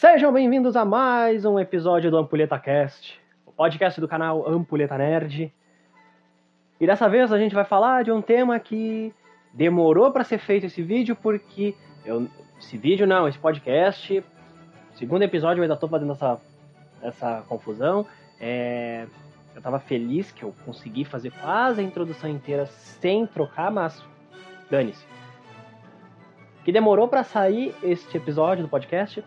Sejam bem-vindos a mais um episódio do Ampulheta Cast, o podcast do canal Ampulheta Nerd. E dessa vez a gente vai falar de um tema que demorou para ser feito esse vídeo porque eu, esse vídeo não, esse podcast, segundo episódio eu ainda tô fazendo essa essa confusão. É, eu tava feliz que eu consegui fazer quase a introdução inteira sem trocar, mas dane-se. Que demorou para sair este episódio do podcast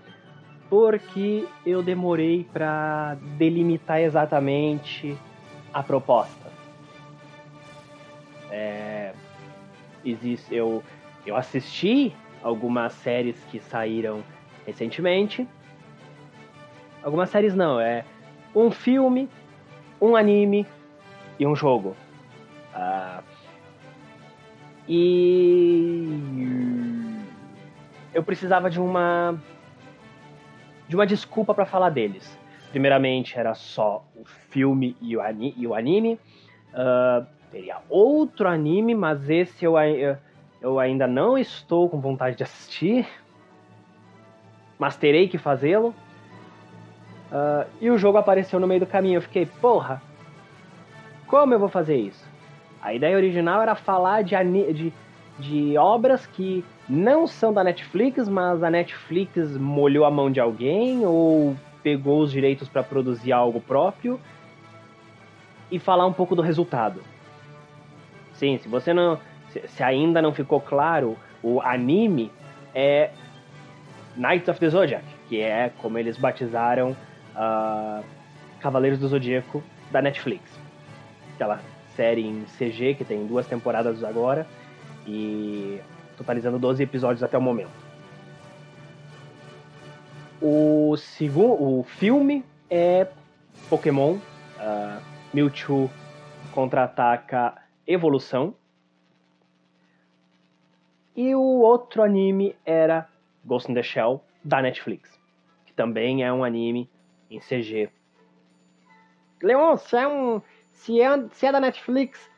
porque eu demorei para delimitar exatamente a proposta. É, existe, eu, eu assisti algumas séries que saíram recentemente. Algumas séries não, é um filme, um anime e um jogo. Uh, e eu precisava de uma de uma desculpa para falar deles. Primeiramente era só o filme e o, ani e o anime. Uh, teria outro anime, mas esse eu, eu ainda não estou com vontade de assistir. Mas terei que fazê-lo. Uh, e o jogo apareceu no meio do caminho. Eu fiquei, porra, como eu vou fazer isso? A ideia original era falar de, de, de obras que não são da Netflix, mas a Netflix molhou a mão de alguém ou pegou os direitos para produzir algo próprio e falar um pouco do resultado. Sim, se você não, se ainda não ficou claro, o anime é Knights of the Zodiac, que é como eles batizaram uh, Cavaleiros do Zodíaco da Netflix. Aquela série em CG que tem duas temporadas agora e totalizando 12 episódios até o momento. O segundo, o filme é Pokémon uh, Mewtwo contra-ataca Evolução. E o outro anime era Ghost in the Shell da Netflix, que também é um anime em CG. Leon, se é um, se é, se é da Netflix,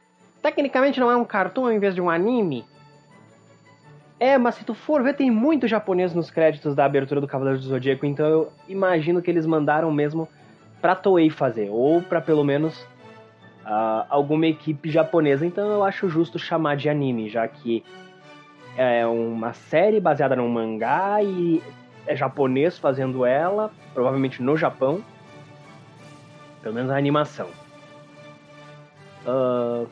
tecnicamente não é um cartoon em vez de um anime? É, mas se tu for ver, tem muito japonês nos créditos da abertura do Cavaleiro do Zodíaco, então eu imagino que eles mandaram mesmo pra Toei fazer, ou pra pelo menos uh, alguma equipe japonesa. Então eu acho justo chamar de anime, já que é uma série baseada num mangá e é japonês fazendo ela, provavelmente no Japão. Pelo menos a animação. Uh,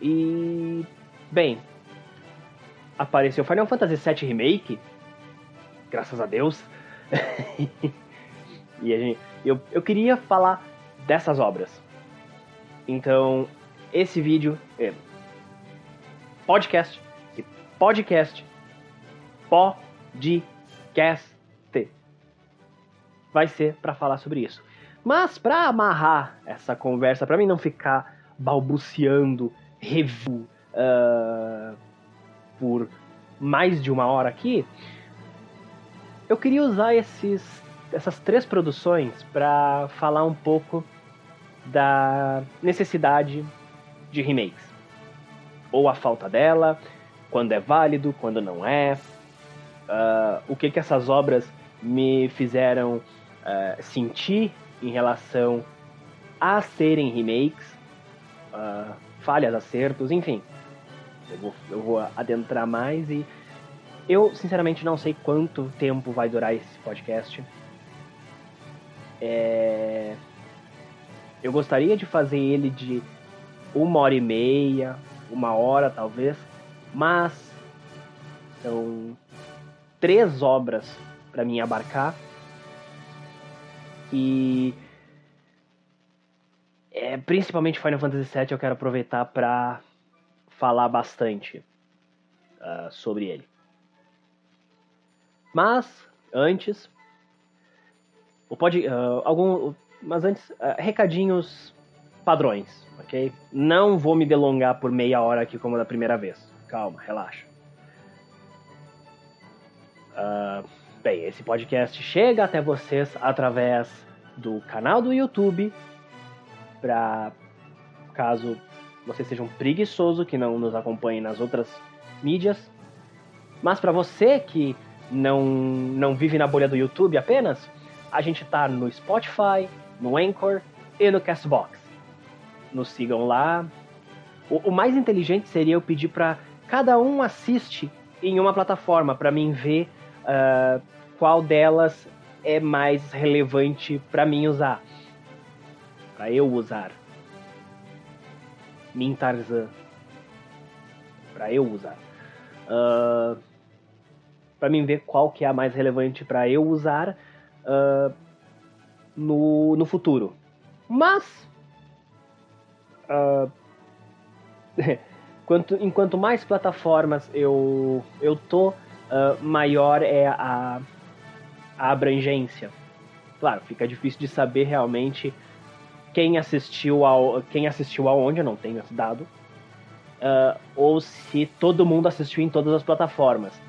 e. Bem, apareceu Final Fantasy VII Remake, graças a Deus. e a gente, eu, eu queria falar dessas obras. Então, esse vídeo é podcast podcast podcast vai ser para falar sobre isso. Mas para amarrar essa conversa, para mim não ficar balbuciando review uh, por mais de uma hora aqui, eu queria usar esses, essas três produções para falar um pouco da necessidade de remakes. Ou a falta dela, quando é válido, quando não é, uh, o que, que essas obras me fizeram uh, sentir em relação a serem remakes, uh, falhas, acertos, enfim. Eu vou, eu vou adentrar mais e eu sinceramente não sei quanto tempo vai durar esse podcast. É... Eu gostaria de fazer ele de uma hora e meia, uma hora talvez, mas são três obras para mim abarcar e é, principalmente Final Fantasy VII eu quero aproveitar para falar bastante uh, sobre ele. Mas antes, o pode uh, algum, mas antes uh, recadinhos padrões, ok? Não vou me delongar por meia hora aqui como da primeira vez. Calma, relaxa. Uh, bem, esse podcast chega até vocês através do canal do YouTube, para caso você seja um preguiçoso que não nos acompanhe nas outras mídias. Mas para você que não, não vive na bolha do YouTube apenas, a gente tá no Spotify, no Anchor e no Castbox. Nos sigam lá. O, o mais inteligente seria eu pedir para cada um assiste em uma plataforma para mim ver uh, qual delas é mais relevante para mim usar, para eu usar. Min Tarzan, para eu usar. Uh, para mim ver qual que é a mais relevante para eu usar uh, no, no futuro. Mas uh, quanto, enquanto mais plataformas eu, eu tô, maior é a, a abrangência. Claro, fica difícil de saber realmente quem assistiu ao quem assistiu aonde, eu não tenho esse dado, uh, ou se todo mundo assistiu em todas as plataformas.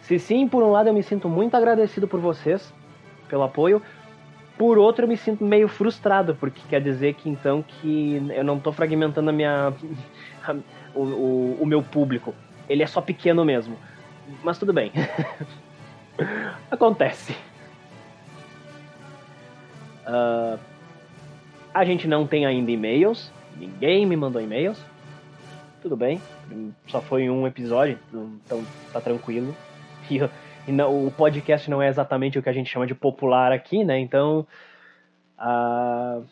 Se sim, por um lado eu me sinto muito agradecido por vocês, pelo apoio. Por outro, eu me sinto meio frustrado, porque quer dizer que então que eu não estou fragmentando a minha, o, o, o, meu público. Ele é só pequeno mesmo. Mas tudo bem. Acontece. Uh, a gente não tem ainda e-mails. Ninguém me mandou e-mails. Tudo bem. Só foi um episódio, então tá tranquilo. E e não, o podcast não é exatamente o que a gente chama de popular aqui, né? Então, uh,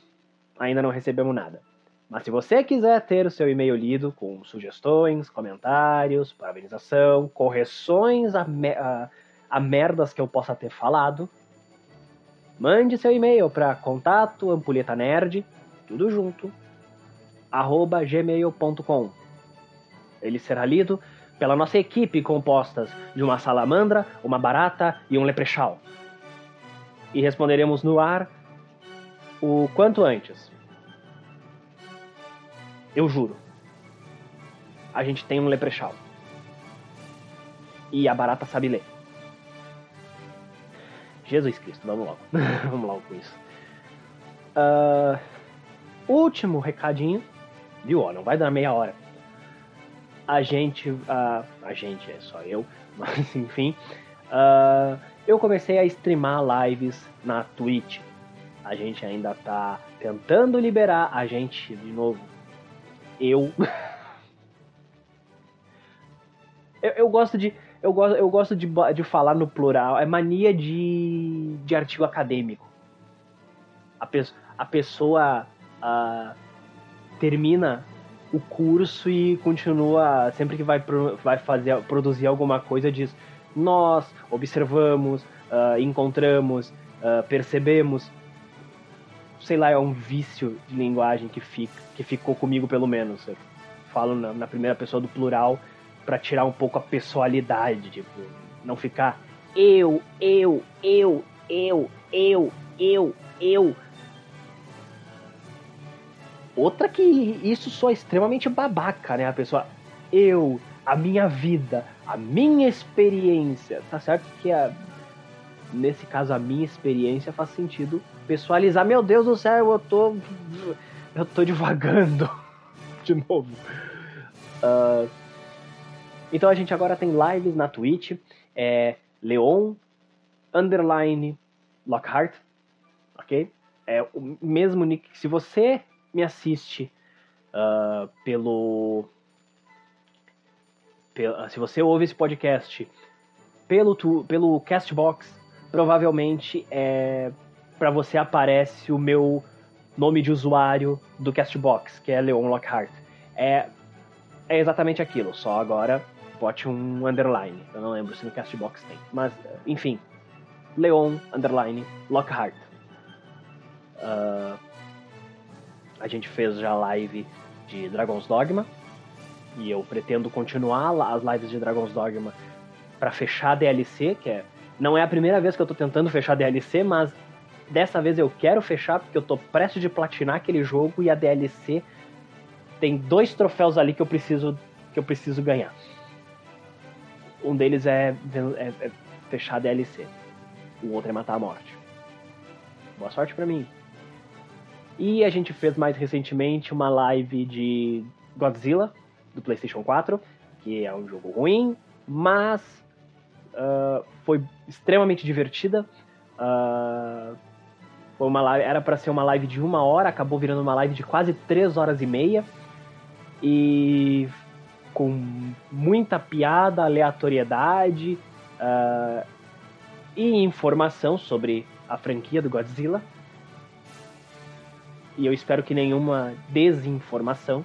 ainda não recebemos nada. Mas se você quiser ter o seu e-mail lido com sugestões, comentários, parabenização, correções a, a, a merdas que eu possa ter falado, mande seu e-mail para contato ampulhetanerd, tudo junto, arroba gmail.com. Ele será lido pela nossa equipe composta de uma salamandra, uma barata e um leprechal. E responderemos no ar o quanto antes. Eu juro. A gente tem um leprechal. E a barata sabe ler. Jesus Cristo, vamos logo. vamos logo com isso. Uh, último recadinho. Viu? Ó, não vai dar meia hora a gente, uh, a gente é só eu, mas enfim, uh, eu comecei a streamar lives na Twitch. A gente ainda tá tentando liberar a gente de novo. Eu eu, eu, gosto de eu gosto, eu gosto de, de falar no plural. É mania de, de artigo acadêmico. A, pe a pessoa uh, termina o curso e continua, sempre que vai, vai fazer, produzir alguma coisa, diz: Nós observamos, uh, encontramos, uh, percebemos. Sei lá, é um vício de linguagem que, fica, que ficou comigo, pelo menos. Eu falo na, na primeira pessoa do plural para tirar um pouco a pessoalidade, tipo, não ficar eu, eu, eu, eu, eu, eu, eu Outra que isso só é extremamente babaca, né? A pessoa, eu, a minha vida, a minha experiência. Tá certo que a, nesse caso a minha experiência faz sentido pessoalizar. Meu Deus do céu, eu tô. Eu tô devagando. De novo. Uh, então a gente agora tem lives na Twitch. É Leon underline Lockhart. Ok? É o mesmo nick. Se você me assiste uh, pelo, pelo, se você ouve esse podcast pelo tu, pelo Castbox, provavelmente é para você aparece o meu nome de usuário do Castbox, que é Leon Lockhart. É, é exatamente aquilo, só agora bote um underline. Eu não lembro se no Castbox tem, mas enfim, Leon underline Lockhart. Uh, a gente fez já live de Dragon's Dogma e eu pretendo continuar as lives de Dragon's Dogma para fechar a DLC, que é não é a primeira vez que eu tô tentando fechar a DLC, mas dessa vez eu quero fechar porque eu tô prestes de platinar aquele jogo e a DLC tem dois troféus ali que eu preciso que eu preciso ganhar. Um deles é, é, é fechar DLC. O outro é matar a morte. Boa sorte para mim. E a gente fez mais recentemente uma live de Godzilla, do PlayStation 4, que é um jogo ruim, mas Uh, foi extremamente divertida. Uh, foi uma live, era para ser uma live de uma hora, acabou virando uma live de quase três horas e meia. E com muita piada, aleatoriedade uh, e informação sobre a franquia do Godzilla. E eu espero que nenhuma desinformação.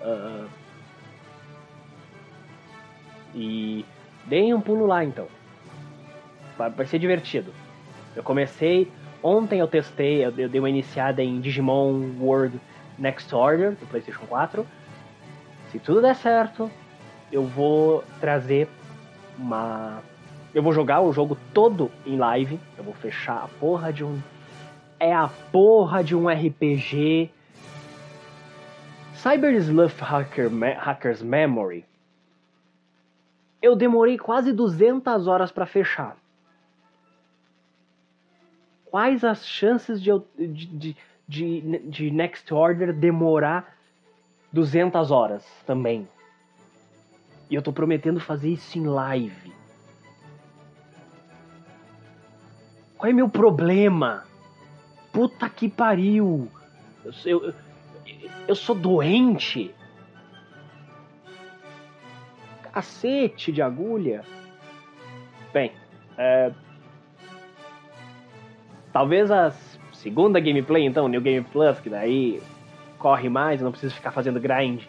Uh, e deem um pulo lá então. Vai, ser divertido. Eu comecei. Ontem eu testei, eu dei uma iniciada em Digimon World Next Order do PlayStation 4. Se tudo der certo, eu vou trazer uma. Eu vou jogar o jogo todo em live. Eu vou fechar a porra de um. É a porra de um RPG. Cyber Sleuth Hacker, Hacker's Memory. Eu demorei quase 200 horas para fechar. Quais as chances de, de, de, de, de Next Order demorar 200 horas também? E eu tô prometendo fazer isso em live. Qual é meu problema? Puta que pariu! Eu, eu, eu sou doente. Cacete de agulha. Bem, é... talvez a segunda gameplay, então, New Game Plus, que daí corre mais, não precisa ficar fazendo grind.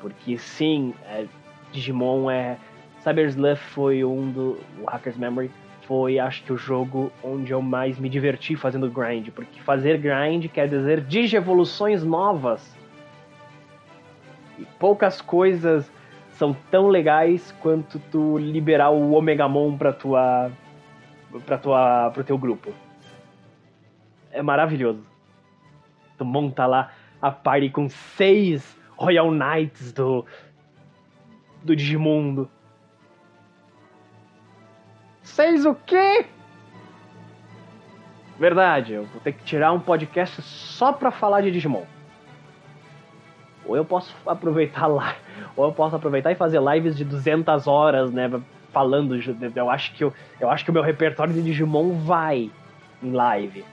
Porque sim, é, Digimon é. Cyber Sleuth foi um do. O Hacker's Memory foi, acho que, o jogo onde eu mais me diverti fazendo grind. Porque fazer grind quer dizer digievoluções novas. E poucas coisas são tão legais quanto tu liberar o Omegamon pra tua. pra tua. pro teu grupo. É maravilhoso. Tu monta lá a party com seis Royal Knights do. do Digimundo. Seis o quê? Verdade, eu vou ter que tirar um podcast só pra falar de Digimon. Ou eu posso aproveitar lá, ou eu posso aproveitar e fazer lives de 200 horas, né, falando, eu acho que eu, eu acho que o meu repertório de Digimon vai em live.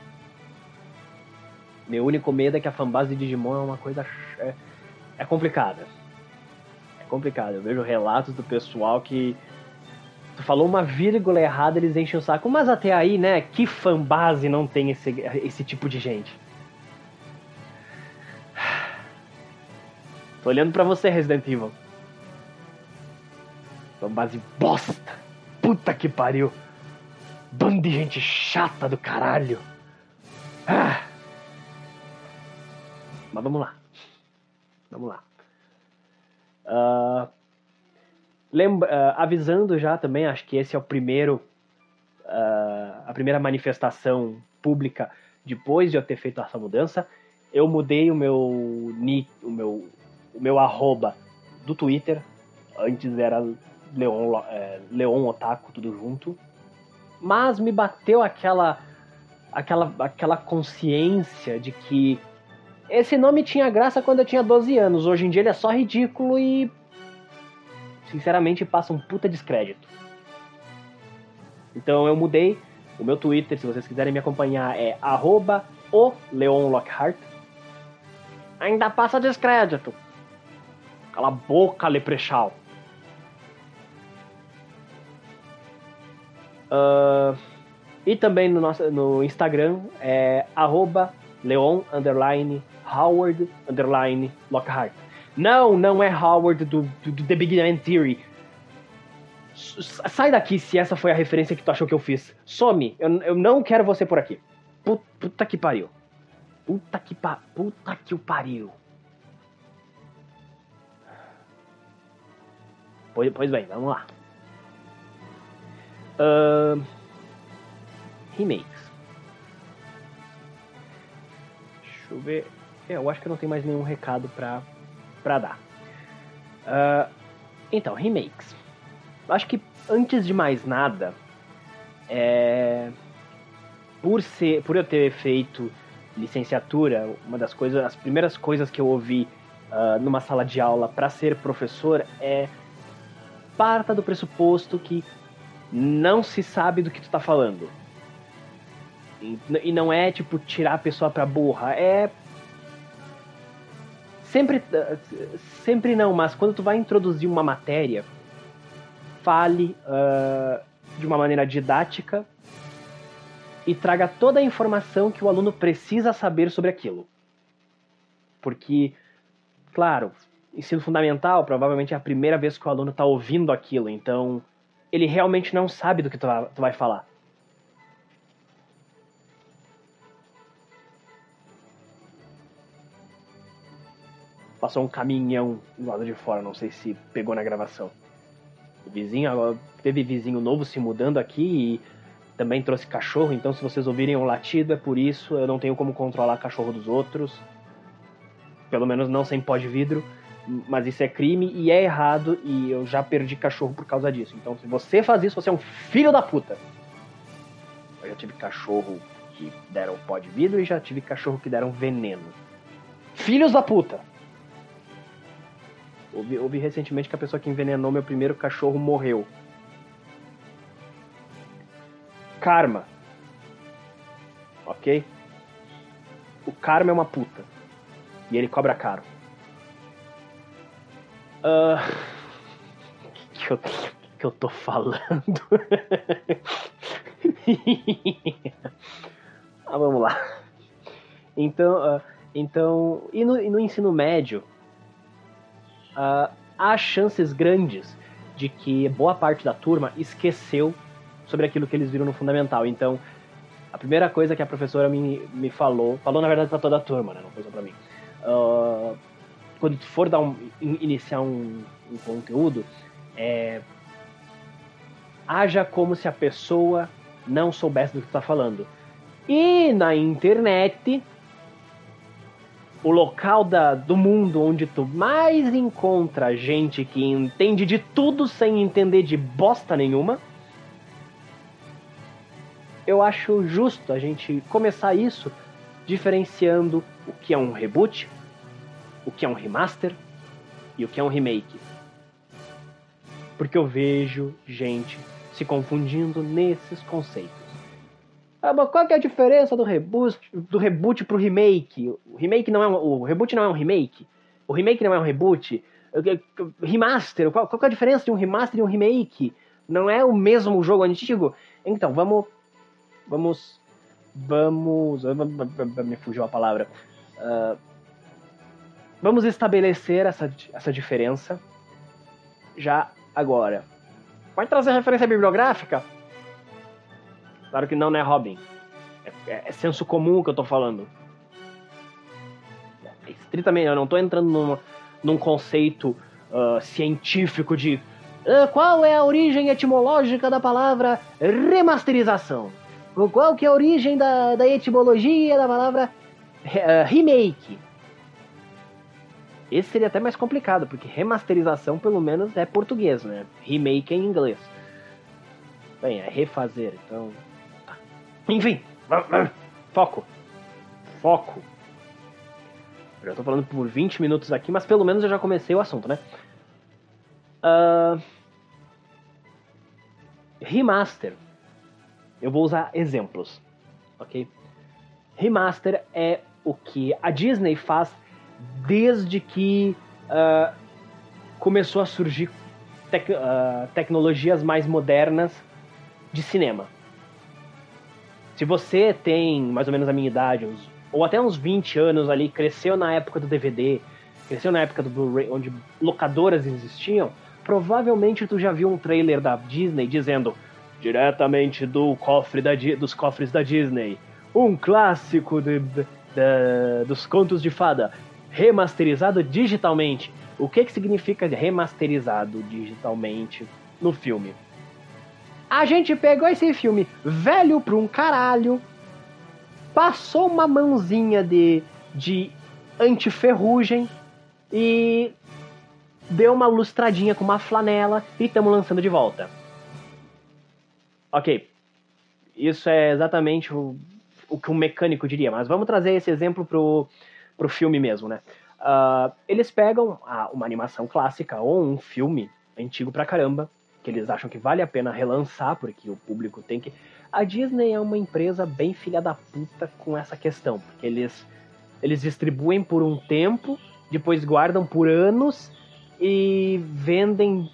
Meu único medo é que a fanbase de Digimon é uma coisa é, é complicada. É complicado. Eu vejo relatos do pessoal que tu falou uma vírgula errada, eles enchem o saco. Mas até aí, né, que fanbase não tem esse, esse tipo de gente? Tô olhando para você, Resident Evil. Fanbase bosta. Puta que pariu. Bando de gente chata do caralho. Ah. Mas vamos lá. Vamos lá. Uh, lembra, uh, avisando já também, acho que esse é o primeiro. Uh, a primeira manifestação pública depois de eu ter feito essa mudança. Eu mudei o meu nick, o meu, o meu arroba do Twitter. Antes era Leon, é, Leon Otaku, tudo junto. Mas me bateu aquela, aquela, aquela consciência de que esse nome tinha graça quando eu tinha 12 anos. Hoje em dia ele é só ridículo e. Sinceramente passa um puta descrédito. Então eu mudei. O meu Twitter, se vocês quiserem me acompanhar, é arroba o Leon Lockhart. Ainda passa descrédito. Cala a boca, Leprechal. Uh, e também no, nosso, no Instagram é arroba Leon underline Howard underline Lockhart. Não, não é Howard do, do, do The Big Bang Theory. Sai daqui se essa foi a referência que tu achou que eu fiz. Some, eu, eu não quero você por aqui. Puta, puta que pariu. Puta que pa... Puta que o pariu. Pois, pois bem, vamos lá. Uh, remakes. Deixa eu ver. É, eu acho que não tenho mais nenhum recado pra, pra dar. Uh, então, remakes. Acho que antes de mais nada, é, por ser, por eu ter feito licenciatura, uma das coisas, as primeiras coisas que eu ouvi uh, numa sala de aula para ser professor é parta do pressuposto que não se sabe do que tu tá falando. E não é tipo tirar a pessoa pra burra, é sempre sempre não, mas quando tu vai introduzir uma matéria, fale uh, de uma maneira didática e traga toda a informação que o aluno precisa saber sobre aquilo. Porque, claro, ensino fundamental provavelmente é a primeira vez que o aluno está ouvindo aquilo, então ele realmente não sabe do que tu vai falar. Passou um caminhão do lado de fora, não sei se pegou na gravação. O vizinho, teve vizinho novo se mudando aqui e também trouxe cachorro, então se vocês ouvirem um latido é por isso, eu não tenho como controlar cachorro dos outros. Pelo menos não sem pó de vidro mas isso é crime e é errado e eu já perdi cachorro por causa disso. Então, se você faz isso, você é um filho da puta. Eu já tive cachorro que deram pó de vidro e já tive cachorro que deram veneno. Filhos da puta! Ouvi, ouvi recentemente que a pessoa que envenenou meu primeiro cachorro morreu. Karma. Ok? O karma é uma puta. E ele cobra caro. Uh, que, eu, que eu tô falando? ah, vamos lá. Então, uh, então e, no, e no ensino médio, uh, há chances grandes de que boa parte da turma esqueceu sobre aquilo que eles viram no fundamental. Então, a primeira coisa que a professora me, me falou, falou na verdade para toda a turma, né? não foi só para mim. Uh, quando tu for dar um, iniciar um, um conteúdo, é, haja como se a pessoa não soubesse do que está falando. E na internet, o local da, do mundo onde tu mais encontra gente que entende de tudo sem entender de bosta nenhuma, eu acho justo a gente começar isso diferenciando o que é um reboot o que é um remaster e o que é um remake. Porque eu vejo gente se confundindo nesses conceitos. Ah, mas qual que é a diferença do reboot, do reboot pro remake? O remake não é um, o reboot não é um remake. O remake não é um reboot. Remaster, qual, qual é a diferença de um remaster e um remake? Não é o mesmo jogo antigo? Então, vamos vamos vamos me fugiu a palavra. Uh, Vamos estabelecer essa, essa diferença já agora. Pode trazer referência bibliográfica? Claro que não, né, Robin? É, é, é senso comum que eu tô falando. É estritamente, eu não tô entrando num, num conceito uh, científico de uh, qual é a origem etimológica da palavra remasterização. Qual que é a origem da, da etimologia da palavra uh, remake esse seria até mais complicado, porque remasterização pelo menos é português, né? Remake é em inglês. Bem, é refazer, então. Enfim, foco. Foco. Eu já tô falando por 20 minutos aqui, mas pelo menos eu já comecei o assunto, né? Uh... Remaster. Eu vou usar exemplos, ok? Remaster é o que a Disney faz desde que uh, começou a surgir tec uh, tecnologias mais modernas de cinema. Se você tem mais ou menos a minha idade, ou até uns 20 anos ali, cresceu na época do DVD, cresceu na época do Blu-ray, onde locadoras existiam, provavelmente tu já viu um trailer da Disney dizendo diretamente do cofre da, dos cofres da Disney, um clássico de, de, de, dos contos de fada remasterizado digitalmente. O que, que significa remasterizado digitalmente no filme? A gente pegou esse filme velho pra um caralho, passou uma mãozinha de, de antiferrugem e deu uma lustradinha com uma flanela e estamos lançando de volta. Ok, isso é exatamente o, o que um mecânico diria, mas vamos trazer esse exemplo pro, pro filme mesmo, né? Uh, eles pegam uma animação clássica ou um filme antigo pra caramba que eles acham que vale a pena relançar, porque o público tem que. A Disney é uma empresa bem filha da puta com essa questão, porque eles, eles distribuem por um tempo, depois guardam por anos e vendem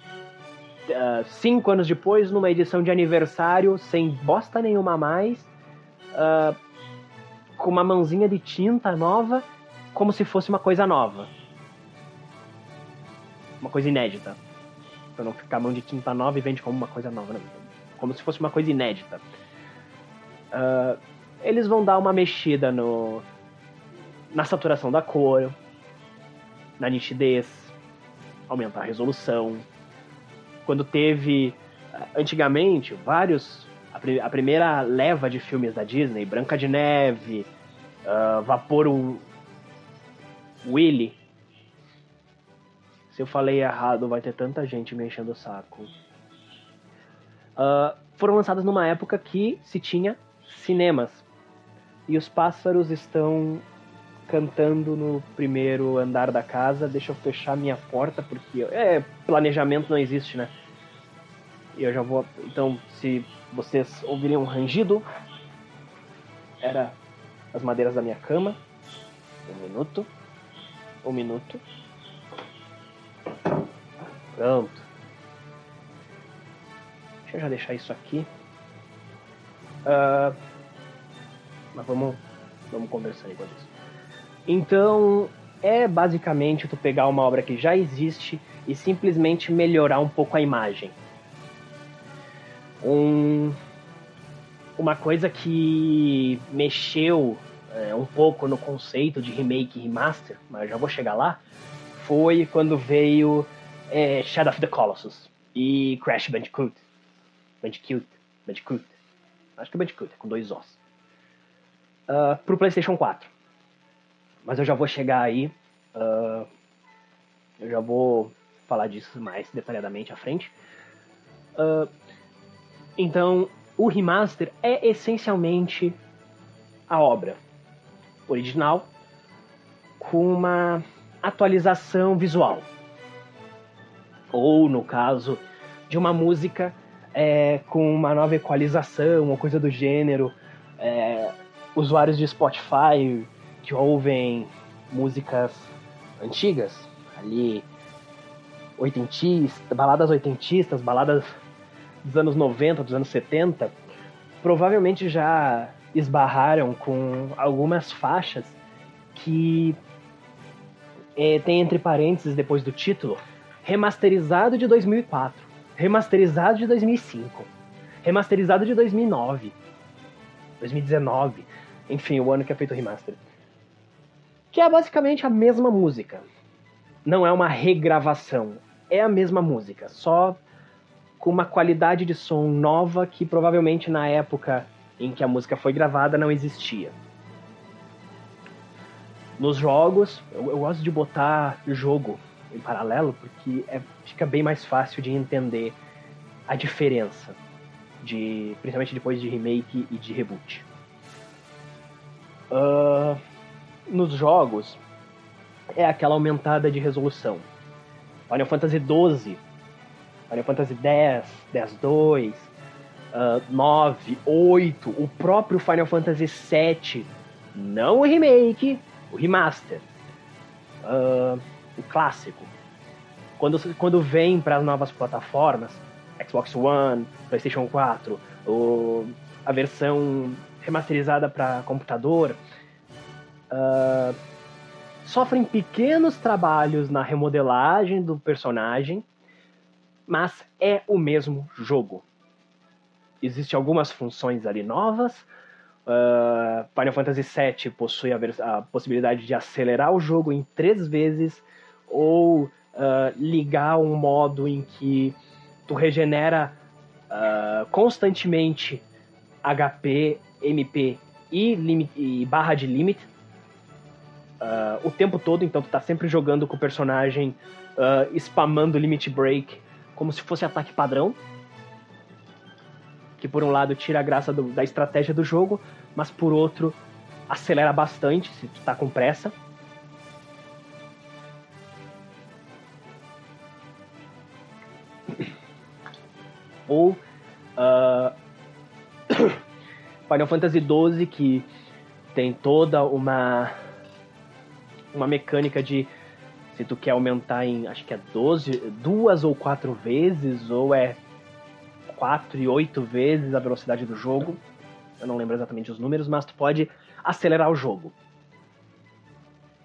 uh, cinco anos depois numa edição de aniversário sem bosta nenhuma mais, uh, com uma mãozinha de tinta nova, como se fosse uma coisa nova. Uma coisa inédita. Pra não ficar mão de tinta nova e vende como uma coisa nova. Né? Como se fosse uma coisa inédita. Uh, eles vão dar uma mexida no na saturação da cor, na nitidez, aumentar a resolução. Quando teve antigamente vários a, a primeira leva de filmes da Disney, Branca de Neve, uh, Vapor Willy. Se eu falei errado, vai ter tanta gente me enchendo o saco. Uh, foram lançadas numa época que se tinha cinemas. E os pássaros estão cantando no primeiro andar da casa. Deixa eu fechar minha porta, porque é, planejamento não existe, né? E eu já vou. Então, se vocês ouvirem um rangido, era as madeiras da minha cama. Um minuto. Um minuto. Pronto. Deixa eu já deixar isso aqui. Uh, mas vamos, vamos conversar enquanto isso. Então, é basicamente tu pegar uma obra que já existe e simplesmente melhorar um pouco a imagem. Um, uma coisa que mexeu é, um pouco no conceito de remake e remaster, mas já vou chegar lá, foi quando veio é, Shadow of the Colossus e Crash Bandicoot. Bandicoot. Bandicoot. Acho que é Bandicoot, é com dois Os. Uh, pro PlayStation 4. Mas eu já vou chegar aí. Uh, eu já vou falar disso mais detalhadamente à frente. Uh, então, o remaster é essencialmente a obra original com uma atualização visual. Ou, no caso de uma música é, com uma nova equalização ou coisa do gênero. É, usuários de Spotify que ouvem músicas antigas, ali oitentistas, baladas oitentistas, baladas dos anos 90, dos anos 70, provavelmente já esbarraram com algumas faixas que é, tem entre parênteses depois do título remasterizado de 2004 remasterizado de 2005, remasterizado de 2009, 2019, enfim, o ano que é feito o remaster. Que é basicamente a mesma música. Não é uma regravação, é a mesma música, só com uma qualidade de som nova que provavelmente na época em que a música foi gravada não existia. Nos jogos, eu, eu gosto de botar jogo em paralelo, porque é, fica bem mais fácil de entender a diferença, de, principalmente depois de remake e de reboot. Uh, nos jogos, é aquela aumentada de resolução. Final Fantasy XII, Final Fantasy X, X-2, uh, 9, 8, o próprio Final Fantasy VII, não o remake, o remaster. Uh, o clássico. Quando, quando vem para as novas plataformas, Xbox One, PlayStation 4, o, a versão remasterizada para computador, uh, sofrem pequenos trabalhos na remodelagem do personagem, mas é o mesmo jogo. Existem algumas funções ali novas. Uh, Final Fantasy VII possui a, a possibilidade de acelerar o jogo em três vezes ou uh, ligar um modo em que tu regenera uh, constantemente HP, MP e, limit, e barra de limit uh, o tempo todo, então tu tá sempre jogando com o personagem spamando limit break como se fosse ataque padrão. Que por um lado tira a graça do, da estratégia do jogo, mas por outro acelera bastante se tu tá com pressa. Ou uh, Final Fantasy XII, que tem toda uma uma mecânica de se tu quer aumentar em acho que é 12, duas ou quatro vezes, ou é quatro e oito vezes a velocidade do jogo. Eu não lembro exatamente os números, mas tu pode acelerar o jogo.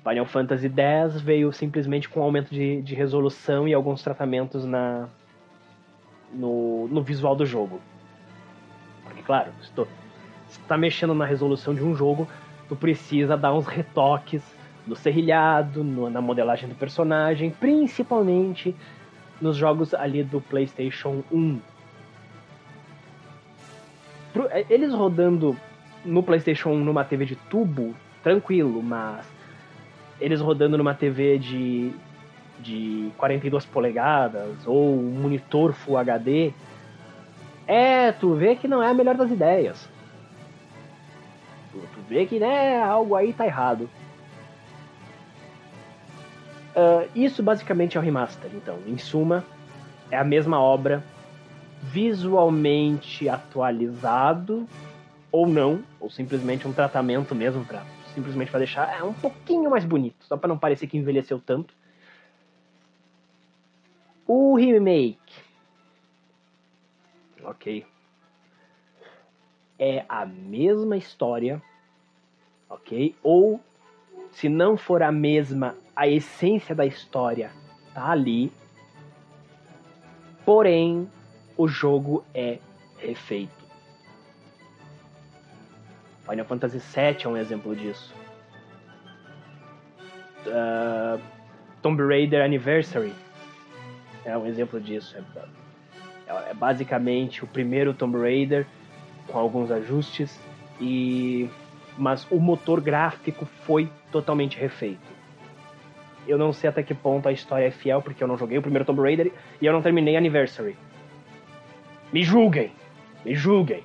Final Fantasy X veio simplesmente com aumento de, de resolução e alguns tratamentos na, no, no visual do jogo. Porque, claro, se tu está mexendo na resolução de um jogo, tu precisa dar uns retoques no serrilhado, no, na modelagem do personagem, principalmente nos jogos ali do PlayStation 1. É, eles rodando no PlayStation 1 numa TV de tubo, tranquilo, mas eles rodando numa TV de, de 42 polegadas ou um monitor Full HD, é, tu vê que não é a melhor das ideias. Tu, vê que né, algo aí tá errado. Uh, isso basicamente é o remaster, então. Em suma, é a mesma obra, visualmente atualizado, ou não, ou simplesmente um tratamento mesmo para simplesmente para deixar é, um pouquinho mais bonito, só para não parecer que envelheceu tanto. O remake, ok, é a mesma história, ok, ou se não for a mesma, a essência da história tá ali. Porém, o jogo é refeito. Final Fantasy VII é um exemplo disso. Uh, Tomb Raider Anniversary é um exemplo disso. É, é, é basicamente o primeiro Tomb Raider com alguns ajustes e mas o motor gráfico foi totalmente refeito. Eu não sei até que ponto a história é fiel, porque eu não joguei o primeiro Tomb Raider e eu não terminei Anniversary. Me julguem! Me julguem!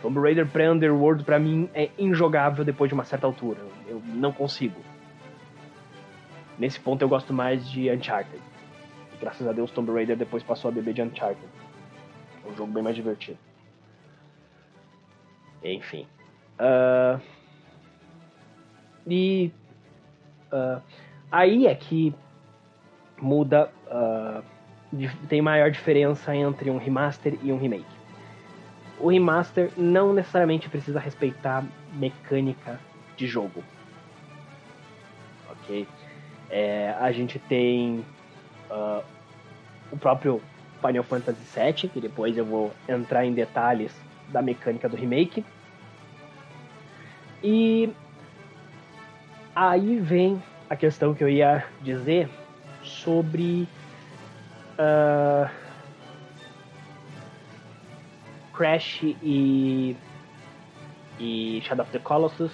Tomb Raider pré-Underworld pra mim é injogável depois de uma certa altura. Eu não consigo. Nesse ponto eu gosto mais de Uncharted. Graças a Deus Tomb Raider depois passou a beber de Uncharted. É um jogo bem mais divertido. Enfim. Uh, e uh, aí é que muda, uh, tem maior diferença entre um remaster e um remake. O remaster não necessariamente precisa respeitar mecânica de jogo. Ok? É, a gente tem uh, o próprio Final Fantasy VII, que depois eu vou entrar em detalhes da mecânica do remake. E aí vem a questão que eu ia dizer sobre uh, Crash e, e Shadow of the Colossus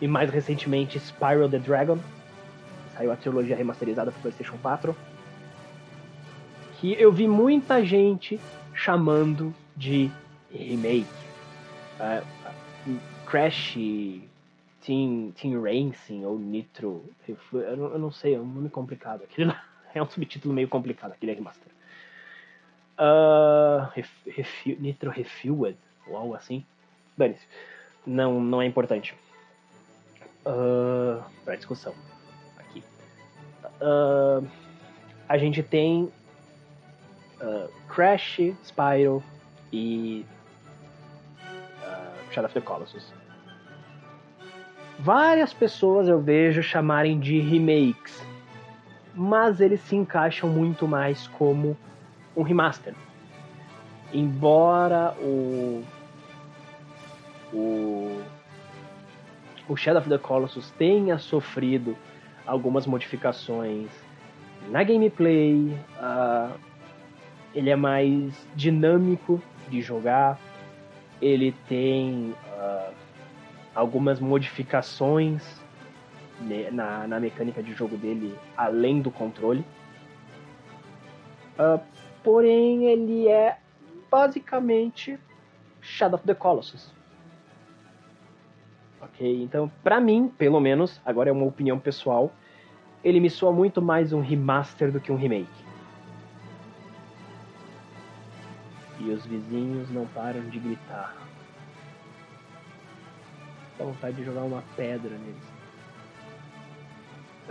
e mais recentemente Spyro the Dragon. Saiu a trilogia remasterizada para PlayStation 4. Que eu vi muita gente chamando de remake. Uh, Crash Team, Team Racing ou Nitro. Eu não, eu não sei, é um nome complicado. Aquele é um subtítulo meio complicado, aquele remaster. Uh, ref, Nitro Refueled ou algo assim. Dane-se. Não, não é importante. Uh, para discussão. Aqui. Uh, a gente tem uh, Crash, Spyro e uh, Shadow of the Colossus várias pessoas eu vejo chamarem de remakes, mas eles se encaixam muito mais como um remaster. Embora o o o Shadow of the Colossus tenha sofrido algumas modificações na gameplay, uh, ele é mais dinâmico de jogar, ele tem uh, algumas modificações na, na mecânica de jogo dele além do controle. Uh, porém, ele é basicamente Shadow of the Colossus. Ok? Então, pra mim, pelo menos, agora é uma opinião pessoal, ele me soa muito mais um remaster do que um remake. Os vizinhos não param de gritar. Dá vontade de jogar uma pedra neles.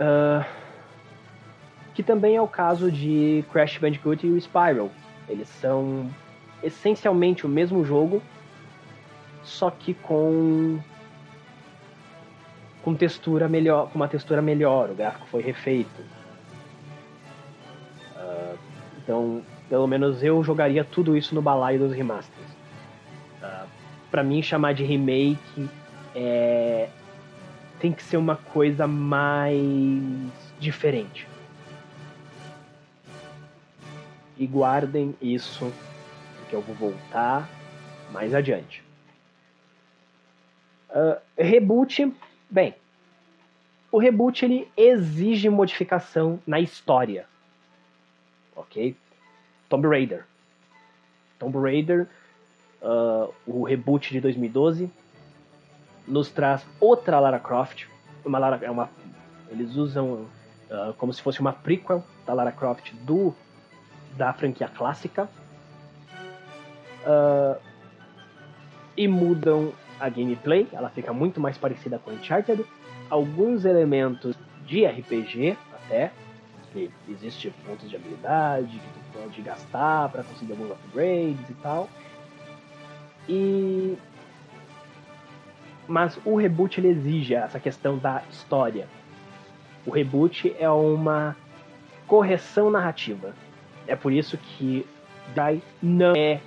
Uh, que também é o caso de Crash Bandicoot e o Spiral. Eles são essencialmente o mesmo jogo, só que com com textura melhor, com uma textura melhor, o gráfico foi refeito. Uh, então, pelo menos eu jogaria tudo isso no balaio dos remasters. Uh, para mim, chamar de remake é tem que ser uma coisa mais diferente. E guardem isso, que eu vou voltar mais adiante. Uh, reboot Bem, o reboot ele exige modificação na história. Ok? Tomb Raider. Tomb Raider, uh, o reboot de 2012, nos traz outra Lara Croft. Uma Lara, é uma, eles usam uh, como se fosse uma prequel da Lara Croft do da franquia clássica. Uh, e mudam a gameplay, ela fica muito mais parecida com Uncharted. Alguns elementos de RPG, até, que existe pontos de habilidade que tu pode gastar para conseguir alguns upgrades e tal. E mas o reboot ele exige essa questão da história. O reboot é uma correção narrativa. É por isso que Dai não é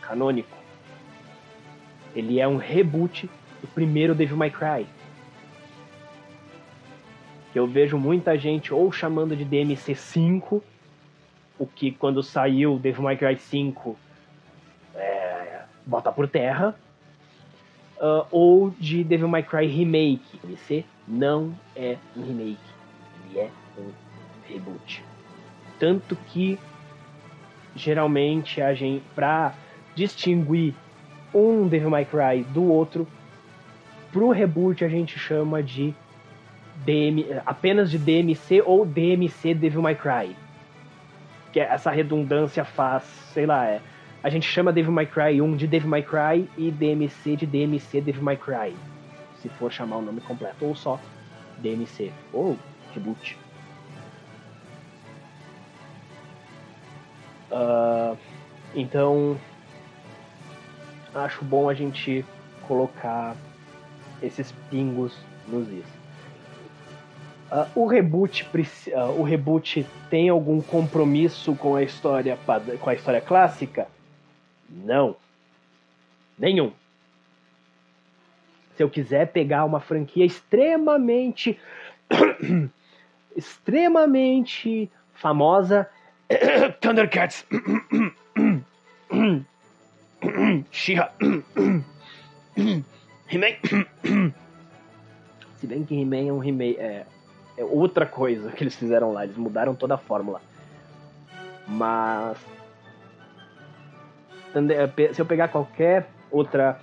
canônico ele é um reboot do primeiro Devil May Cry. Eu vejo muita gente ou chamando de DMC5, o que quando saiu Devil May Cry 5 é, bota por terra, uh, ou de Devil May Cry Remake. DMC não é um remake, ele é um reboot. Tanto que geralmente a gente, pra distinguir um Devil May Cry do outro. Pro reboot a gente chama de DM, apenas de DMC ou DMC Devil May Cry. Que é essa redundância faz, sei lá, é, a gente chama Devil May Cry 1 de Devil May Cry e DMC de DMC Devil May Cry. Se for chamar o nome completo, ou só DMC, ou reboot. Uh, então, acho bom a gente colocar esses pingos nos is. Uh, o reboot uh, o reboot tem algum compromisso com a história com a história clássica? Não. Nenhum. Se eu quiser pegar uma franquia extremamente extremamente famosa Thundercats She-Ra. He-Man. Se bem que He-Man é um remake. É, é outra coisa que eles fizeram lá. Eles mudaram toda a fórmula. Mas. Se eu pegar qualquer outra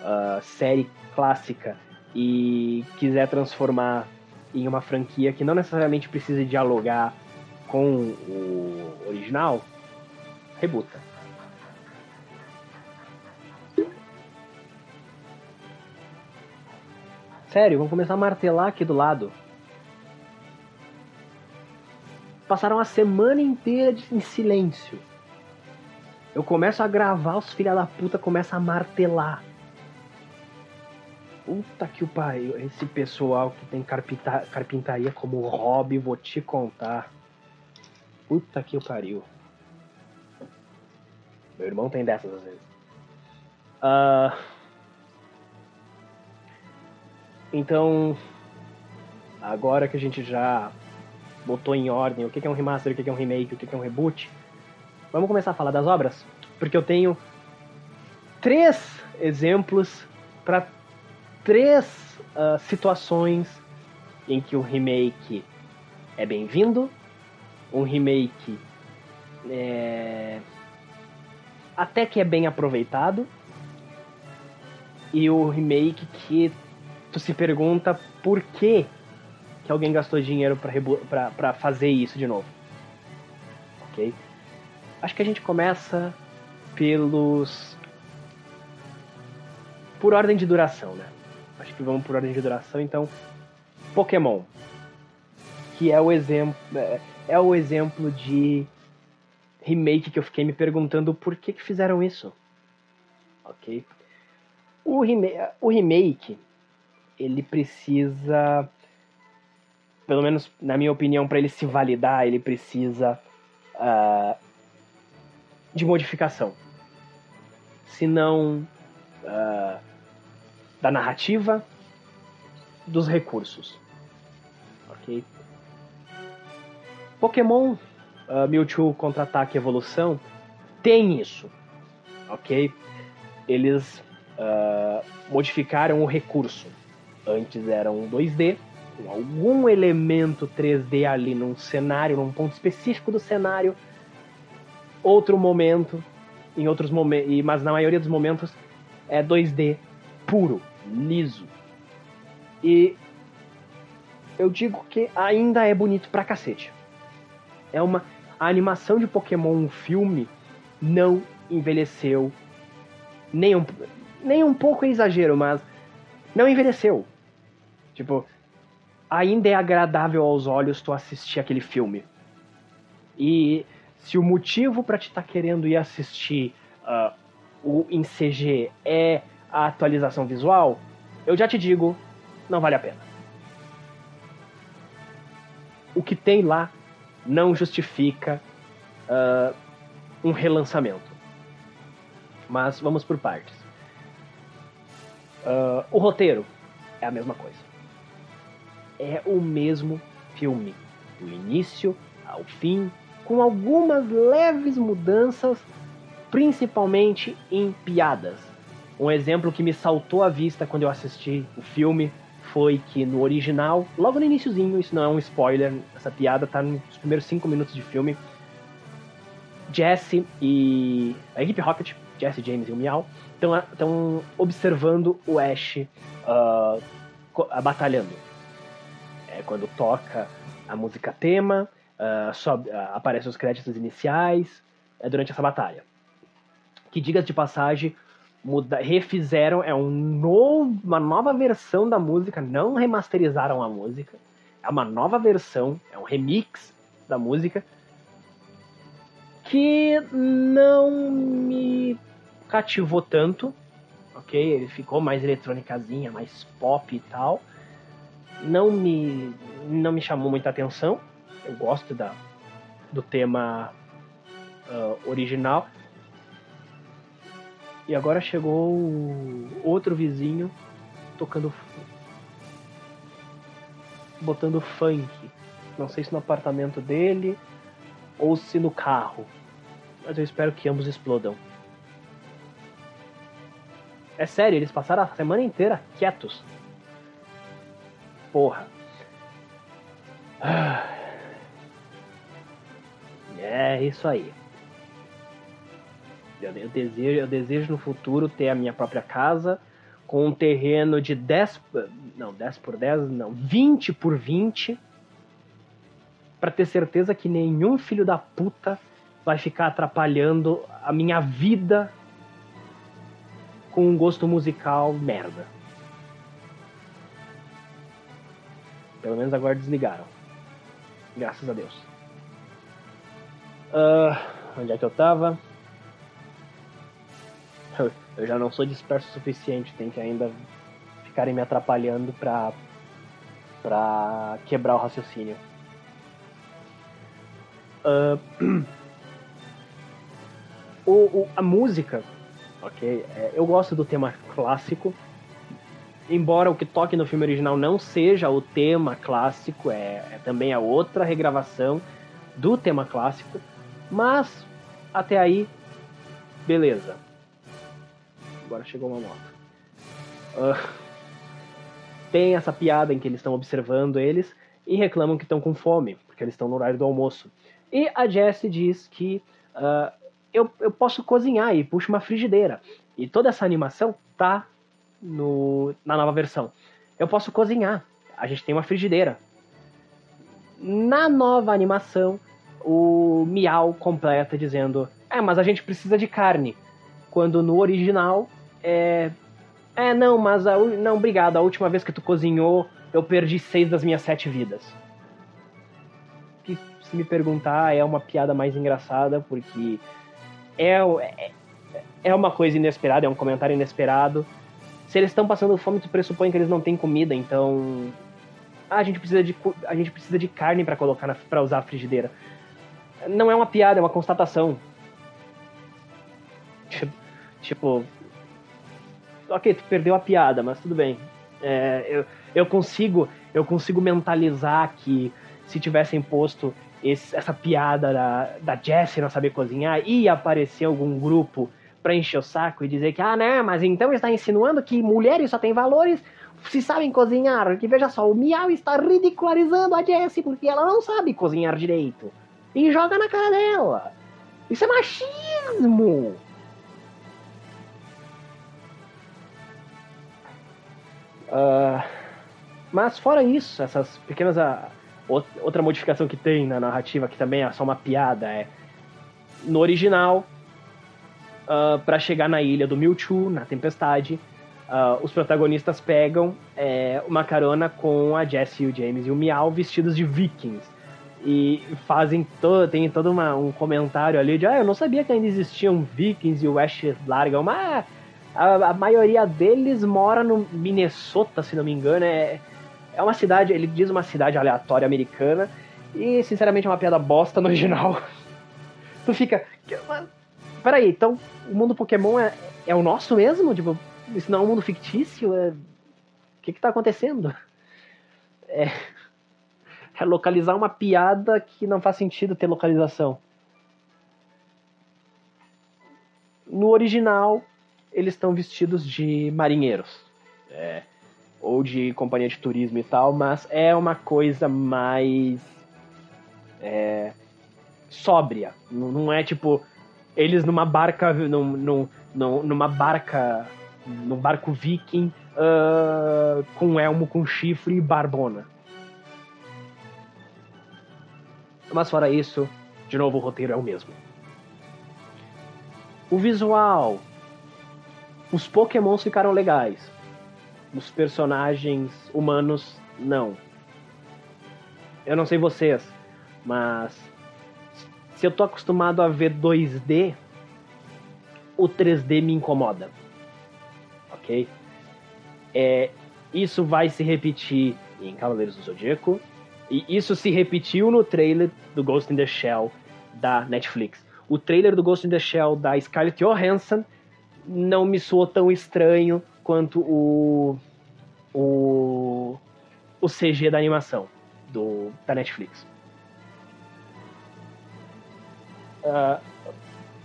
uh, série clássica e quiser transformar em uma franquia que não necessariamente precisa dialogar com o original, rebuta. Sério, vamos começar a martelar aqui do lado. Passaram a semana inteira em silêncio. Eu começo a gravar, os filha da puta começam a martelar. Puta que o pariu. Esse pessoal que tem carpinta, carpintaria como hobby, vou te contar. Puta que o pariu. Meu irmão tem dessas às vezes. Uh, então, agora que a gente já botou em ordem o que é um remaster, o que é um remake, o que é um reboot, vamos começar a falar das obras? Porque eu tenho três exemplos para três uh, situações em que o remake é bem-vindo, um remake é, até que é bem aproveitado e o remake que tu se pergunta por que, que alguém gastou dinheiro para fazer isso de novo. Ok? Acho que a gente começa pelos. Por ordem de duração, né? Acho que vamos por ordem de duração, então. Pokémon. Que é o exemplo. É, é o exemplo de remake que eu fiquei me perguntando por que, que fizeram isso. Ok? O, rem o remake, ele precisa, pelo menos na minha opinião, para ele se validar, ele precisa uh, de modificação. Se não uh, da narrativa, dos recursos. Ok? Pokémon uh, Mewtwo Contra-Ataque Evolução tem isso. Ok? Eles uh, modificaram o recurso. Antes era um 2D, com algum elemento 3D ali num cenário, num ponto específico do cenário. Outro momento, em outros momentos, mas na maioria dos momentos é 2D puro, liso. E eu digo que ainda é bonito pra cacete. É uma a animação de Pokémon um filme não envelheceu nem um, nem um pouco é exagero, mas não envelheceu. Tipo, ainda é agradável aos olhos tu assistir aquele filme. E se o motivo para te estar tá querendo ir assistir uh, o em CG é a atualização visual, eu já te digo, não vale a pena. O que tem lá não justifica uh, um relançamento. Mas vamos por partes. Uh, o roteiro é a mesma coisa. É o mesmo filme, do início ao fim, com algumas leves mudanças, principalmente em piadas. Um exemplo que me saltou à vista quando eu assisti o filme foi que no original, logo no iníciozinho, isso não é um spoiler, essa piada tá nos primeiros cinco minutos de filme. Jesse e a equipe Rocket, Jesse, James e o Meow, estão observando o Ash uh, batalhando. É quando toca a música tema, uh, sobe, uh, aparecem os créditos iniciais é durante essa batalha. Que, diga de passagem, muda, refizeram, é um novo, uma nova versão da música, não remasterizaram a música, é uma nova versão, é um remix da música, que não me cativou tanto, ok? Ele ficou mais eletrônicazinha, mais pop e tal. Não me, não me chamou muita atenção. Eu gosto da, do tema uh, original, e agora chegou outro vizinho tocando. botando funk. Não sei se no apartamento dele ou se no carro. Mas eu espero que ambos explodam. É sério, eles passaram a semana inteira quietos. Porra. É isso aí. Eu, eu, desejo, eu desejo no futuro ter a minha própria casa com um terreno de 10, não, 10 por 10, não, 20 por 20, para ter certeza que nenhum filho da puta vai ficar atrapalhando a minha vida com um gosto musical merda. Pelo menos agora desligaram. Graças a Deus. Uh, onde é que eu tava? eu já não sou disperso o suficiente, tem que ainda ficarem me atrapalhando pra, pra quebrar o raciocínio. Uh, o, o, a música, ok? É, eu gosto do tema clássico, embora o que toque no filme original não seja o tema clássico, é, é também a outra regravação do tema clássico, mas até aí, beleza agora chegou uma moto. Uh, tem essa piada em que eles estão observando eles e reclamam que estão com fome, porque eles estão no horário do almoço. E a Jessie diz que uh, eu, eu posso cozinhar e puxa uma frigideira. E toda essa animação tá no, na nova versão. Eu posso cozinhar. A gente tem uma frigideira. Na nova animação, o Miau completa dizendo: É, mas a gente precisa de carne. quando no original é. É, não, mas. A, não, obrigado. A última vez que tu cozinhou, eu perdi seis das minhas sete vidas. Que, se me perguntar, é uma piada mais engraçada, porque é, é, é uma coisa inesperada, é um comentário inesperado. Se eles estão passando fome, tu pressupõe que eles não têm comida, então. Ah, a gente precisa de, a gente precisa de carne para colocar para usar a frigideira. Não é uma piada, é uma constatação. Tipo, ok, tu perdeu a piada, mas tudo bem. É, eu, eu consigo eu consigo mentalizar que se tivessem posto esse, essa piada da, da Jessie não saber cozinhar, ia aparecer algum grupo para encher o saco e dizer que, ah, né, mas então está insinuando que mulheres só têm valores se sabem cozinhar. Que veja só, o Miau está ridicularizando a Jessie porque ela não sabe cozinhar direito. E joga na cara dela. Isso é machismo! Uh, mas fora isso, essas pequenas. Uh, outra modificação que tem na narrativa, que também é só uma piada, é. No original, uh, ah, para chegar na ilha do Mewtwo, na tempestade, uh, os protagonistas pegam é, uma carona com a Jessie, o James e o Meow vestidos de vikings. E fazem todo, tem todo uma, um comentário ali de ah, eu não sabia que ainda existiam vikings e o Ash larga uma a, a, maioria deles mora no Minnesota, se não me engano. É, é uma cidade, ele diz uma cidade aleatória americana. E, sinceramente, é uma piada bosta no original. tu fica. Peraí, então o mundo Pokémon é, é o nosso mesmo? Tipo, isso não é um mundo fictício? É... O que que tá acontecendo? É... é localizar uma piada que não faz sentido ter localização. No original, eles estão vestidos de marinheiros. É, ou de companhia de turismo e tal, mas é uma coisa mais. É, sóbria. Não, não é tipo. Eles numa barca. Num, num, numa barca. Num barco viking. Uh, com elmo, com chifre e barbona. Mas fora isso, de novo o roteiro é o mesmo. O visual, os Pokémons ficaram legais. Os personagens humanos, não. Eu não sei vocês, mas se eu tô acostumado a ver 2D, o 3D me incomoda. Ok? É, isso vai se repetir em Cavaleiros do Zodíaco. E isso se repetiu no trailer do Ghost in the Shell da Netflix. O trailer do Ghost in the Shell da Scarlett Johansson não me soou tão estranho quanto o, o, o CG da animação do, da Netflix. Uh,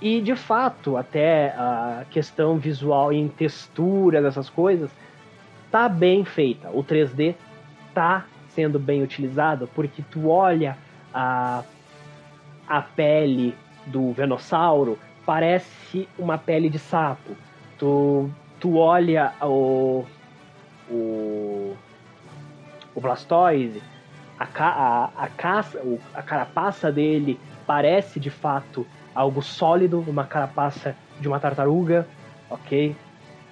e de fato, até a questão visual em textura dessas coisas tá bem feita. O 3D tá sendo bem utilizado porque tu olha a, a pele do Venossauro parece uma pele de sapo. Tu, tu olha o, o, o Blastoise, a, a, a, caça, a carapaça dele parece de fato algo sólido, uma carapaça de uma tartaruga, ok?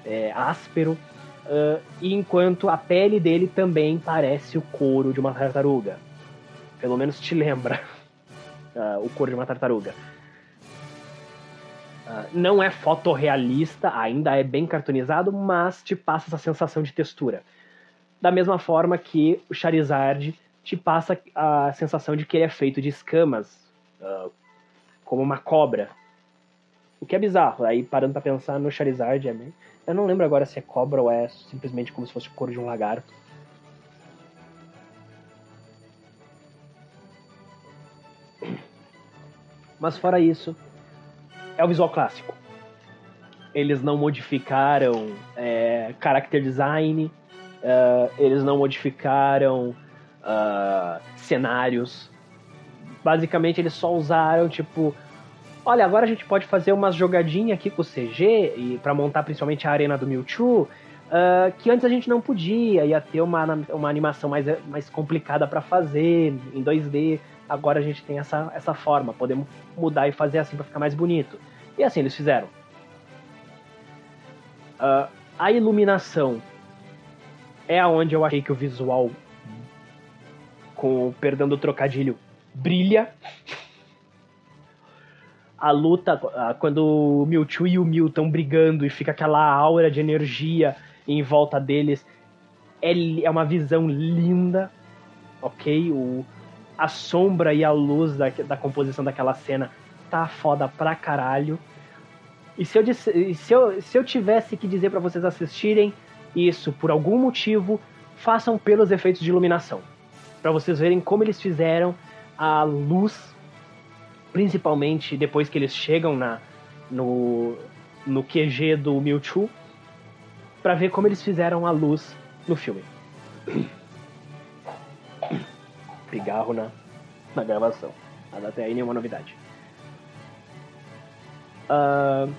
É, áspero. Uh, enquanto a pele dele também parece o couro de uma tartaruga. Pelo menos te lembra uh, o couro de uma tartaruga. Uh, não é fotorrealista, ainda é bem cartoonizado, mas te passa essa sensação de textura. Da mesma forma que o Charizard te passa a sensação de que ele é feito de escamas, como uma cobra. O que é bizarro. Aí parando pra pensar no Charizard, é bem... eu não lembro agora se é cobra ou é simplesmente como se fosse o couro de um lagarto. Mas fora isso, é o visual clássico. Eles não modificaram é, character design, uh, eles não modificaram uh, cenários. Basicamente, eles só usaram, tipo, olha, agora a gente pode fazer umas jogadinhas aqui com o CG e para montar principalmente a arena do Mewtwo, uh, que antes a gente não podia, ia ter uma, uma animação mais, mais complicada para fazer em 2D agora a gente tem essa, essa forma, podemos mudar e fazer assim para ficar mais bonito. E assim eles fizeram. Uh, a iluminação é aonde eu achei que o visual, com perdão do trocadilho, brilha. A luta, quando o Mewtwo e o Mew estão brigando e fica aquela aura de energia em volta deles, é, é uma visão linda, ok? O, a sombra e a luz da, da composição daquela cena tá foda pra caralho. E se eu, disse, se eu, se eu tivesse que dizer para vocês assistirem isso por algum motivo, façam pelos efeitos de iluminação. para vocês verem como eles fizeram a luz, principalmente depois que eles chegam na, no, no QG do Mewtwo, para ver como eles fizeram a luz no filme. Pigarro na, na gravação. Mas até aí nenhuma novidade. Uh,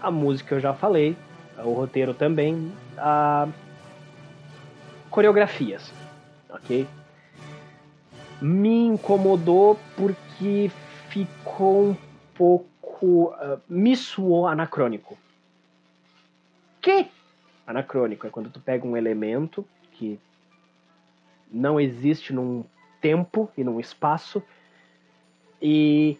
a música eu já falei, o roteiro também, a coreografias, ok? Me incomodou porque ficou um pouco. Uh, me suou anacrônico. Que? Anacrônico é quando tu pega um elemento que não existe num tempo e num espaço e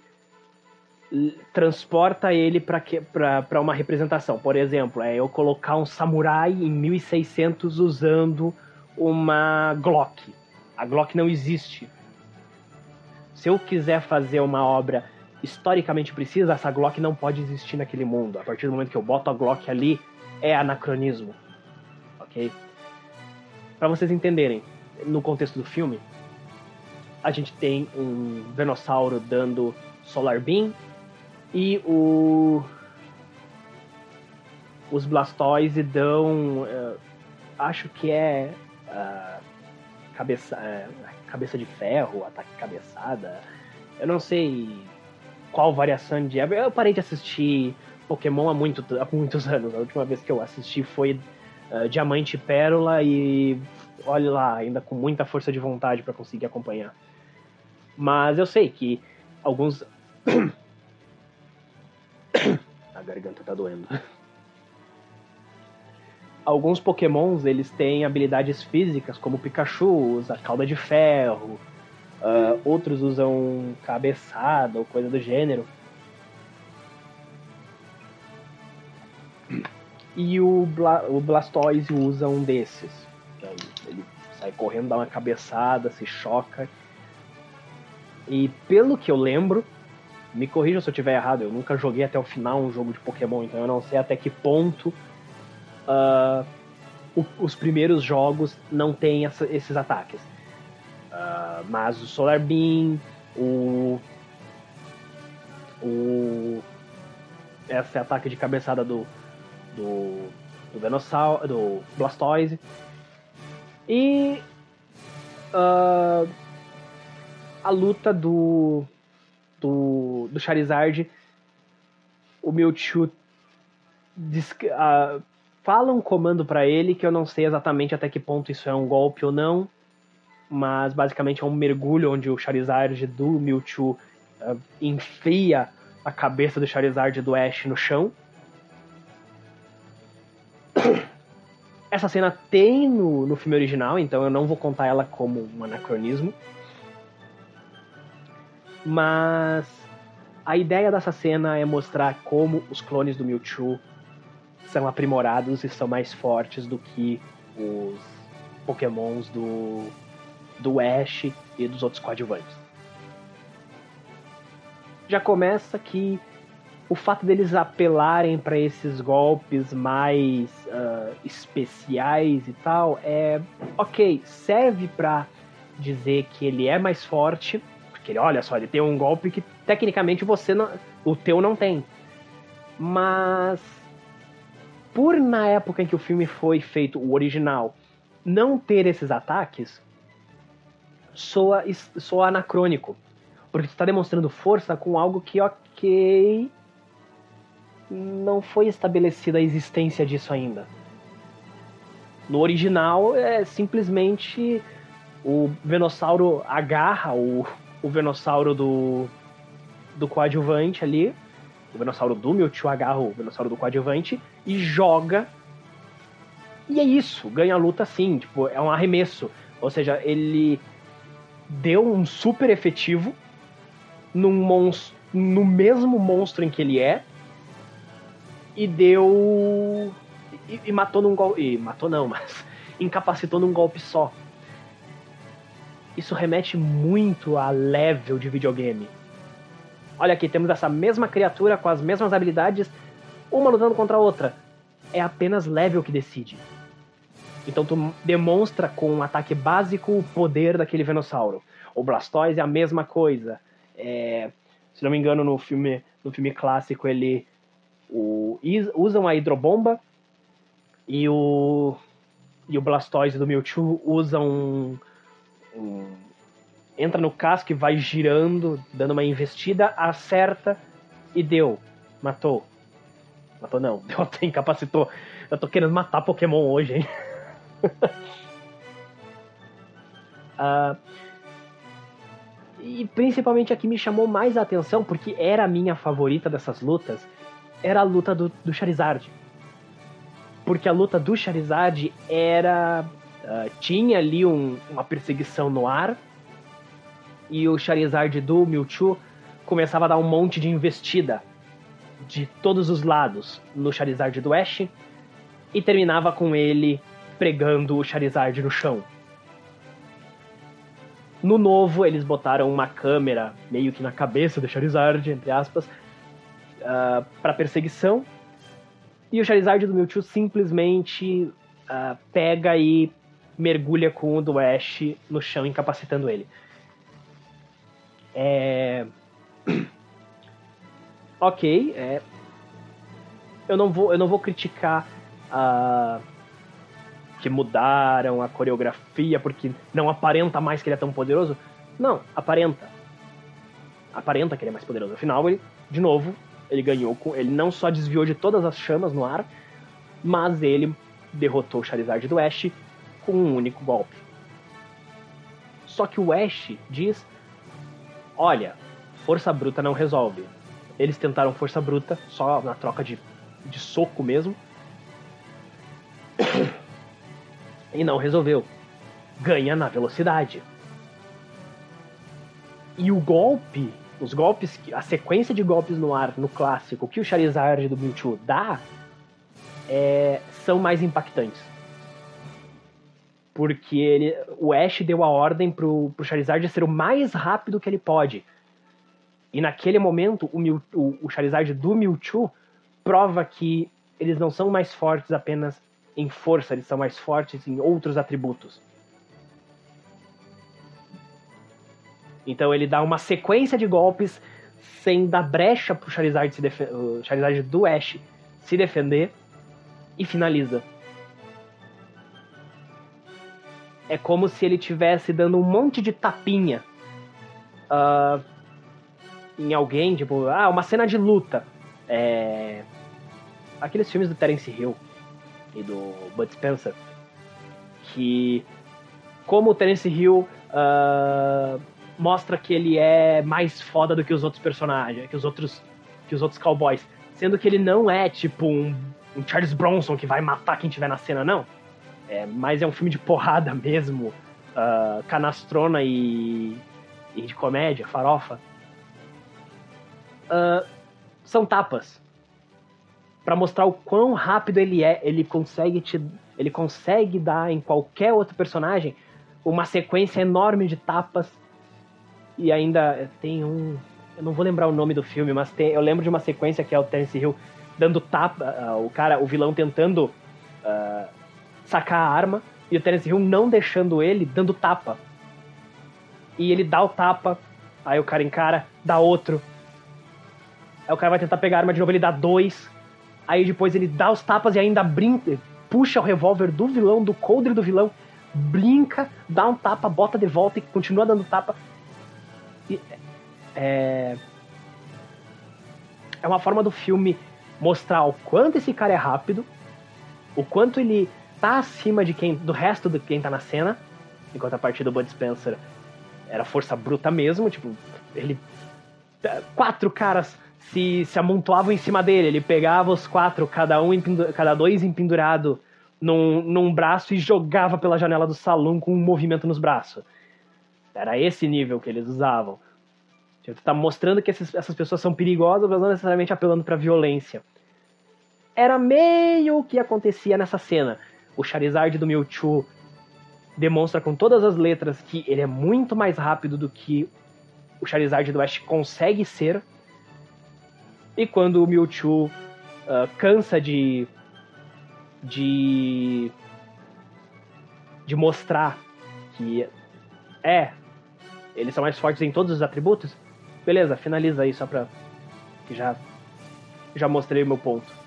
transporta ele para uma representação. Por exemplo, é eu colocar um samurai em 1600 usando uma Glock. A Glock não existe. Se eu quiser fazer uma obra historicamente precisa, essa Glock não pode existir naquele mundo. A partir do momento que eu boto a Glock ali, é anacronismo. Ok? Para vocês entenderem, no contexto do filme, a gente tem um Venossauro dando Solar Beam e o os Blastoise dão uh, acho que é uh, cabeça uh, cabeça de ferro, ataque cabeçada. Eu não sei qual variação de eu parei de assistir Pokémon há, muito, há muitos anos. A última vez que eu assisti foi uh, Diamante e Pérola e olha lá, ainda com muita força de vontade para conseguir acompanhar. Mas eu sei que alguns a garganta tá doendo. Alguns pokémons, eles têm habilidades físicas, como o Pikachu usa cauda de ferro, uh, outros usam cabeçada ou coisa do gênero. E o, Bla o Blastoise usa um desses. Então, ele sai correndo, dá uma cabeçada, se choca. E pelo que eu lembro, me corrija se eu estiver errado, eu nunca joguei até o final um jogo de Pokémon, então eu não sei até que ponto uh, o, os primeiros jogos não têm essa, esses ataques. Uh, mas o Solar Beam, o. O. Esse ataque de cabeçada do. Do. Do. Do Blastoise. E. Uh, a luta do do, do Charizard, o Mewtwo diz, uh, fala um comando para ele que eu não sei exatamente até que ponto isso é um golpe ou não, mas basicamente é um mergulho onde o Charizard do Mewtwo uh, enfia a cabeça do Charizard do Ash no chão. Essa cena tem no, no filme original, então eu não vou contar ela como um anacronismo. Mas a ideia dessa cena é mostrar como os clones do Mewtwo são aprimorados e são mais fortes do que os pokémons do, do Ash e dos outros coadjuvantes. Já começa que o fato deles apelarem para esses golpes mais uh, especiais e tal é ok, serve para dizer que ele é mais forte, que ele, olha só, ele tem um golpe que tecnicamente você não, o teu não tem. Mas por na época em que o filme foi feito, o original, não ter esses ataques, soa, soa anacrônico. Porque está demonstrando força com algo que, ok, não foi estabelecida a existência disso ainda. No original, é simplesmente o Venossauro agarra o, o Venossauro do, do coadjuvante ali o Venossauro do Mewtwo agarra o Venossauro do coadjuvante e joga. E é isso, ganha a luta sim, tipo, é um arremesso. Ou seja, ele deu um super efetivo num monstro, no mesmo monstro em que ele é e deu e, e matou num golpe, matou não, mas incapacitou num golpe só. Isso remete muito a level de videogame. Olha aqui, temos essa mesma criatura com as mesmas habilidades, uma lutando contra a outra. É apenas level que decide. Então tu demonstra com um ataque básico o poder daquele Venossauro. O Blastoise é a mesma coisa. É, se não me engano, no filme, no filme clássico ele o, usam a hidrobomba e o e o Blastoise do Mewtwo usam um, um, entra no casco e vai girando, dando uma investida, acerta e deu, matou. Matou não, deu até incapacitou. Eu tô querendo matar Pokémon hoje, hein? uh, e principalmente a que me chamou mais a atenção, porque era a minha favorita dessas lutas, era a luta do, do Charizard. Porque a luta do Charizard era. Uh, tinha ali um, uma perseguição no ar, e o Charizard do Mewtwo começava a dar um monte de investida de todos os lados no Charizard do Ash, e terminava com ele pregando o Charizard no chão. No novo, eles botaram uma câmera meio que na cabeça do Charizard, entre aspas, uh, ah, para perseguição. E o Charizard do Mewtwo simplesmente uh, pega e mergulha com o do Ash no chão, incapacitando ele. É... ok, é... eu não vou, eu não vou criticar a que mudaram a coreografia porque não aparenta mais que ele é tão poderoso. Não, aparenta. Aparenta que ele é mais poderoso. Afinal, ele, de novo, ele ganhou. Ele não só desviou de todas as chamas no ar, mas ele derrotou o Charizard do Ash com um único golpe. Só que o Ash diz: Olha, força bruta não resolve. Eles tentaram força bruta só na troca de, de soco mesmo. E não resolveu. Ganha na velocidade. E o golpe, os golpes, a sequência de golpes no ar no clássico que o Charizard do Mewtwo dá é, são mais impactantes. Porque ele, o Ash deu a ordem pro, pro Charizard ser o mais rápido que ele pode. E naquele momento, o, Mew, o, o Charizard do Mewtwo prova que eles não são mais fortes apenas em força, eles são mais fortes em outros atributos. Então ele dá uma sequência de golpes sem dar brecha pro Charizard, se Charizard do Ash se defender e finaliza. É como se ele tivesse dando um monte de tapinha uh, em alguém, tipo, ah, uma cena de luta. É... Aqueles filmes do Terence Hill e do Bud Spencer, que como o Terence Hill uh, mostra que ele é mais foda do que os outros personagens, que os outros que os outros cowboys, sendo que ele não é tipo um, um Charles Bronson que vai matar quem tiver na cena, não. É, mas é um filme de porrada mesmo, uh, canastrona e, e, de comédia, farofa. Uh, são tapas para mostrar o quão rápido ele é. Ele consegue te, ele consegue dar em qualquer outro personagem uma sequência enorme de tapas e ainda tem um, eu não vou lembrar o nome do filme, mas tem, eu lembro de uma sequência que é o Terence Hill dando tapa, uh, o cara, o vilão tentando uh, sacar a arma e o Terence Hill não deixando ele, dando tapa. E ele dá o tapa, aí o cara encara, dá outro. Aí o cara vai tentar pegar a arma de novo, ele dá dois. Aí depois ele dá os tapas e ainda brinca, puxa o revólver do vilão, do coldre do vilão, brinca, dá um tapa, bota de volta e continua dando tapa. E, é... é uma forma do filme mostrar o quanto esse cara é rápido, o quanto ele tá acima de quem do resto de quem tá na cena, enquanto a partida do Bud Spencer era força bruta mesmo, tipo, ele quatro caras se, se amontoavam em cima dele. Ele pegava os quatro, cada um cada dois empendurado num, num braço e jogava pela janela do salão com um movimento nos braços. Era esse nível que eles usavam. Tipo, tá mostrando que esses, essas pessoas são perigosas, mas não necessariamente apelando para violência. Era meio o que acontecia nessa cena. O Charizard do Mewtwo demonstra com todas as letras que ele é muito mais rápido do que o Charizard do Ash consegue ser. E quando o Mewtwo uh, cansa de de de mostrar que é eles são mais fortes em todos os atributos, beleza, finaliza aí só pra que já já mostrei o meu ponto.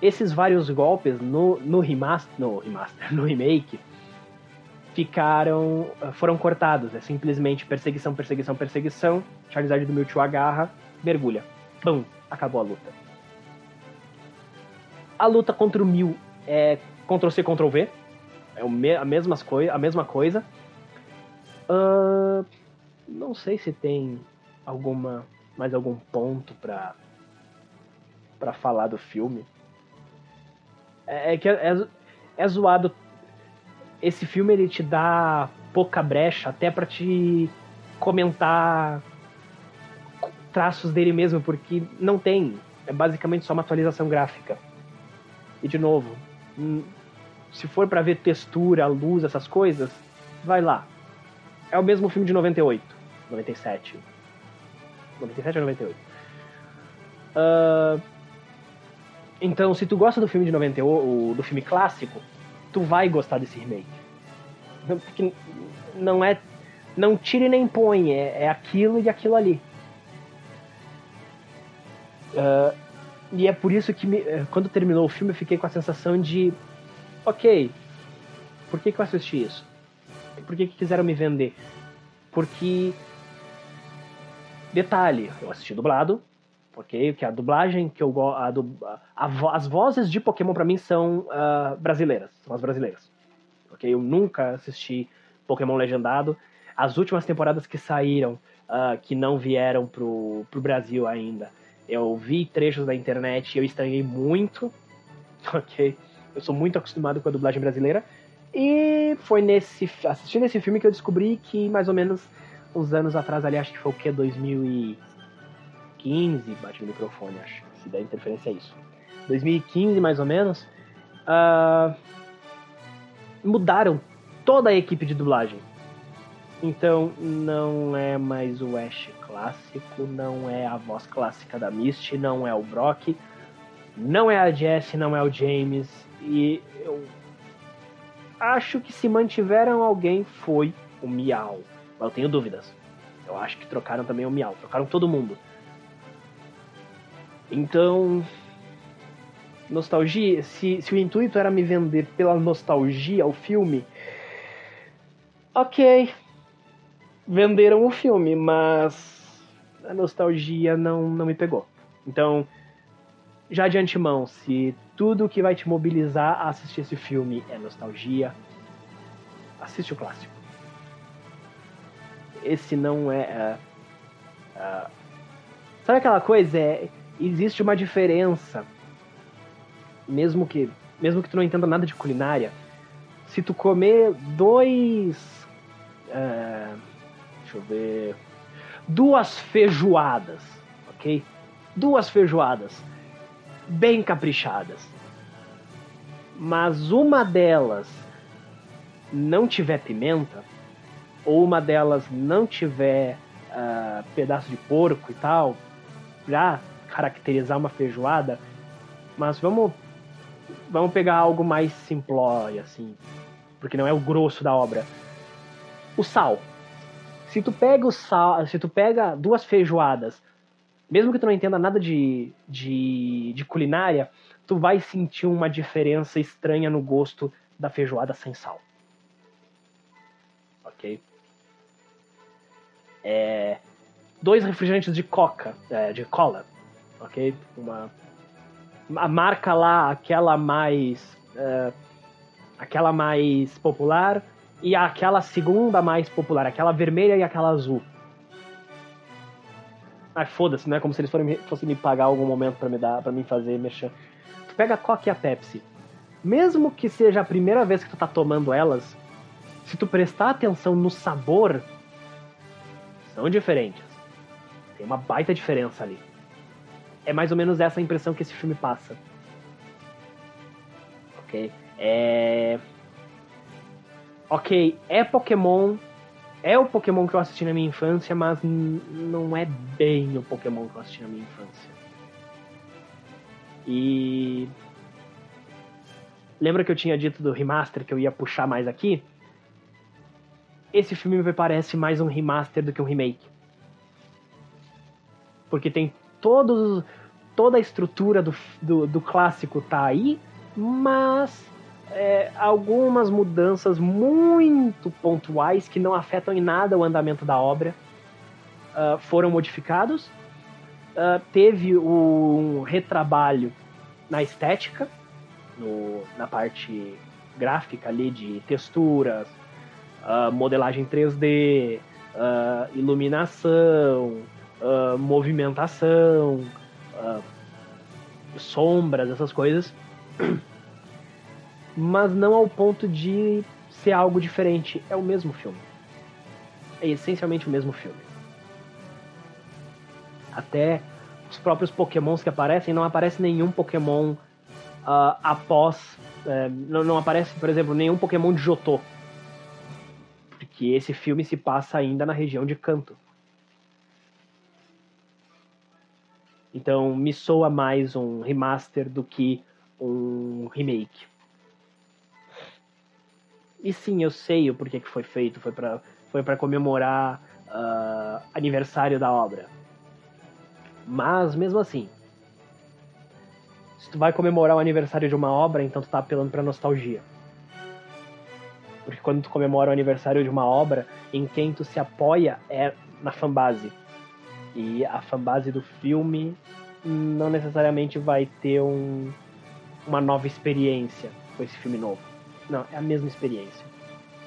Esses vários golpes no, no remaster, no remaster, no remake, ficaram. foram cortados. É simplesmente perseguição, perseguição, perseguição. Charizard do Mewtwo agarra, mergulha. Pum, acabou a luta. A luta contra o Mew é Ctrl-C, Ctrl-V. É a, mesma coi a mesma coisa. Uh, não sei se tem alguma mais algum ponto pra, pra falar do filme. É, é que é, é, é zoado esse filme ele te dá pouca brecha até para te comentar traços dele mesmo, porque não tem. É basicamente só uma atualização gráfica. E de novo, se for para ver textura, luz, essas coisas, vai lá. É o mesmo filme de 98, 97. 97 ou 98? Uh, então, se tu gosta do filme de 98, do filme clássico, tu vai gostar desse remake. Porque não é. Não tire nem põe, é, é aquilo e aquilo ali. Uh, e é por isso que me, eh, quando terminou o filme eu fiquei com a sensação de. Ok, por que, que eu assisti isso? Por que, que quiseram me vender? Porque. Detalhe, eu assisti dublado, ok? Que a dublagem que eu gosto. As vozes de Pokémon para mim são uh, brasileiras, são as brasileiras porque eu nunca assisti Pokémon Legendado. As últimas temporadas que saíram, uh, que não vieram pro, pro Brasil ainda, eu vi trechos da internet e eu estranhei muito, ok? Eu sou muito acostumado com a dublagem brasileira. E foi nesse assistindo esse filme que eu descobri que mais ou menos uns anos atrás ali, acho que foi o que 2015, bate no microfone, acho. Se der interferência é isso. 2015 mais ou menos. Uh, mudaram toda a equipe de dublagem. Então não é mais o Ash clássico, não é a voz clássica da Misty, não é o Brock, não é a Jess, não é o James. E eu acho que se mantiveram alguém foi o Miau. Mas eu tenho dúvidas. Eu acho que trocaram também o Miau, trocaram todo mundo. Então, nostalgia, se, se o intuito era me vender pela nostalgia o filme, ok, venderam o filme, mas a nostalgia não, não me pegou. Então, já de antemão, se tudo que vai te mobilizar a assistir esse filme é nostalgia, assiste o clássico. Esse não é. Uh, uh, sabe aquela coisa? É, existe uma diferença mesmo que mesmo que tu não entenda nada de culinária, se tu comer dois. Uh, deixa eu ver. Duas feijoadas, ok? Duas feijoadas bem caprichadas. Mas uma delas não tiver pimenta, ou uma delas não tiver uh, pedaço de porco e tal, pra caracterizar uma feijoada, mas vamos vamos pegar algo mais simplório, assim, porque não é o grosso da obra. O sal. Se tu pega o sal, se tu pega duas feijoadas, mesmo que tu não entenda nada de, de, de culinária, tu vai sentir uma diferença estranha no gosto da feijoada sem sal. Ok? É, dois refrigerantes de coca, é, de cola, ok? Uma a marca lá, aquela mais. Uh, aquela mais popular e aquela segunda mais popular, aquela vermelha e aquela azul. Ai, foda-se, não é como se eles fossem, me pagar algum momento para me dar, para mim fazer mexer. Tu pega a Coca e a Pepsi. Mesmo que seja a primeira vez que tu tá tomando elas, se tu prestar atenção no sabor, são diferentes. Tem uma baita diferença ali. É mais ou menos essa impressão que esse filme passa. Ok? É. Ok, é Pokémon. É o Pokémon que eu assisti na minha infância, mas não é bem o Pokémon que eu assisti na minha infância. E. Lembra que eu tinha dito do remaster que eu ia puxar mais aqui? Esse filme me parece mais um remaster do que um remake. Porque tem todos, toda a estrutura do, do, do clássico tá aí, mas é, algumas mudanças muito pontuais que não afetam em nada o andamento da obra uh, foram modificados. Uh, teve um retrabalho na estética, no, na parte gráfica ali de texturas, uh, modelagem 3D, iluminação, movimentação, sombras, essas coisas. mas não ao ponto de ser algo diferente. É o mesmo filme. É essencialmente o mesmo filme. Até os próprios pokémons que aparecem, não aparece nenhum pokémon uh, após. Uh, não, não, aparece, por exemplo, nenhum pokémon de Jotô. Porque esse filme se passa ainda na região de Kanto. Então me soa mais um remaster do que um remake. E sim, eu sei o porquê que foi feito. Foi para foi pra comemorar uh, aniversário da obra. Mas, mesmo assim, se tu vai comemorar o aniversário de uma obra, então tu tá apelando pra nostalgia. Porque quando tu comemora o aniversário de uma obra, em quem tu se apoia é na fanbase. E a fanbase do filme não necessariamente vai ter um, uma nova experiência com esse filme novo. Não, é a mesma experiência.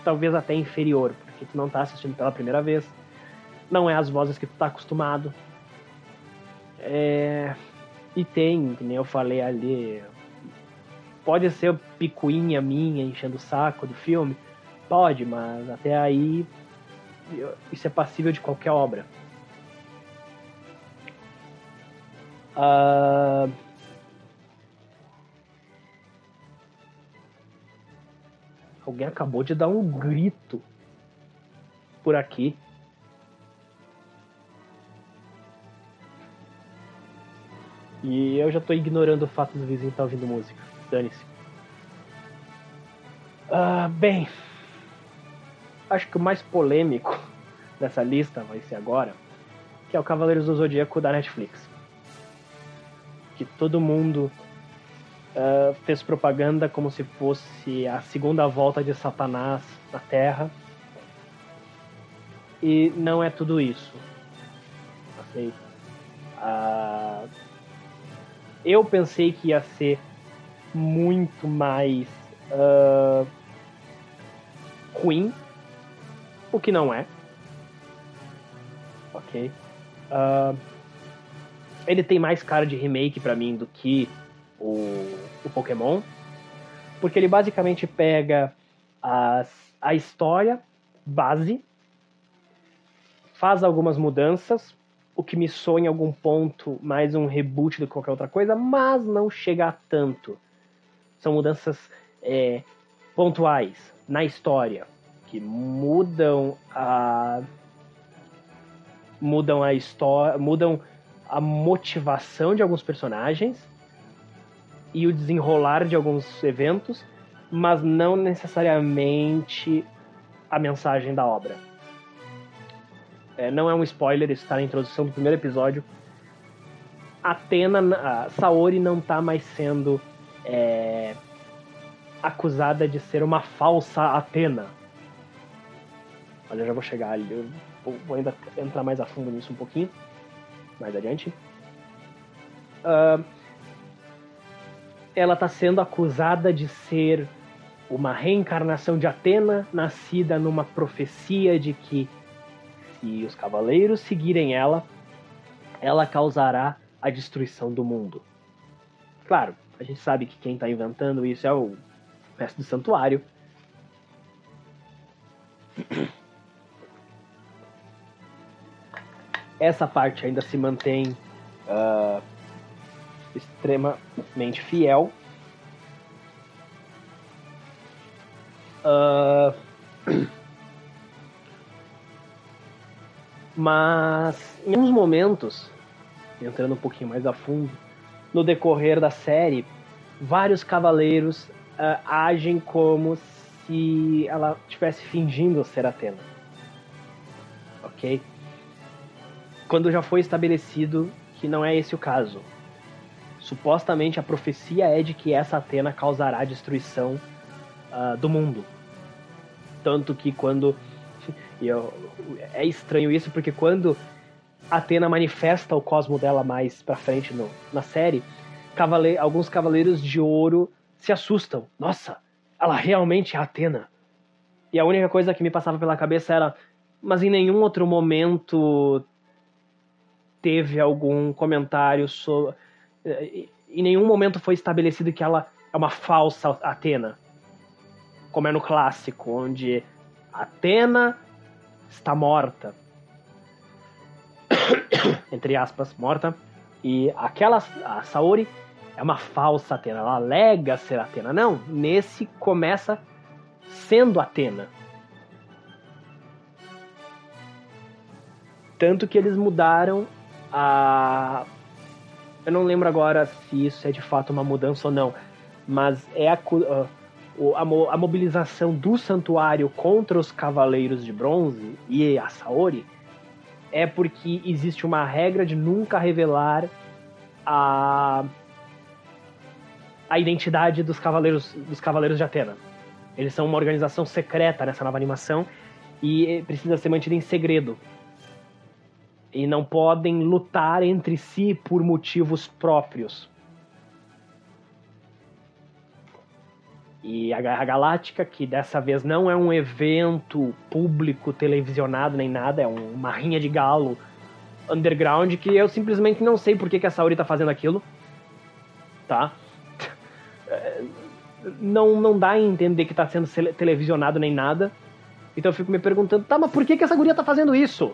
Talvez até inferior, porque tu não tá assistindo pela primeira vez. Não é as vozes que tu tá acostumado. É... E tem, que nem eu falei ali. Pode ser picuinha minha enchendo o saco do filme? Pode, mas até aí isso é passível de qualquer obra. Uh, Alguém acabou de dar um grito por aqui. E eu já tô ignorando o fato do vizinho estar tá ouvindo música. Dane-se. Ah, bem. Acho que o mais polêmico dessa lista vai ser agora, que é o Cavaleiros do Zodíaco da Netflix. Que todo mundo uh, fez propaganda como se fosse a segunda volta de Satanás na Terra. E não é tudo isso. Assim, uh, eu pensei que ia ser muito mais uh, ruim, o que não é. Ok. Uh, ele tem mais cara de remake para mim do que o, o Pokémon, porque ele basicamente pega as, a história base, faz algumas mudanças, o que me soa em algum ponto mais um reboot do que qualquer outra coisa, mas não chega a tanto. São mudanças é, pontuais na história que mudam a mudam a história, mudam a motivação de alguns personagens e o desenrolar de alguns eventos, mas não necessariamente a mensagem da obra. É, não é um spoiler, isso está na introdução do primeiro episódio. Atena, a Saori não está mais sendo é, acusada de ser uma falsa Atena. Olha, eu já vou chegar ali, eu vou ainda entrar mais a fundo nisso um pouquinho, mais adiante. Uh, ela está sendo acusada de ser uma reencarnação de Atena, nascida numa profecia de que se os cavaleiros seguirem ela, ela causará a destruição do mundo. Claro, a gente sabe que quem está inventando isso é o resto do santuário. Essa parte ainda se mantém uh, extremamente fiel. Uh, mas em alguns momentos, entrando um pouquinho mais a fundo, no decorrer da série, vários cavaleiros uh, agem como se ela estivesse fingindo ser Atena. Ok? Quando já foi estabelecido que não é esse o caso. Supostamente a profecia é de que essa Atena causará a destruição uh, do mundo. Tanto que quando. Eu, é estranho isso, porque quando Atena manifesta o cosmo dela mais pra frente no, na série, cavale, alguns cavaleiros de ouro se assustam. Nossa, ela realmente é Atena. E a única coisa que me passava pela cabeça era, mas em nenhum outro momento teve algum comentário sobre. Em nenhum momento foi estabelecido que ela é uma falsa Atena. Como é no clássico, onde Atena está morta. Entre aspas, morta. E aquela, a Saori, é uma falsa Atena. Ela alega ser Atena. Não, nesse começa sendo Atena. Tanto que eles mudaram a. Eu não lembro agora se isso é de fato uma mudança ou não, mas é a, a, a mobilização do santuário contra os Cavaleiros de Bronze e a Saori é porque existe uma regra de nunca revelar a a identidade dos cavaleiros dos cavaleiros de Atena. Eles são uma organização secreta nessa nova animação e precisa ser mantida em segredo e não podem lutar entre si por motivos próprios. E a Guerra Galáctica, que dessa vez não é um evento público televisionado nem nada, é uma rinha de galo underground que eu simplesmente não sei por que, a Saori tá fazendo aquilo. Tá? Não, não dá a entender que tá sendo televisionado nem nada. Então eu fico me perguntando, tá, mas por que, que essa guria tá fazendo isso?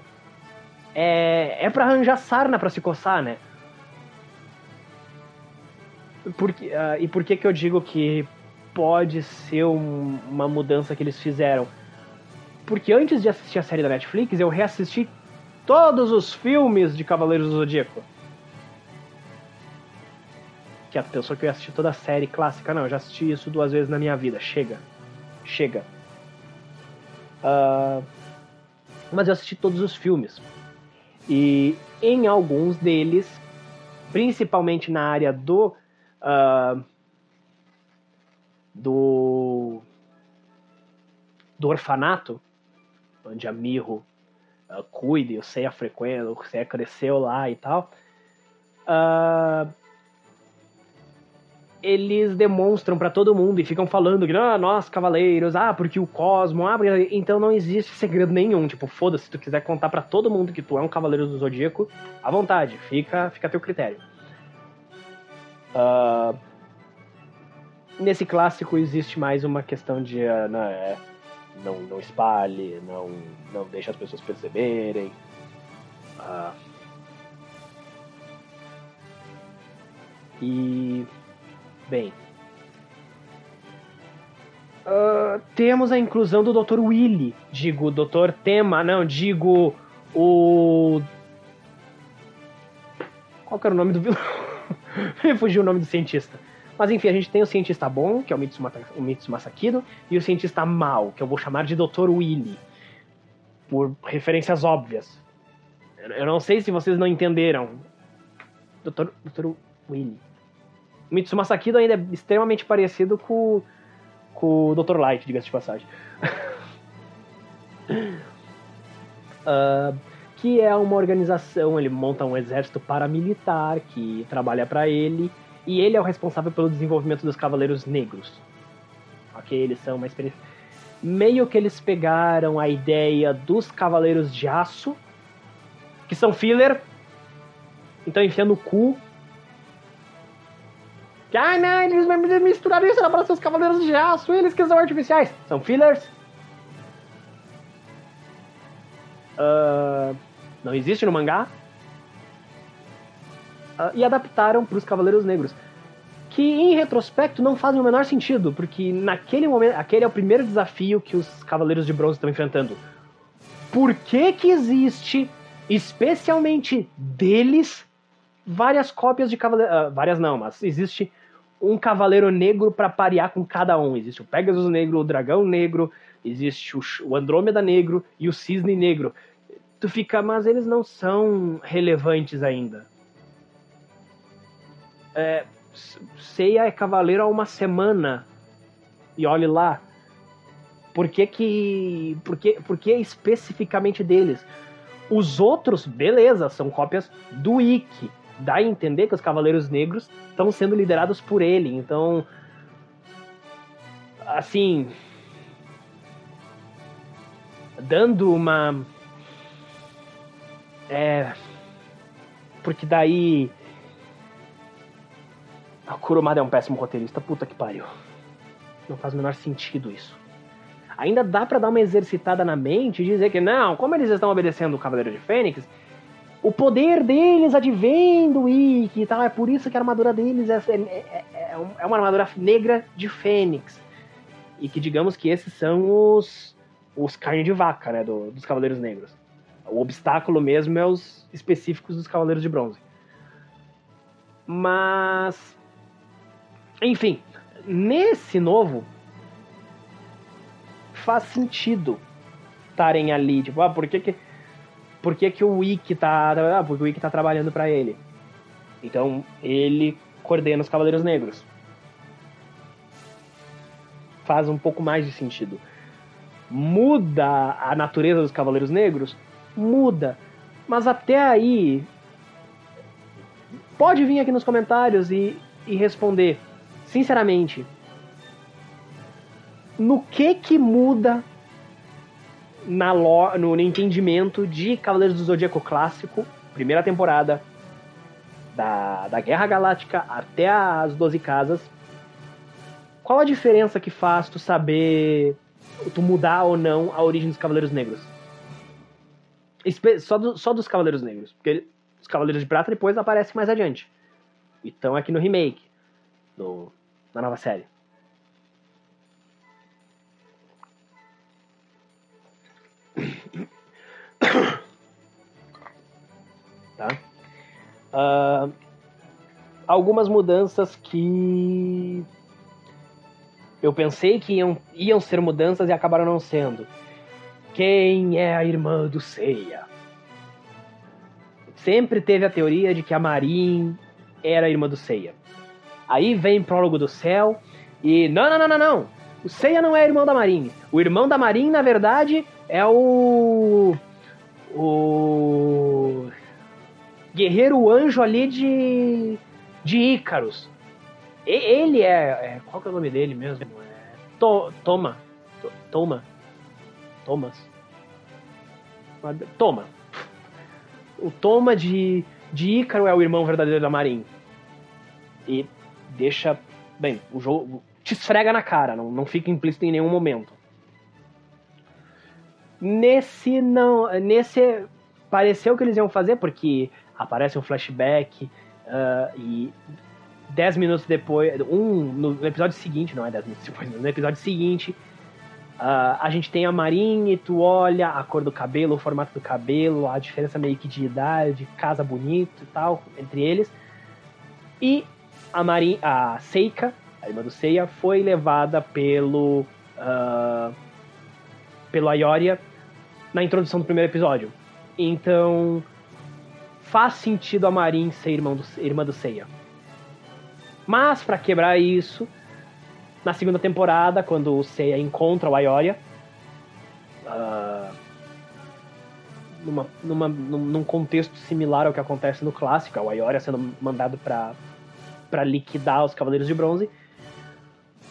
É, é para arranjar sarna para se coçar, né? Porque, uh, e por que, que eu digo que pode ser um, uma mudança que eles fizeram? Porque antes de assistir a série da Netflix, eu reassisti todos os filmes de Cavaleiros do Zodíaco. Que a pessoa que eu assisti toda a série clássica, não, eu já assisti isso duas vezes na minha vida. Chega. Chega. Uh, mas eu assisti todos os filmes. E em alguns deles, principalmente na área do. Uh, do. do orfanato, onde a Mirro uh, cuida, o Seiya frequenta, o Seiya cresceu lá e tal. Uh, eles demonstram para todo mundo e ficam falando que ah, nós cavaleiros, ah, porque o cosmo, ah, porque... então não existe segredo nenhum, tipo, foda-se, se tu quiser contar para todo mundo que tu é um cavaleiro do zodíaco, à vontade, fica, fica a teu critério. Uh... Nesse clássico existe mais uma questão de uh, não, é, não, não espalhe, não, não deixe as pessoas perceberem. Uh... E Bem. Uh, temos a inclusão do Dr. Willy. Digo, Dr. Tema, não, digo o. Qual que era o nome do vilão? Fugiu o nome do cientista. Mas enfim, a gente tem o cientista bom, que é o Mitsuma, o Mitsuma Sakido, e o cientista mal, que eu vou chamar de Dr. Willy. Por referências óbvias. Eu não sei se vocês não entenderam. Dr. Dr. Willy. Mitsuma Sakido ainda é extremamente parecido com, com o Dr. Light, diga-se de passagem. uh, que é uma organização, ele monta um exército paramilitar que trabalha para ele, e ele é o responsável pelo desenvolvimento dos Cavaleiros Negros. Ok, eles são uma experiência. Meio que eles pegaram a ideia dos Cavaleiros de Aço, que são filler, Então enfia no cu. Que, ah, não, eles misturaram isso, para ser os Cavaleiros de Aço, eles que são artificiais. São fillers. Uh, não existe no mangá. Uh, e adaptaram para os Cavaleiros Negros. Que em retrospecto não fazem o menor sentido, porque naquele momento, aquele é o primeiro desafio que os Cavaleiros de Bronze estão enfrentando. Por que que existe, especialmente deles, várias cópias de Cavaleiros. Uh, várias não, mas existe um Cavaleiro Negro para parear com cada um. Existe o Pegasus Negro, o Dragão Negro, existe o, Andrômeda Negro e o Cisne Negro. Tu fica, mas eles não são relevantes ainda. É, Seiya é cavaleiro há uma semana. E olhe lá. Por que que... Por que, por que especificamente deles? Os outros, beleza, são cópias do Ikki. Dá a entender que os Cavaleiros Negros estão sendo liderados por ele. Então... Assim... Dando uma... É... Porque daí a Kurumada é um péssimo roteirista, puta que pariu. Não faz o menor sentido isso. Ainda dá para dar uma exercitada na mente e dizer que não, como eles estão obedecendo o Cavaleiro de Fênix, o poder deles advém do Ikki e tal, é por isso que a armadura deles é, é, é, é uma armadura negra de Fênix. E que digamos que esses são os, os carne de vaca, né, do, dos Cavaleiros Negros. O obstáculo mesmo é os específicos dos Cavaleiros de Bronze. Mas enfim, nesse novo faz sentido estarem ali, tipo, ah, por que que por que, que o Wiki tá, ah, porque o Wiki tá trabalhando para ele. Então, ele coordena os Cavaleiros Negros. Faz um pouco mais de sentido. Muda a natureza dos Cavaleiros Negros? Muda. Mas até aí. Pode vir aqui nos comentários e, e responder sinceramente, no que que muda na no, entendimento de Cavaleiros do Zodíaco clássico, primeira temporada, da, da Guerra Galáctica até as Doze Casas, qual a diferença que faz tu saber, tu mudar ou não a origem dos Cavaleiros Negros? Só, do, só dos Cavaleiros Negros, porque os Cavaleiros de Prata depois aparecem mais adiante. Então aqui no remake, no, na nova série. Uh, algumas mudanças que eu pensei que iam, iam ser mudanças e acabaram não sendo. Quem é a irmã do Seiya? Sempre teve a teoria de que a Marin era a irmã do Seiya. Aí vem Prólogo do Céu e. Não, não, não, não, não! O Seiya não é irmão da Marin. O irmão da Marin, na verdade, é o. O. Guerreiro anjo ali de. De Ícaros. E, ele é, é, Qual que é o nome dele mesmo? É, to, Toma. To, Toma. Thomas. Toma. O Toma de, de Ícaro é o irmão verdadeiro da Marin. E deixa. Bem, o jogo te esfrega na cara, não, não fica implícito em nenhum momento. Nesse não. Nesse. Pareceu que eles iam fazer, porque aparece um flashback uh, e 10 minutos depois. Um, no episódio seguinte, não é 10 minutos depois, no episódio seguinte. Uh, a gente tem a Marine, tu olha a cor do cabelo, o formato do cabelo, a diferença meio que de idade, casa bonito e tal, entre eles. E a, Marin, a Seika, a irmã do Seiya, foi levada pelo. Uh, pelo Ayoria na introdução do primeiro episódio. Então. Faz sentido a Marin ser irmã do, irmã do Seiya. Mas, para quebrar isso, na segunda temporada, quando o Seiya encontra o Ayoria, uh, numa, numa, num contexto similar ao que acontece no clássico, o Ayoria sendo mandado para liquidar os Cavaleiros de Bronze.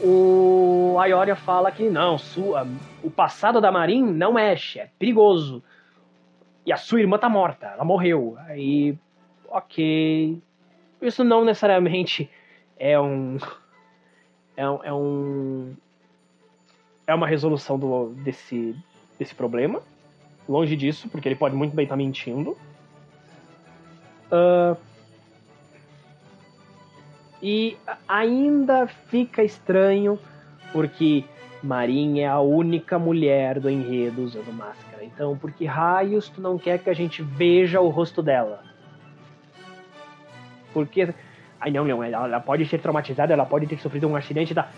O Ayoria fala que não, sua, o passado da Marin não mexe, é perigoso. E a sua irmã tá morta, ela morreu. Aí ok. Isso não necessariamente é um. É um. É, um, é uma resolução do, desse, desse problema. Longe disso, porque ele pode muito bem estar mentindo. Uh, e ainda fica estranho porque Marin é a única mulher do enredo usando máscara. Então, por que raios tu não quer que a gente veja o rosto dela? Porque. Ai, não, não, ela, pode ser traumatizada, ela pode ter sofrido um acidente da.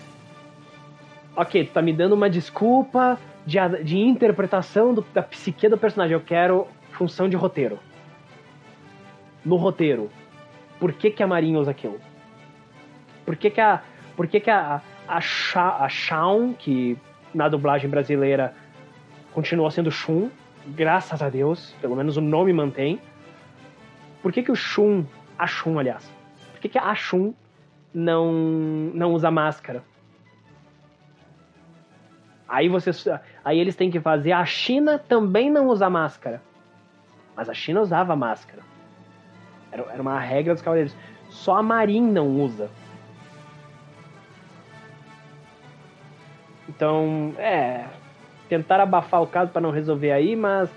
Ok, tu tá me dando uma desculpa de, de interpretação do, da psique do personagem. Eu quero função de roteiro. No roteiro. Por que, que a Marinha usa aquilo? Por que, que a. Por que, que a, a, Sha, a que na dublagem brasileira continua sendo Shun, graças a Deus, pelo menos o nome mantém. Por que, que o Shun, a Shun, aliás, por que, que a Shun não, não usa máscara? Aí você, aí eles têm que fazer a China também não usar máscara. Mas a China usava máscara. Era, era uma regra dos cavaleiros. Só a Marin não usa. Então, é. Tentar abafar o caso para não resolver aí, mas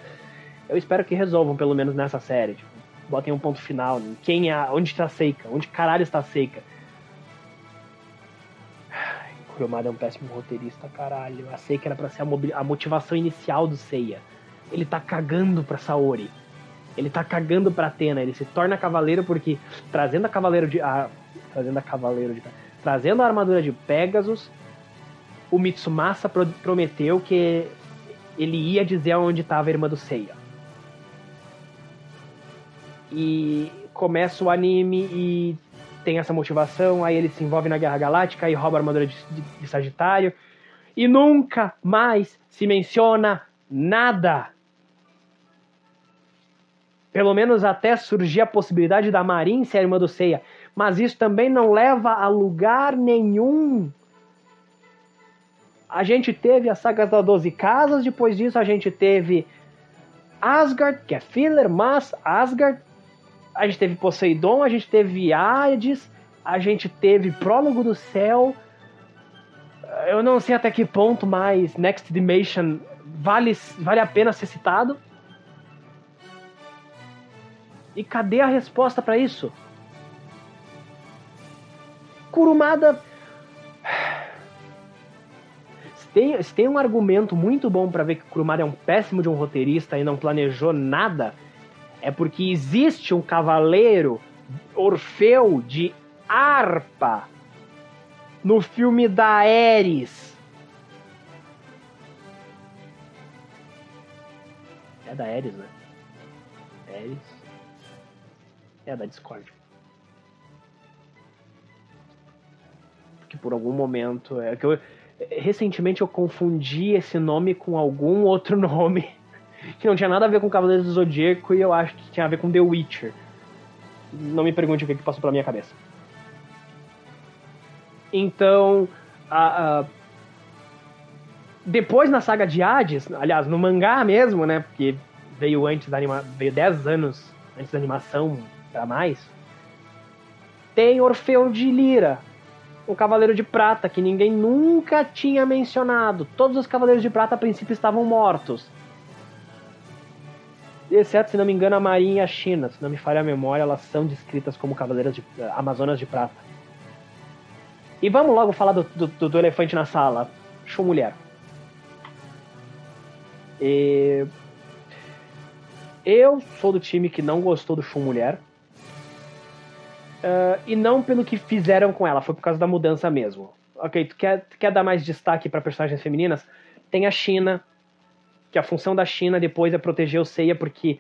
eu espero que resolvam, pelo menos nessa série. Tipo, botem um ponto final. Quem é. Onde está a Seika? Onde caralho está a Seika? Kurumada é um péssimo roteirista, caralho. A Seika era pra ser a, a motivação inicial do Seiya. Ele tá cagando pra Saori. Ele tá cagando pra Atena. Ele se torna cavaleiro porque, trazendo a cavaleiro de. A, trazendo a cavaleiro de. Trazendo a armadura de Pegasus, o Mitsumasa prometeu que ele ia dizer onde estava a irmã do Seiya. E começa o anime e tem essa motivação, aí ele se envolve na Guerra Galáctica e rouba a armadura de, de, de Sagitário. E nunca mais se menciona nada. Pelo menos até surgir a possibilidade da Marin ser a irmã do Seiya. Mas isso também não leva a lugar nenhum. A gente teve a saga das 12 casas, depois disso a gente teve Asgard, que é filler, mas Asgard a gente teve Poseidon, a gente teve Hades, a gente teve Prólogo do Céu. Eu não sei até que ponto mais Next Dimension vale, vale a pena ser citado. E cadê a resposta para isso? Kurumada. Tem, se tem um argumento muito bom para ver que Kurumada é um péssimo de um roteirista e não planejou nada, é porque existe um cavaleiro Orfeu de harpa no filme da Ares. É da Ares, né? Ares. É da Discord. Porque por algum momento. É que eu, recentemente eu confundi esse nome com algum outro nome que não tinha nada a ver com Cavaleiros do Zodíaco e eu acho que tinha a ver com The Witcher. Não me pergunte o que, que passou pela minha cabeça. Então, a, a... depois na saga de Hades, aliás, no mangá mesmo, né? Porque veio antes da anima... veio 10 anos antes da animação para mais. Tem Orfeu de Lira, um cavaleiro de prata que ninguém nunca tinha mencionado. Todos os cavaleiros de prata a princípio estavam mortos exceto, se não me engano, a Marinha e a China. Se não me falha a memória, elas são descritas como cavaleiras de uh, Amazonas de Prata. E vamos logo falar do, do, do elefante na sala. Show mulher. E... Eu sou do time que não gostou do Show Mulher. Uh, e não pelo que fizeram com ela, foi por causa da mudança mesmo. Ok, tu quer, tu quer dar mais destaque para personagens femininas? Tem a China, que a função da China depois é proteger o Seiya, porque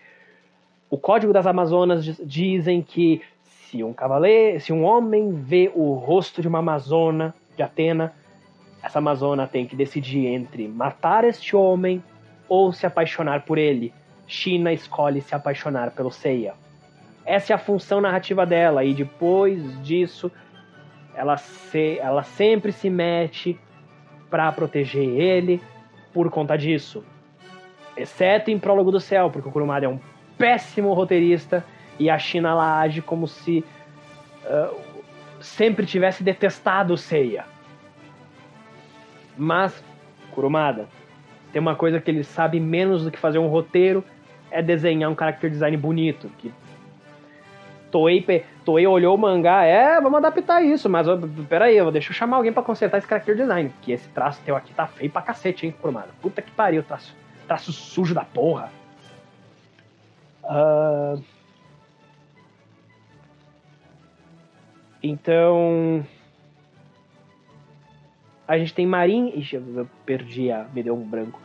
o Código das Amazonas dizem que se um cavaleiro, se um homem vê o rosto de uma amazona de Atena, essa amazona tem que decidir entre matar este homem ou se apaixonar por ele. China escolhe se apaixonar pelo Seiya. Essa é a função narrativa dela e depois disso ela, se, ela sempre se mete para proteger ele por conta disso exceto em Prólogo do Céu, porque o Kurumada é um péssimo roteirista e a China ela age como se uh, sempre tivesse detestado Seiya. Mas, Kurumada, tem uma coisa que ele sabe menos do que fazer um roteiro, é desenhar um character design bonito. Que Toei, Toei olhou o mangá, é, vamos adaptar isso, mas peraí, eu, deixa eu chamar alguém para consertar esse character design, que esse traço teu aqui tá feio pra cacete, hein, Kurumada. Puta que pariu, traço, traço sujo da porra. Uh... Então. A gente tem Marin. Ixi, eu perdi a. Me deu um branco.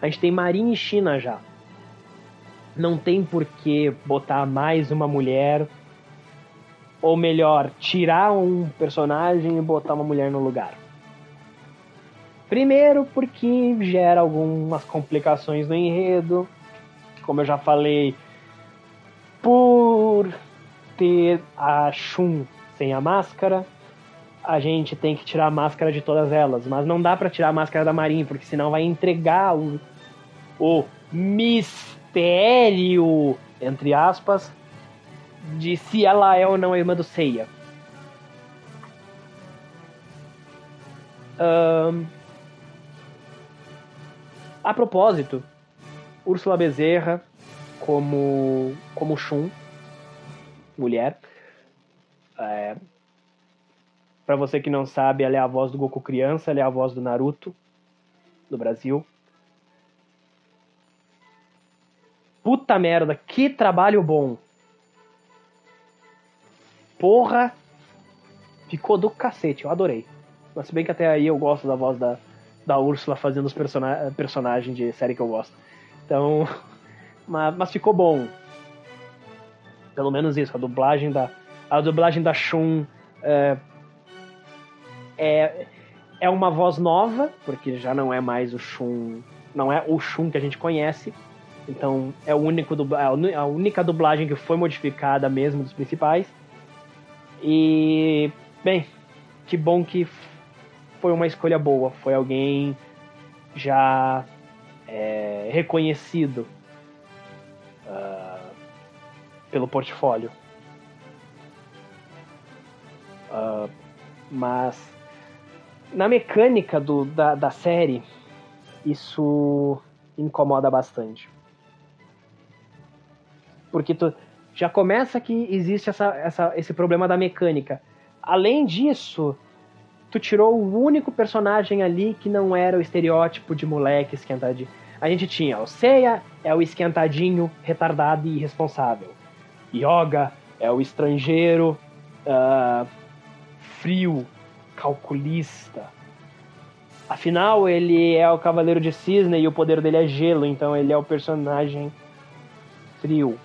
A gente tem Marin e China já. Não tem por que botar mais uma mulher. Ou melhor, tirar um personagem e botar uma mulher no lugar. Primeiro, porque gera algumas complicações no enredo como eu já falei, por ter a Shun sem a máscara, a gente tem que tirar a máscara de todas elas. Mas não dá para tirar a máscara da Marin, porque senão vai entregar o, o mistério, entre aspas, de se ela é ou não a irmã do Seiya. Um, a propósito, Úrsula Bezerra como, como Shun, mulher. É, para você que não sabe, ela é a voz do Goku criança, ela é a voz do Naruto do Brasil. Puta merda, que trabalho bom. Porra, ficou do cacete, eu adorei. Mas se bem que até aí eu gosto da voz da, da Úrsula fazendo os persona personagens de série que eu gosto. Então, mas, mas ficou bom. Pelo menos isso, a dublagem da a dublagem da Shun é, é, é uma voz nova, porque já não é mais o Shun, não é o Shun que a gente conhece. Então é o único a única dublagem que foi modificada mesmo dos principais. E bem, que bom que foi uma escolha boa. Foi alguém já é, reconhecido uh, pelo portfólio. Uh, mas na mecânica do, da, da série, isso incomoda bastante. Porque tu já começa que existe essa, essa, esse problema da mecânica. Além disso, tu tirou o único personagem ali que não era o estereótipo de moleque esquentadinho. A gente tinha o Seiya, é o esquentadinho, retardado e irresponsável. Yoga é o estrangeiro, uh, frio, calculista. Afinal, ele é o Cavaleiro de Cisne e o poder dele é gelo, então ele é o personagem frio.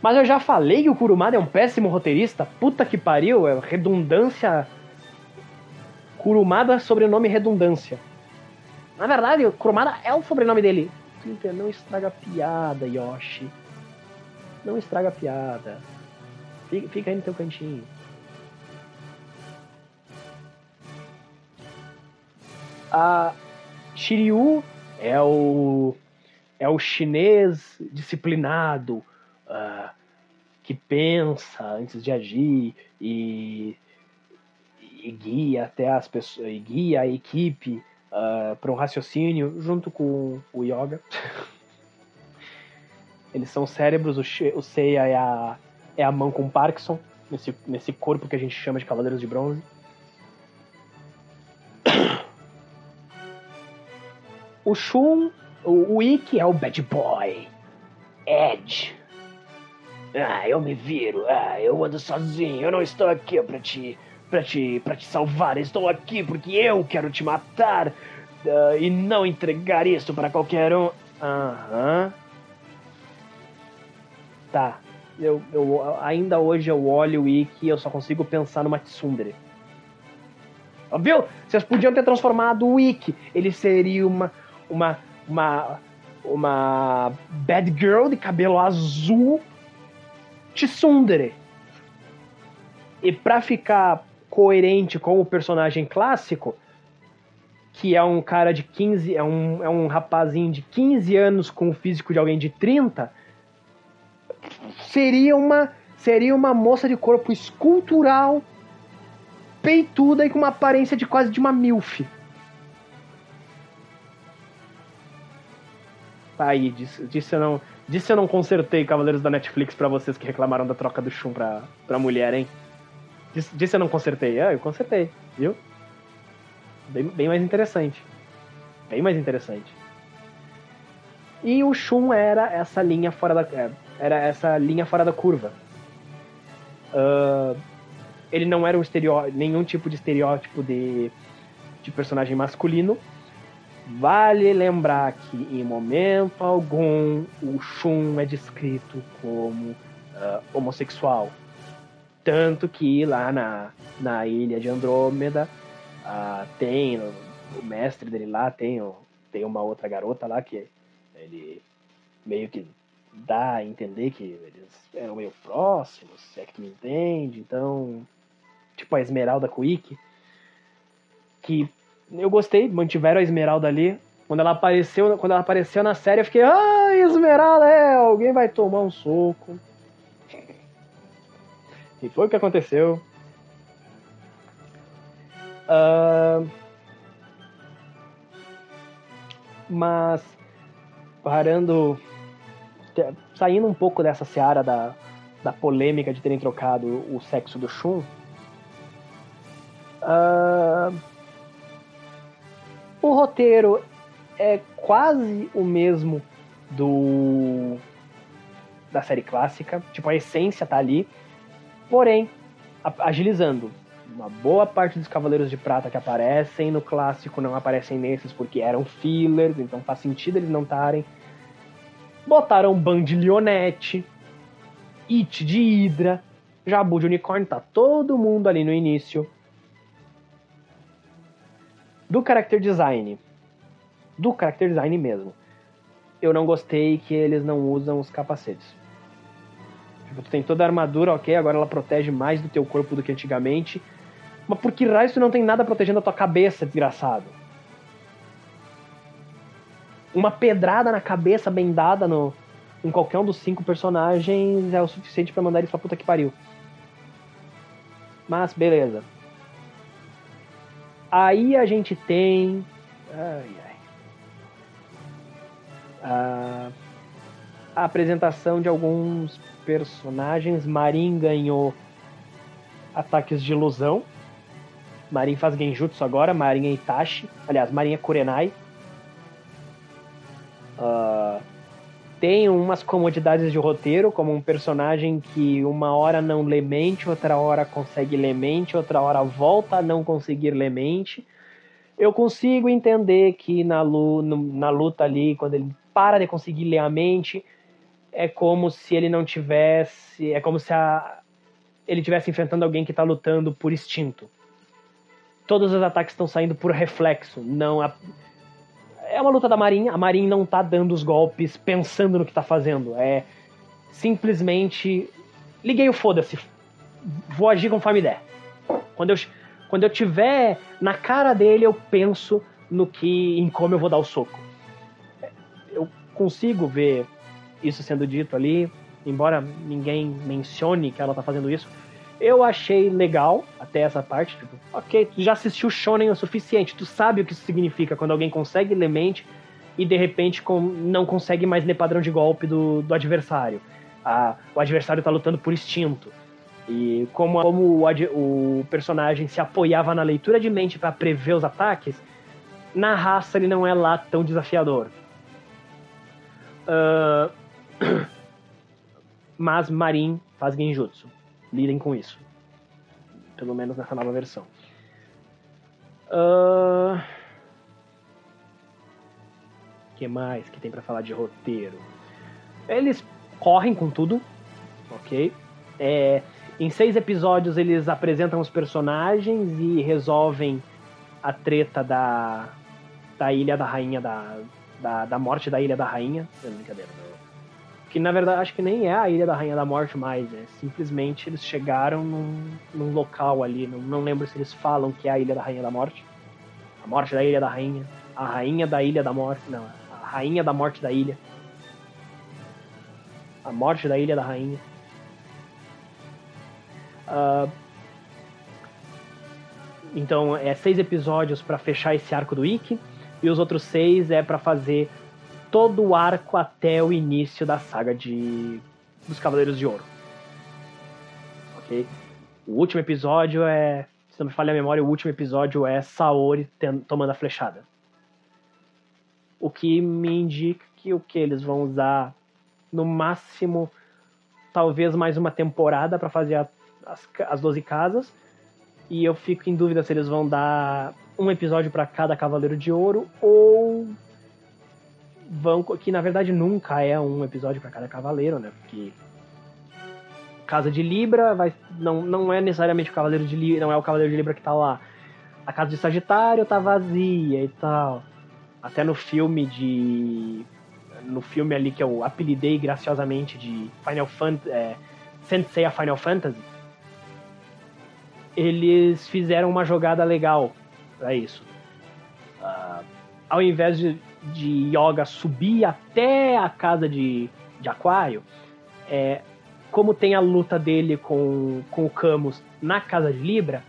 Mas eu já falei que o Kurumada é um péssimo roteirista. Puta que pariu, é redundância. Kurumada, sobrenome redundância. Na verdade, o Kurumada é o sobrenome dele. Twitter, não estraga piada, Yoshi. Não estraga piada. Fica, fica aí no teu cantinho. A Shiryu é o é o chinês disciplinado, uh, que pensa antes de agir e, e guia até as pessoas, e guia a equipe uh, para um raciocínio junto com o Yoga. Eles são cérebros, o, o Seiya é a, é a mão com Parkinson, nesse, nesse corpo que a gente chama de Cavaleiros de Bronze. O Shun, o, o Ikki é o bad boy. Edge. Ah, eu me viro. Ah, eu ando sozinho. Eu não estou aqui para te, para te, para te salvar. Estou aqui porque eu quero te matar uh, e não entregar isso para qualquer um. Aham. Tá. Eu, eu, ainda hoje eu olho o Ikki e eu só consigo pensar no Matsundere. Viu? Vocês podiam ter transformado o Ikki. Ele seria uma, uma, uma, uma bad girl de cabelo azul Tsundere. E para ficar coerente com o personagem clássico, que é um cara de 15, é um, é um rapazinho de 15 anos com o físico de alguém de 30, seria uma seria uma moça de corpo escultural, peituda e com uma aparência de quase de uma milf. Tá aí, disse, disse, não, disse eu não consertei Cavaleiros da Netflix para vocês que reclamaram da troca do Shun pra, pra mulher, hein? Disse, disse eu não consertei. Ah, eu consertei, viu? Bem, bem mais interessante. Bem mais interessante. E o Shun era essa linha fora da. É, era essa linha fora da curva. Uh, ele não era um estereótipo, nenhum tipo de estereótipo de, de personagem masculino. Vale lembrar que em momento algum o Shun é descrito como uh, homossexual. Tanto que lá na, na ilha de Andrômeda uh, tem o mestre dele lá, tem, tem uma outra garota lá que ele meio que dá a entender que eles eram meio próximos, se é que tu me entende. Então, tipo a Esmeralda Quick, que eu gostei, mantiveram a Esmeralda ali. Quando ela apareceu, quando ela apareceu na série, eu fiquei, ah, Esmeralda, é, alguém vai tomar um soco. E foi o que aconteceu. Uh, mas parando saindo um pouco dessa seara da, da polêmica de terem trocado o sexo do Shun, uh, o roteiro é quase o mesmo do da série clássica, tipo a essência tá ali, porém agilizando. Uma boa parte dos Cavaleiros de Prata que aparecem no clássico não aparecem nesses porque eram fillers, então faz sentido eles não estarem. Botaram Ban de Leonete, It de Hydra, Jabu de Unicórnio, tá todo mundo ali no início. Do character design, do character design mesmo, eu não gostei que eles não usam os capacetes. Tipo, tu tem toda a armadura, ok, agora ela protege mais do teu corpo do que antigamente. Mas por que raio tu não tem nada protegendo a tua cabeça, desgraçado? uma pedrada na cabeça bem dada no, em qualquer um dos cinco personagens é o suficiente para mandar ele pra puta que pariu. Mas beleza. Aí a gente tem. Ai, ai. A, a apresentação de alguns personagens. Marin ganhou ataques de ilusão. Marin faz genjutsu agora. Marin é Itachi. Aliás, Marin é Kurenai. Uh, tem umas comodidades de roteiro, como um personagem que uma hora não lê mente, outra hora consegue ler mente, outra hora volta a não conseguir ler mente. Eu consigo entender que na, na luta ali, quando ele para de conseguir ler a mente, é como se ele não tivesse. É como se a, ele estivesse enfrentando alguém que está lutando por instinto. Todos os ataques estão saindo por reflexo, não a, é uma luta da Marin, a Marin não tá dando os golpes pensando no que tá fazendo. É simplesmente. Liguei o foda-se. Vou agir conforme der. Quando eu, quando eu tiver na cara dele, eu penso no que. em como eu vou dar o soco. Eu consigo ver isso sendo dito ali, embora ninguém mencione que ela tá fazendo isso. Eu achei legal até essa parte, tipo, ok, tu já assistiu Shonen o suficiente, tu sabe o que isso significa quando alguém consegue ler mente e de repente com, não consegue mais ler padrão de golpe do, do adversário. O adversário tá lutando por instinto. E como, como o, o personagem se apoiava na leitura de mente para prever os ataques, na raça ele não é lá tão desafiador. Uh... Mas Marin faz genjutsu lidem com isso. Pelo menos nessa nova versão. Uh... que mais que tem para falar de roteiro? Eles correm com tudo, ok? É, em seis episódios eles apresentam os personagens e resolvem a treta da, da Ilha da Rainha, da, da, da morte da Ilha da Rainha. Não, brincadeira, não que na verdade acho que nem é a Ilha da Rainha da Morte mais, é simplesmente eles chegaram num, num local ali, não, não lembro se eles falam que é a Ilha da Rainha da Morte. morte da Ilha da Rainha, a Rainha da Ilha da Morte, não, a Rainha da Morte da Ilha, a Morte da Ilha da Rainha. Uh, então é seis episódios para fechar esse arco do Ikki e os outros seis é para fazer todo o arco até o início da saga de dos Cavaleiros de Ouro. Ok? O último episódio é, se não me falha a memória, o último episódio é Saori tomando a flechada. O que me indica que o que eles vão usar no máximo talvez mais uma temporada para fazer a, as, as 12 casas. E eu fico em dúvida se eles vão dar um episódio para cada Cavaleiro de Ouro ou vão que na verdade nunca é um episódio para cada cavaleiro, né? Porque Casa de Libra vai não, não é necessariamente o Cavaleiro de Libra, não é o Cavaleiro de Libra que tá lá. A casa de Sagitário tá vazia e tal. Até no filme de no filme ali que eu apelidei graciosamente de Final Fantasy, é, Sensei a Final Fantasy, eles fizeram uma jogada legal para isso. Uh, ao invés de, de Yoga subir até a casa de, de Aquário, é, como tem a luta dele com, com o Camus na casa de Libra,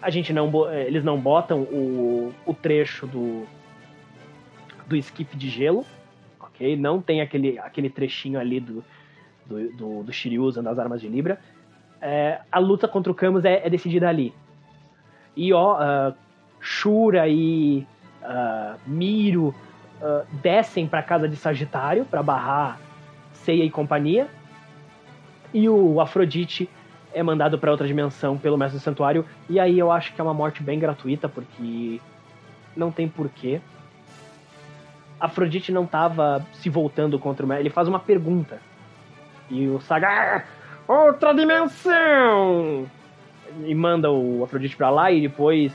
a gente não é, eles não botam o, o trecho do do skip de gelo, ok? Não tem aquele, aquele trechinho ali do, do, do, do Shiryu usando as armas de Libra. É, a luta contra o Camus é, é decidida ali. E ó, uh, Shura e uh, Miro uh, descem para casa de Sagitário para barrar Seiya e companhia. E o Afrodite é mandado para outra dimensão pelo Mestre do Santuário. E aí eu acho que é uma morte bem gratuita, porque não tem porquê. Afrodite não tava se voltando contra o Mestre. Ele faz uma pergunta. E o Saga. Ah, outra dimensão! E manda o Afrodite pra lá e depois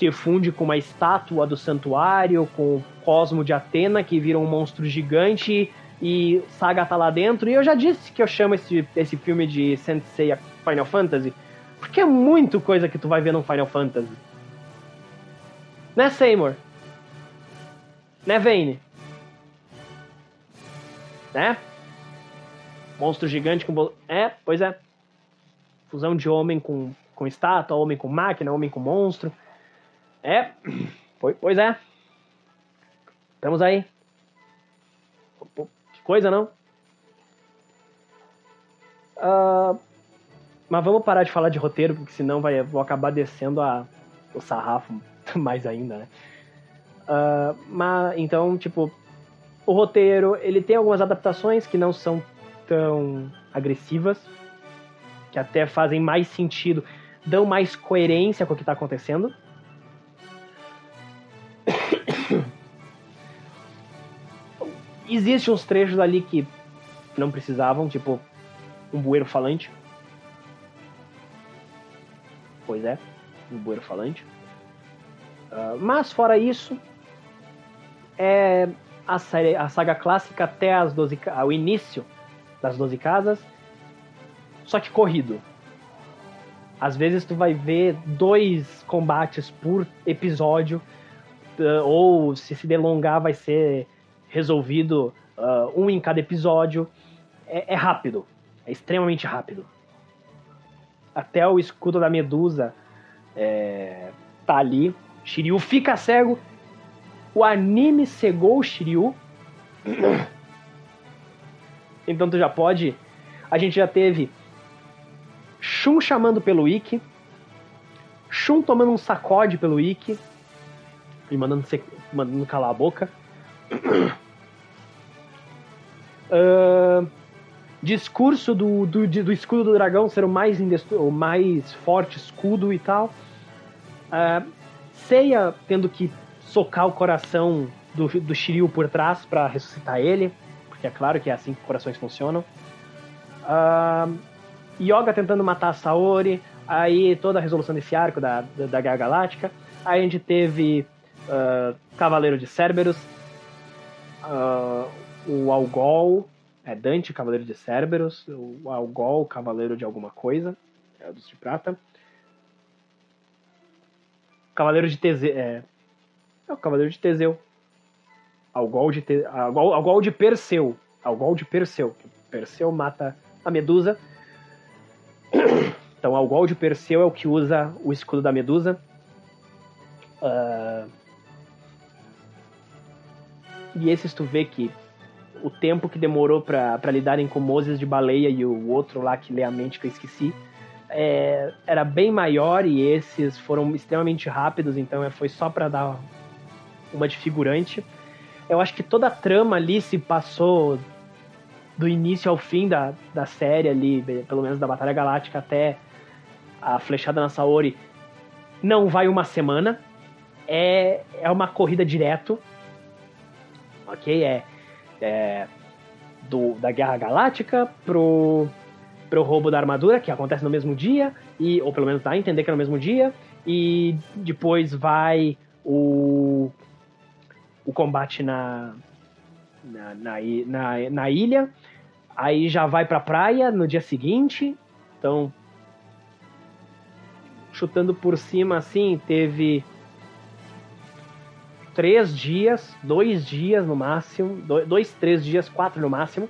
se funde com uma estátua do santuário, com o Cosmo de Atena, que vira um monstro gigante, e Saga tá lá dentro. E eu já disse que eu chamo esse, esse filme de Sensei Final Fantasy, porque é muito coisa que tu vai ver no Final Fantasy. Né, Seymour? Né, Vayne? Né? Monstro gigante com... É, pois é. Fusão de homem com, com estátua, homem com máquina, homem com monstro. É, pois é. Estamos aí. Que coisa, não? Uh, mas vamos parar de falar de roteiro, porque senão vai, vou acabar descendo a, o sarrafo mais ainda, né? Uh, mas, então, tipo, o roteiro, ele tem algumas adaptações que não são tão agressivas, que até fazem mais sentido, dão mais coerência com o que está acontecendo. Existem uns trechos ali que não precisavam, tipo um bueiro falante. Pois é, um bueiro falante. Uh, mas fora isso, é a, série, a saga clássica até as 12, o início das 12 casas, só que corrido. Às vezes tu vai ver dois combates por episódio uh, ou se se delongar vai ser resolvido uh, um em cada episódio. É, é, rápido, é extremamente rápido. Até o escudo da Medusa é, tá ali. Shiryu fica cego. O anime cegou o Shiryu. Então tu já pode. A gente já teve Shun chamando pelo Ikki. Shun tomando um sacode pelo Ikki e mandando, se, mandando calar a boca. Uh, discurso do, do, do, escudo do dragão ser o mais, o mais forte escudo e tal. Uh, Seiya tendo que socar o coração do, do Shiryu por trás para ressuscitar ele, porque é claro que é assim que corações funcionam. Uh, Yoga tentando matar a Saori, aí toda a resolução desse arco da, da, da Guerra Galáctica. Aí a gente teve uh, Cavaleiro de Cerberus, o Algol, é Dante, Cavaleiro de Cerberus, o Algol, Cavaleiro de alguma coisa, é dos de prata. Cavaleiro de Teze, é, É o Cavaleiro de Teseu. Algol de, Te... Algol, Algol de Perseu. Algol de Perseu. Perseu mata a Medusa. Então, Algol de Perseu é o que usa o escudo da Medusa. Uh... E esses tu vê que o tempo que demorou para lidarem com Moses de baleia e o outro lá que lê a mente que eu esqueci é, era bem maior e esses foram extremamente rápidos, então é, foi só para dar uma de figurante. Eu acho que toda a trama ali se passou do início ao fim da, da série ali, pelo menos da Batalha Galáctica até a Flechada na Saori, não vai uma semana. É, é uma corrida direto. Ok? É, é do, da Guerra Galáctica pro, pro roubo da armadura, que acontece no mesmo dia, e, ou pelo menos dá a entender que é no mesmo dia, e depois vai o, o combate na, na, na, na, na ilha, aí já vai pra praia no dia seguinte, então chutando por cima assim, teve três dias, dois dias no máximo, dois, três dias, quatro no máximo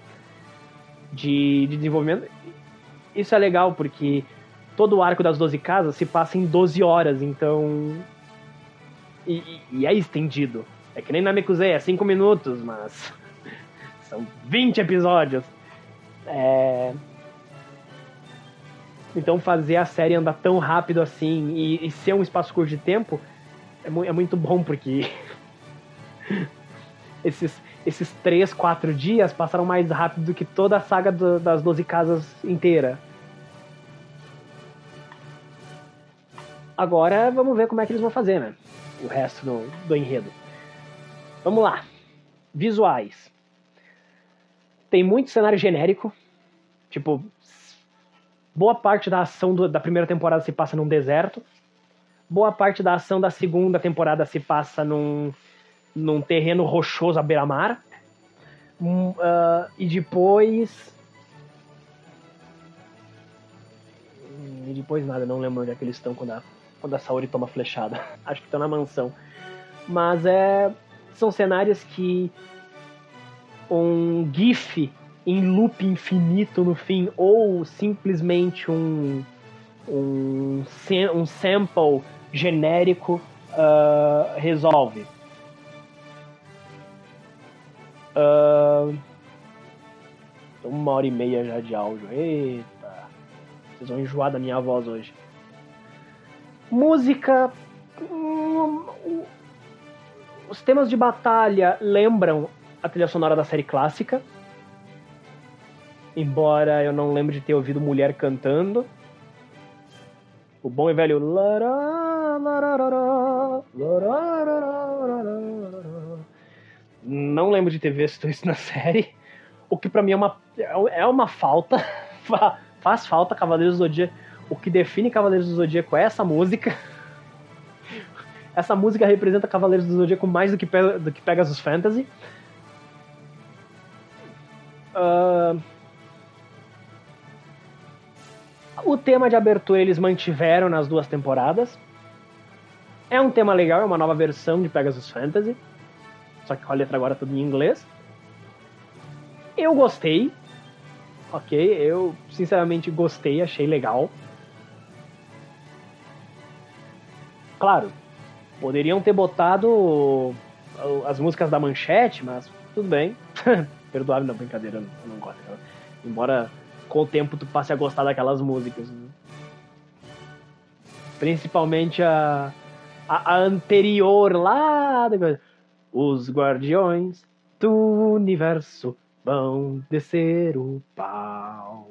de, de desenvolvimento. Isso é legal porque todo o arco das 12 casas se passa em 12 horas, então. E, e é estendido. É que nem na Mekuzei, é 5 minutos, mas. São 20 episódios. É... Então fazer a série andar tão rápido assim e, e ser um espaço curto de tempo é, mu é muito bom, porque esses, esses três, quatro dias passaram mais rápido do que toda a saga do, das Doze Casas inteira. Agora vamos ver como é que eles vão fazer, né? O resto do, do enredo. Vamos lá. Visuais. Tem muito cenário genérico. Tipo, boa parte da ação do, da primeira temporada se passa num deserto. Boa parte da ação da segunda temporada se passa num, num terreno rochoso à beira-mar. Um, uh, e depois. E depois nada, não lembro onde é que eles estão quando a, quando a Saori toma flechada. Acho que estão na mansão. Mas é. São cenários que. Um GIF em loop infinito no fim, ou simplesmente um. Um, um sample genérico uh, resolve. Uh, uma hora e meia já de áudio. Eita. Vocês vão enjoar da minha voz hoje. Música. Hum, os temas de batalha lembram a trilha sonora da série clássica. Embora eu não lembre de ter ouvido mulher cantando. O bom e velho. Não lembro de ter visto isso na série. O que para mim é uma, é uma falta. Faz falta Cavaleiros do Zodíaco. O que define Cavaleiros do Zodíaco é essa música. Essa música representa Cavaleiros do Zodíaco mais do que, do que Pegasus Fantasy. Uh... O tema de abertura eles mantiveram nas duas temporadas. É um tema legal, é uma nova versão de Pegasus Fantasy só que com a letra agora tudo em inglês. Eu gostei, ok? Eu sinceramente gostei, achei legal. Claro, poderiam ter botado as músicas da manchete, mas tudo bem. Perdoável, não, brincadeira, eu não, gosto. Embora com o tempo tu passe a gostar daquelas músicas. Né? Principalmente a, a, a anterior lá. Os guardiões do universo vão descer o pau.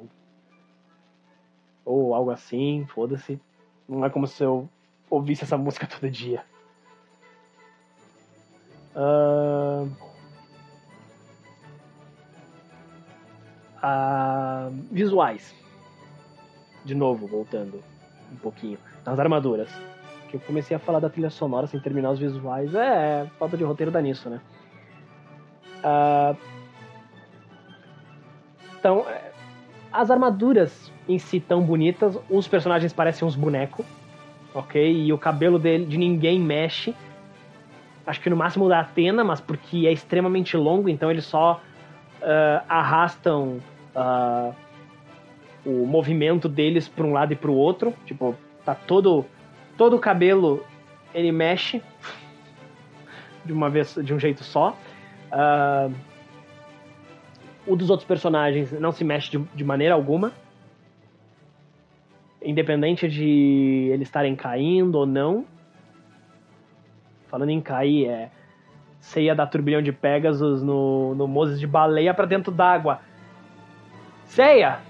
Ou algo assim, foda-se. Não é como se eu ouvisse essa música todo dia. Uh... Uh... Visuais. De novo, voltando um pouquinho. Nas armaduras que eu comecei a falar da trilha sonora sem terminar os visuais. É, falta de roteiro dá nisso, né? Uh, então, é, as armaduras em si tão bonitas, os personagens parecem uns bonecos, ok? E o cabelo dele, de ninguém mexe. acho que no máximo da Atena, mas porque é extremamente longo, então eles só uh, arrastam uh, o movimento deles para um lado e para o outro. Tipo, tá todo todo o cabelo ele mexe de uma vez de um jeito só. Uh, o dos outros personagens não se mexe de, de maneira alguma. Independente de eles estarem caindo ou não. Falando em cair, é. Ceia da turbilhão de Pegasus no, no Moses de baleia para dentro d'água. Ceia!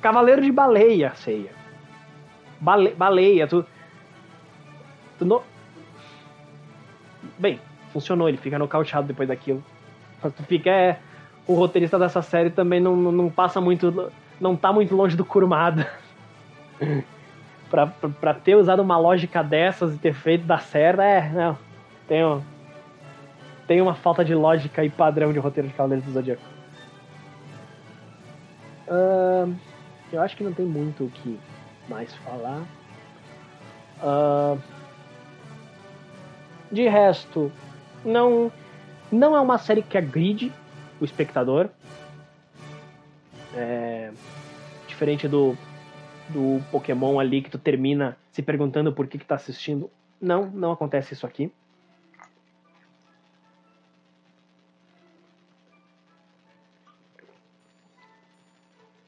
Cavaleiro de baleia, Ceia. Bale, baleia, tu. Tu não. Bem, funcionou, ele fica nocauteado depois daquilo. Tu fica. É, o roteirista dessa série também não, não passa muito. Não tá muito longe do Kurumada. pra, pra, pra, ter usado uma lógica dessas e ter feito dar certo, é, não. Tem, um, tem uma falta de lógica e padrão de roteiro de Cavaleiros do Zodíaco. Uh, eu acho que não tem muito o que mais falar. Uh, de resto, não não é uma série que agride o espectador. É, diferente do, do Pokémon ali que tu termina se perguntando por que, que tá assistindo. Não, não acontece isso aqui.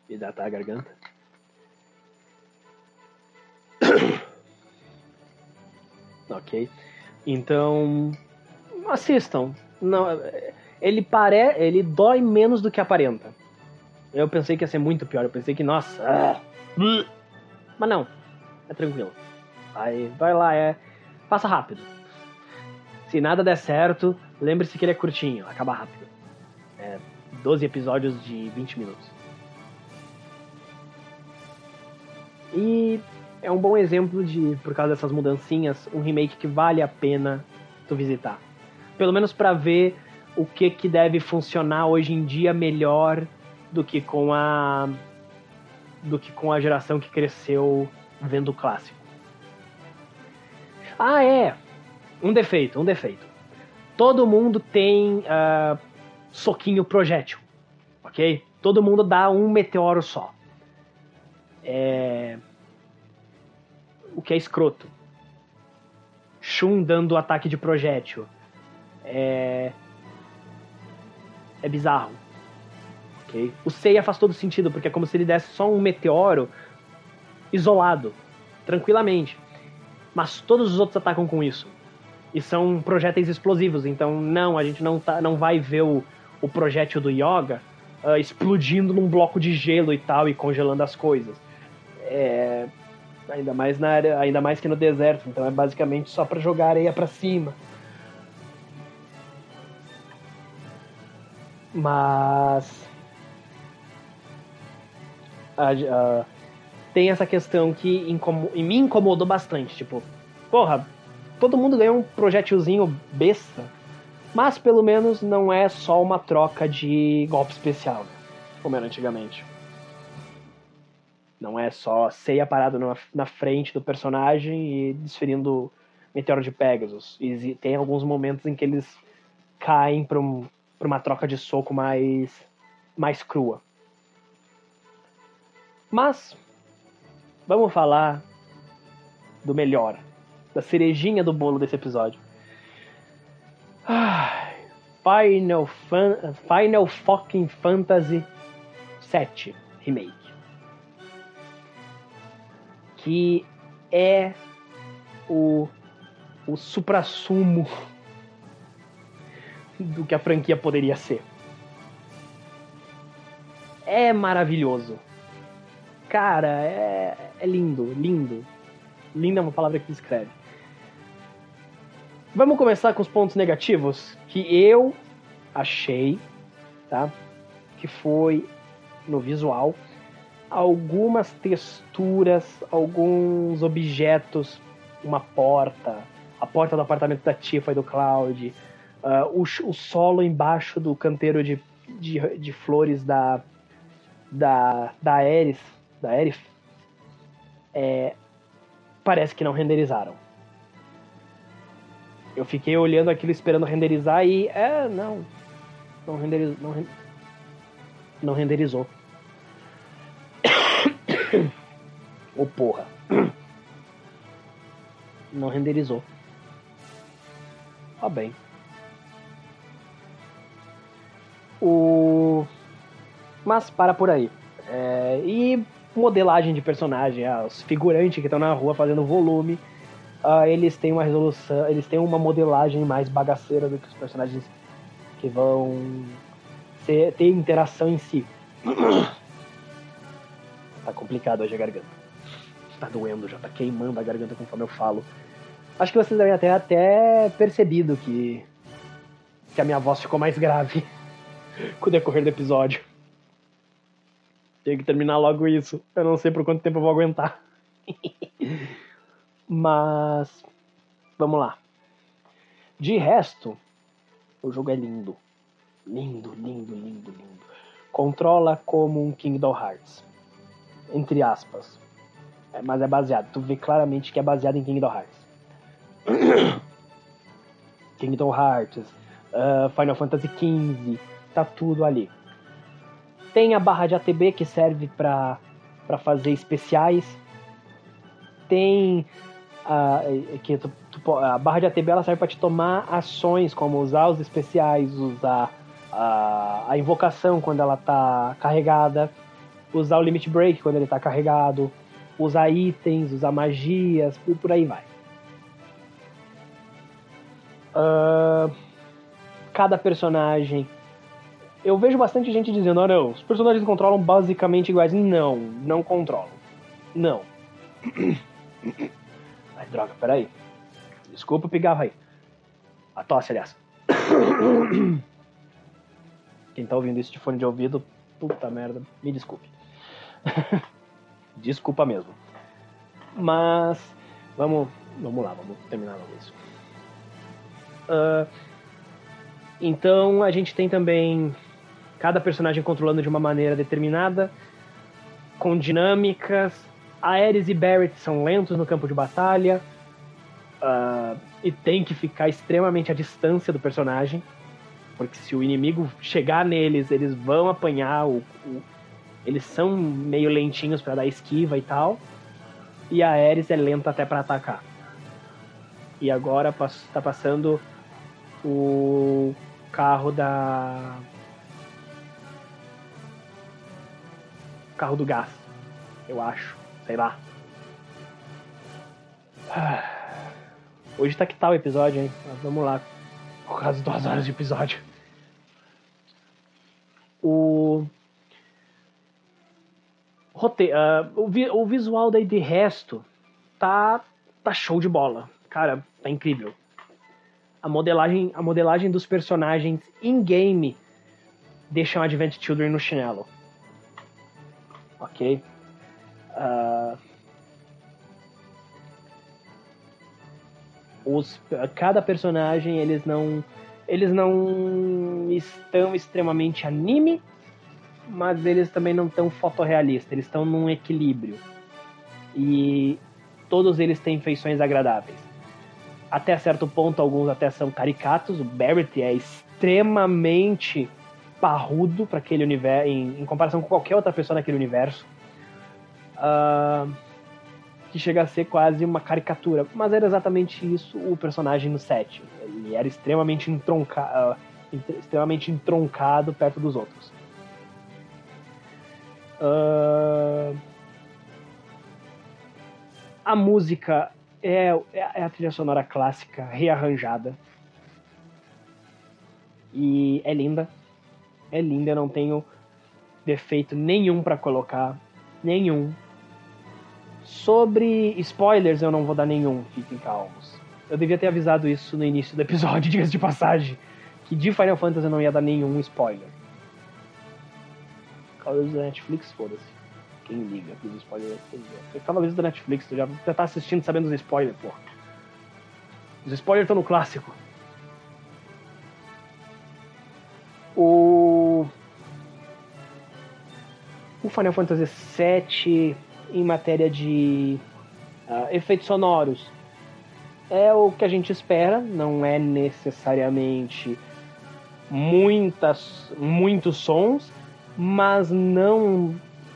Hidratar a garganta. ok. Então, assistam. Não, ele pare, ele dói menos do que aparenta. Eu pensei que ia ser muito pior. Eu pensei que, nossa. Ah, mas não. É tranquilo. Aí, vai lá, é. Passa rápido. Se nada der certo, lembre-se que ele é curtinho, acaba rápido. É 12 episódios de 20 minutos. E é um bom exemplo de, por causa dessas mudancinhas, um remake que vale a pena tu visitar. Pelo menos para ver o que, que deve funcionar hoje em dia melhor do que com a do que com a geração que cresceu vendo o clássico. Ah, é. Um defeito, um defeito. Todo mundo tem uh, soquinho projétil, ok? Todo mundo dá um meteoro só. É o que é escroto. Shun dando ataque de projétil. É. É bizarro. Okay? O Seiya faz todo sentido, porque é como se ele desse só um meteoro isolado, tranquilamente. Mas todos os outros atacam com isso. E são projéteis explosivos, então não, a gente não, tá, não vai ver o, o projétil do Yoga uh, explodindo num bloco de gelo e tal, e congelando as coisas. É, Ainda mais na área, ainda mais que no deserto, então é basicamente só para jogar areia para cima. Mas a, a, tem essa questão que incomo, me incomodou bastante, tipo, porra, todo mundo ganhou um projétilzinho besta, mas pelo menos não é só uma troca de golpe especial, como era antigamente. Não é só ceia parado na, na frente do personagem e desferindo Meteoro de Pegasus. E tem alguns momentos em que eles caem para um, uma troca de soco mais, mais crua. Mas, vamos falar do melhor, da cerejinha do bolo desse episódio. Final, Fan Final Fucking Fantasy 7 Remake que é o, o suprassumo do que a franquia poderia ser. É maravilhoso. Cara, é, é lindo, lindo. Linda é uma palavra que descreve. Vamos começar com os pontos negativos que eu achei, tá? Que foi no visual algumas texturas, alguns objetos, uma porta, a porta do apartamento da Tifa e do Cloud, uh, o, o, solo embaixo do canteiro de, de, de flores da da da Ares, da Aerith, é, parece que não renderizaram. Eu fiquei olhando aquilo esperando renderizar e. É, não. Não renderizou. Não, não renderizou. Ô porra. Não renderizou. Tá bem. O. Mas para por aí. É, E modelagem de personagem, os figurantes que estão na rua fazendo volume, ah, eles têm uma resolução, eles têm uma modelagem mais bagaceira do que os personagens que vão ser- ter interação em si. Tá complicado hoje a garganta. Tá doendo, já tá queimando a garganta conforme eu falo. Acho que vocês devem até, até percebido que, que a minha voz ficou mais grave com o decorrer do episódio. Tenho que terminar logo isso. Eu não sei por quanto tempo eu vou aguentar. Mas. Vamos lá. De resto, o jogo é lindo. Lindo, lindo, lindo, lindo. Controla como um Kingdom Hearts. Entre aspas. É, mas é baseado. Tu vê claramente que é baseado em Kingdom Hearts. Kingdom Hearts, ah, Final Fantasy XV, tá tudo ali. Tem a barra de ATB que serve para fazer especiais. Tem a, que tu- tu a barra de ATB ela serve para te tomar ações, como usar os especiais, usar a, a invocação quando ela tá carregada, usar o limit break quando ele tá carregado, usar itens, usar magias, e por aí vai. Ah, cada personagem. Eu vejo bastante gente dizendo, ah não, os personagens controlam basicamente iguais. Não, não controlam. Não. Ai, droga, peraí. Desculpa o pigarro aí. A tosse, aliás. Quem tá ouvindo isso de fone de ouvido, puta merda, me desculpe. Desculpa mesmo. Mas, vamos, vamos lá, vamos terminar logo isso. Ah, então, a gente tem também cada personagem controlando de uma maneira determinada, com dinâmicas. Ares e Barrett são lentos no campo de batalha. ah, e tem que ficar extremamente à distância do personagem. Porque se o inimigo chegar neles, eles vão apanhar. O, o- eles são meio lentinhos para dar esquiva e tal. E a Ares é lenta até para atacar. E agora tá passando o carro da. Carro do gás, eu acho. Sei lá. Ah. Hoje tá que tal o episódio, hein? Mas vamos lá. Por causa de duas horas de episódio. O. Rote... ah, o, vi- o visual daí de resto tá, tá show de bola. Cara, tá incrível. A modelagem, a modelagem dos personagens in-game deixam Advent Children no chinelo. Ok? Ah, os, cada personagem eles não eles não estão extremamente anime, mas eles também não estão fotorrealistas, eles estão num equilíbrio. E todos eles têm feições agradáveis. Até certo ponto, alguns até são caricatos. O Barrett é extremamente parrudo para aquele universo, em, em comparação com qualquer outra pessoa naquele universo. Ah, que chega a ser quase uma caricatura. Mas era exatamente isso o personagem no set. Ele era extremamente, entronca, ah, ent- extremamente entroncado perto dos outros. Ah, a música é, é a trilha sonora clássica rearranjada. E é linda. É linda, não tenho defeito nenhum pra colocar. Nenhum. Sobre spoilers, eu não vou dar nenhum, fiquem calmos. Eu devia ter avisado isso no início do episódio, diga de passagem. Que de Final Fantasy eu não ia dar nenhum spoiler. Causa da Netflix, foda-se. Quem liga pros spoilers? Eu tava avisando da Netflix, tu já, tá assistindo sabendo os spoilers, porra. Os spoilers estão no clássico. O. O Final Fantasy VII, em matéria de ah, efeitos sonoros, é o que a gente espera, não é necessariamente muitas, muitos sons, mas não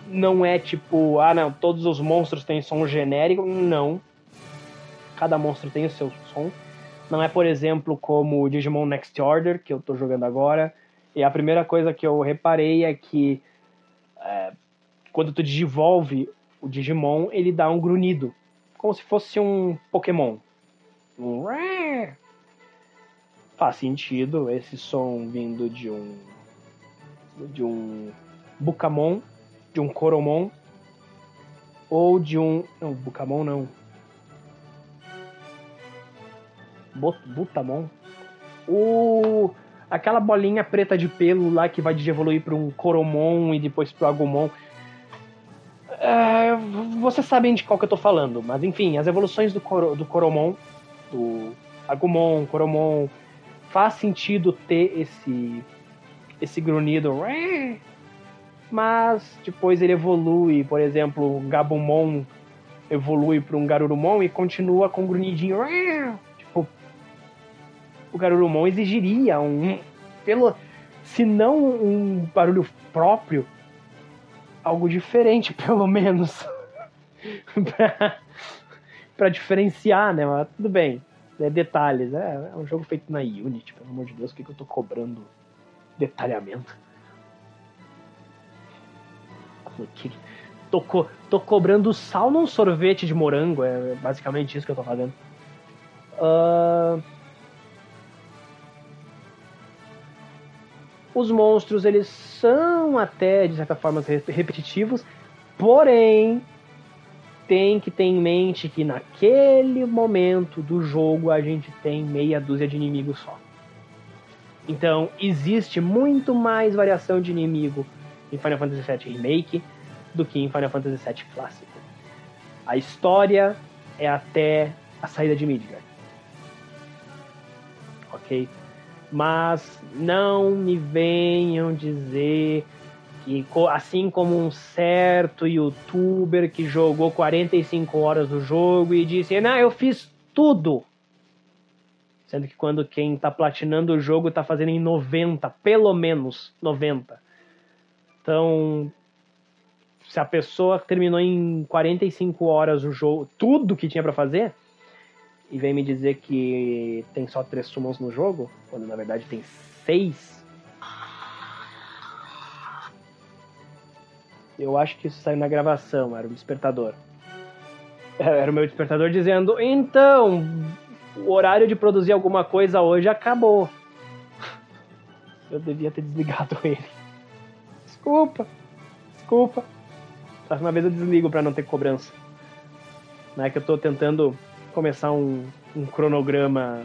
não é tipo, ah não, todos os monstros têm som genérico, não. Cada monstro tem o seu som. Não é, por exemplo, como o Digimon Next Order, que eu tô jogando agora. E a primeira coisa que eu reparei é que é, quando tu digivolve o Digimon, ele dá um grunhido. Como se fosse um Pokémon. Um... Faz sentido esse som vindo de um. De um Bucamon, de um Coromon, ou de um. Não, Bucamon não. Butamon. O. Aquela bolinha preta de pelo lá que vai de evoluir para um Coromon e depois para Agumon. É, vocês sabem de qual que eu tô falando, mas enfim, as evoluções do, Cor do Coromon, do Agumon, Coromon, faz sentido ter esse esse grunhido, mas depois ele evolui, por exemplo, Gabumon evolui para um Garurumon e continua com um grunhidinho, tipo, o Garurumon exigiria um, pelo, se não um barulho próprio, algo diferente, pelo menos, para diferenciar, né? Mas tudo bem é, detalhes. É, é, um jogo feito na Unity, pelo amor de Deus, o que, que eu tô cobrando detalhamento? Tô, co tô cobrando sal num sorvete de morango, é basicamente isso que eu tô fazendo. Uh... Os monstros, eles são até, de certa forma, repetitivos, porém, tem que ter em mente que naquele momento do jogo a gente tem meia dúzia de inimigos só. Então, existe muito mais variação de inimigo em Final Fantasy VII Remake do que em Final Fantasy VII Clássico. A história é até a saída de Midgard. Ok? Mas não me venham dizer que assim como um certo youtuber que jogou 45 horas do jogo e disse: Não, eu fiz tudo. Sendo que quando quem tá platinando o jogo tá fazendo em 90, pelo menos 90. Então, se a pessoa terminou em 45 horas o jogo, tudo que tinha para fazer, e vem me dizer que tem só três summons no jogo, quando na verdade tem seis, Eu acho que isso saiu na gravação, era o despertador. Era o meu despertador dizendo: então, o horário de produzir alguma coisa hoje acabou. Eu devia ter desligado ele. Desculpa, desculpa. Próxima vez eu desligo para não ter cobrança. Não é que eu tô tentando começar um, um cronograma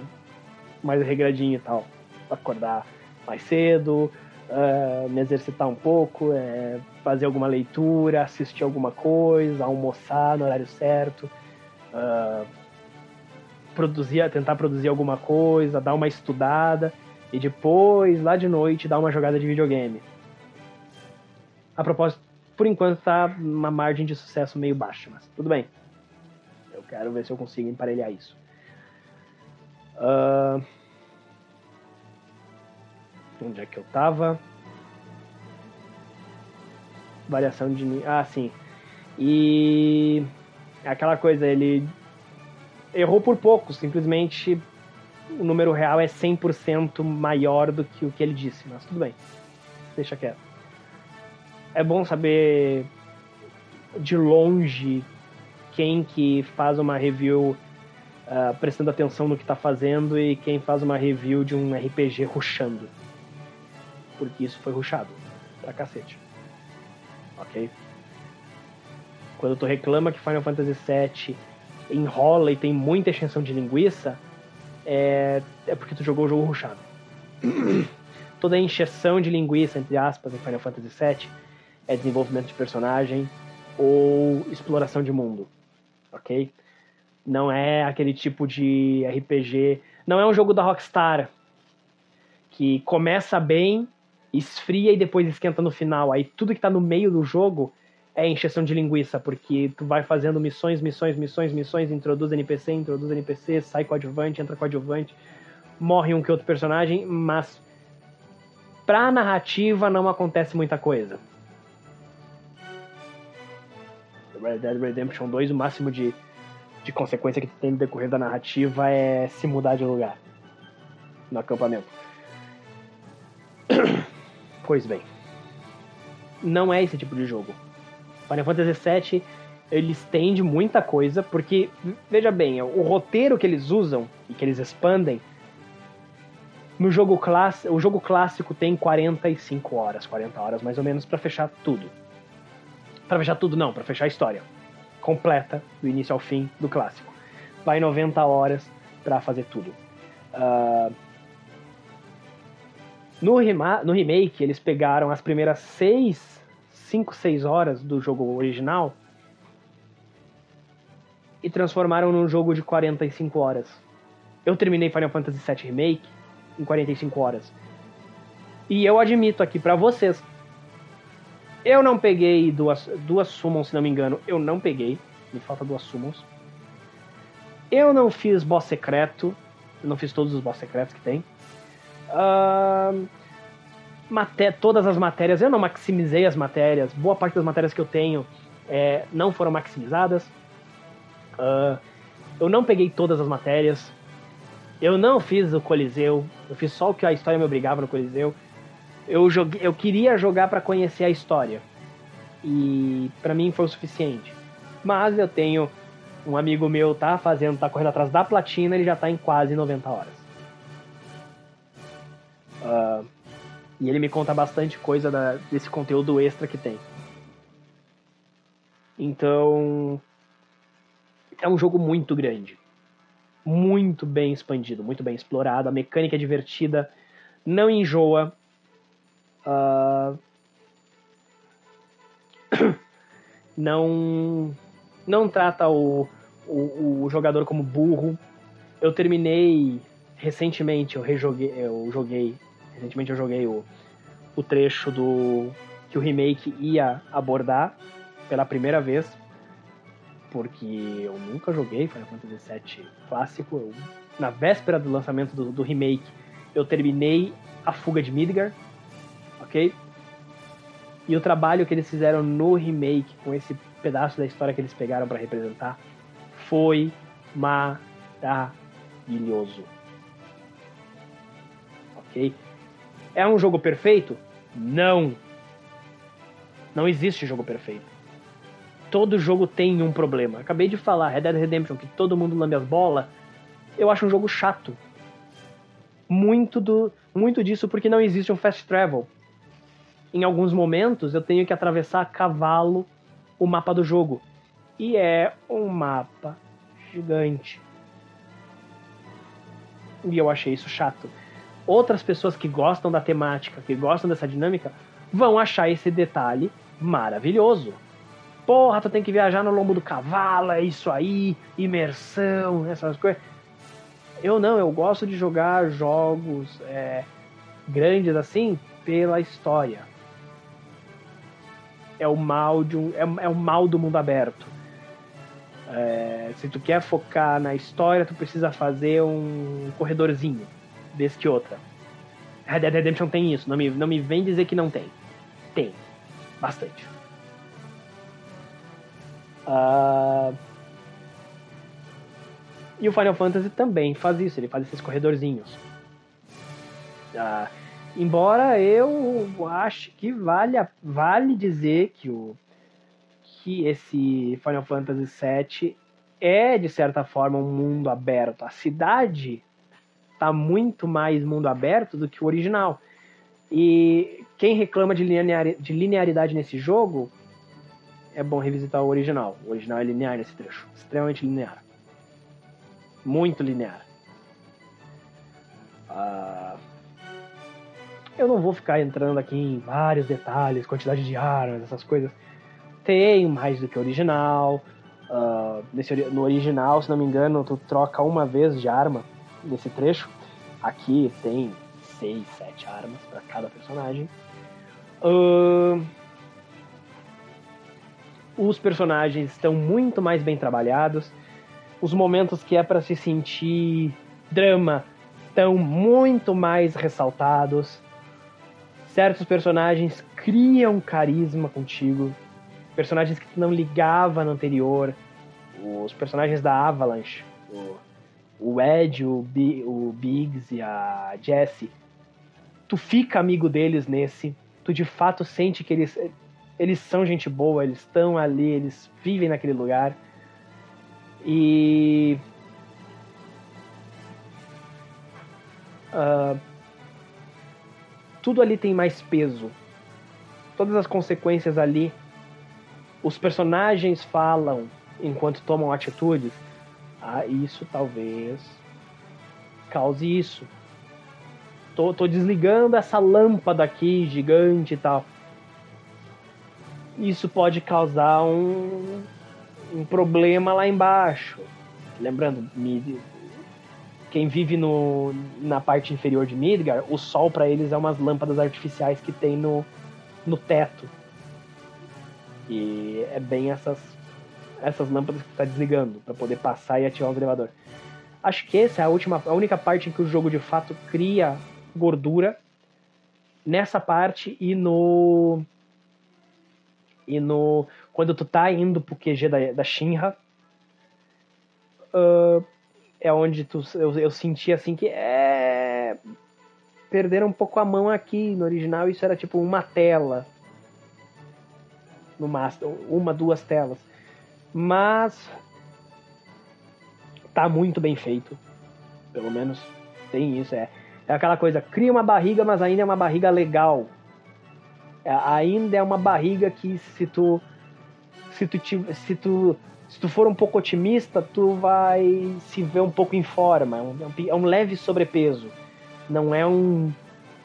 mais regradinho e tal. Acordar mais cedo, uh, me exercitar um pouco, é, fazer alguma leitura, assistir alguma coisa, almoçar no horário certo, uh, produzir, tentar produzir alguma coisa, dar uma estudada e depois, lá de noite, dar uma jogada de videogame. A propósito, por enquanto tá uma margem de sucesso meio baixa, mas tudo bem. Eu quero ver se eu consigo emparelhar isso. Uh, Onde é que eu tava? Variação de. Ah, sim. E. Aquela coisa, ele errou por pouco, simplesmente o número real é 100% maior do que o que ele disse, mas tudo bem. Deixa quieto. É bom saber de longe quem que faz uma review uh, prestando atenção no que está fazendo e quem faz uma review de um RPG ruxando porque isso foi ruxado pra cacete. Ok? Quando tu reclama que Final Fantasy VII enrola e tem muita extensão de linguiça, é, é porque tu jogou o jogo ruxado. Toda a encheção de linguiça, entre aspas, em Final Fantasy VII é desenvolvimento de personagem ou exploração de mundo, ok? Não é aquele tipo de RPG. Não é um jogo da Rockstar que começa bem esfria e depois esquenta no final. Aí tudo que tá no meio do jogo é encheção de linguiça, porque tu vai fazendo missões, missões, missões, missões, introduz NPC, introduz NPC, sai coadjuvante, entra coadjuvante, morre um que outro personagem, mas pra narrativa não acontece muita coisa. Red Dead Redemption 2, o máximo de, de consequência que tem no decorrer da narrativa é se mudar de lugar no acampamento. Pois bem, não é esse tipo de jogo. Final Fantasy VII ele estende muita coisa, porque, veja bem, o roteiro que eles usam e que eles expandem, no jogo clássico, o jogo clássico tem 45 horas, 40 horas mais ou menos, para fechar tudo. Para fechar tudo, não, para fechar a história completa, do início ao fim, do clássico. Vai 90 horas para fazer tudo. Uh, no, no remake, eles pegaram as primeiras 6, 5, 6 horas do jogo original e transformaram num jogo de 45 horas. Eu terminei Final Fantasy VII Remake em 45 horas. E eu admito aqui para vocês, eu não peguei duas, duas summons, se não me engano, eu não peguei, me falta duas summons. Eu não fiz boss secreto, eu não fiz todos os boss secretos que tem. Uh, maté todas as matérias, eu não maximizei as matérias. Boa parte das matérias que eu tenho é, não foram maximizadas. Uh, eu não peguei todas as matérias. Eu não fiz o Coliseu. Eu fiz só o que a história me obrigava no Coliseu. Eu, joguei, eu queria jogar para conhecer a história. E para mim foi o suficiente. Mas eu tenho um amigo meu tá fazendo, tá correndo atrás da platina, ele já tá em quase 90 horas. Uh, e ele me conta bastante coisa da, desse conteúdo extra que tem. Então. É um jogo muito grande. Muito bem expandido, muito bem explorado. A mecânica é divertida, não enjoa. Uh, não não trata o, o, o, jogador como burro. Eu terminei recentemente, eu rejoguei, eu joguei Recentemente eu joguei o, o trecho do que o remake ia abordar pela primeira vez, porque eu nunca joguei Final Fantasy VII clássico. Eu, na véspera do lançamento do, do, remake, eu terminei a fuga de Midgar, ok? E o trabalho que eles fizeram no remake, com esse pedaço da história que eles pegaram para representar, foi maravilhoso. Ok? É um jogo perfeito? Não. Não existe jogo perfeito. Todo jogo tem um problema. Acabei de falar, Red Dead Redemption, que todo mundo lambe as bolas. Eu acho um jogo chato. Muito, do, muito disso porque não existe um fast travel. Em alguns momentos eu tenho que atravessar a cavalo o mapa do jogo. E é um mapa gigante. E eu achei isso chato outras pessoas que gostam da temática, que gostam dessa dinâmica, vão achar esse detalhe maravilhoso. Porra, tu tem que viajar no lombo do cavalo, é isso aí, imersão, essas coisas. Eu não, eu gosto de jogar jogos é, grandes assim pela história. É o mal de um, é, é o mal do mundo aberto. É, se tu quer focar na história, tu precisa fazer um corredorzinho vez que outra. Red Dead Redemption tem isso, não me, não me vem dizer que não tem. Tem. Bastante. Uh... E o Final Fantasy também faz isso, ele faz esses corredorzinhos. Uh, embora eu ache que vale, vale dizer que, o, que esse Final Fantasy VII é, de certa forma, um mundo aberto. A cidade tá muito mais mundo aberto do que o original. E quem reclama de, linear, de linearidade nesse jogo, é bom revisitar o original. O original é linear nesse trecho, extremamente linear. Muito linear. Uh, eu não vou ficar entrando aqui em vários detalhes, quantidade de armas, essas coisas. Tem mais do que o original. Uh, nesse, no original, se não me engano, tu troca uma vez de arma nesse trecho. Aqui tem seis, sete armas para cada personagem. Uh... Os personagens estão muito mais bem trabalhados. Os momentos que é para se sentir drama estão muito mais ressaltados. Certos personagens criam carisma contigo. Personagens que tu não ligava no anterior. Os personagens da Avalanche. O, o Ed, o, B, o Biggs e a Jessie. Tu fica amigo deles nesse. Tu de fato sente que eles, eles são gente boa, eles estão ali, eles vivem naquele lugar. E. Uh, tudo ali tem mais peso. Todas as consequências ali. Os personagens falam enquanto tomam atitudes. Ah, isso talvez cause isso. Tô, tô desligando essa lâmpada aqui gigante e tal. Isso pode causar um, um problema lá embaixo. Lembrando, quem vive no, na parte inferior de Midgar, o sol para eles é umas lâmpadas artificiais que tem no, no teto. E é bem essas, essas lâmpadas que está desligando para poder passar e ativar os elevadores. Acho que essa é a última, a única parte em que o jogo de fato cria gordura nessa parte e no e no quando tu tá indo pro QG da, da Shinra uh, é onde tu, eu, eu senti assim que é. Perderam um pouco a mão aqui. No original isso era tipo uma tela. No máximo, uma, duas telas. Mas. Tá muito bem feito. Pelo menos tem isso. É, é aquela coisa, cria uma barriga, mas ainda é uma barriga legal. É, ainda é uma barriga que se tu. Se tu, se tu se tu for um pouco otimista, tu vai se ver um pouco em forma. É um, é um leve sobrepeso. Não é um.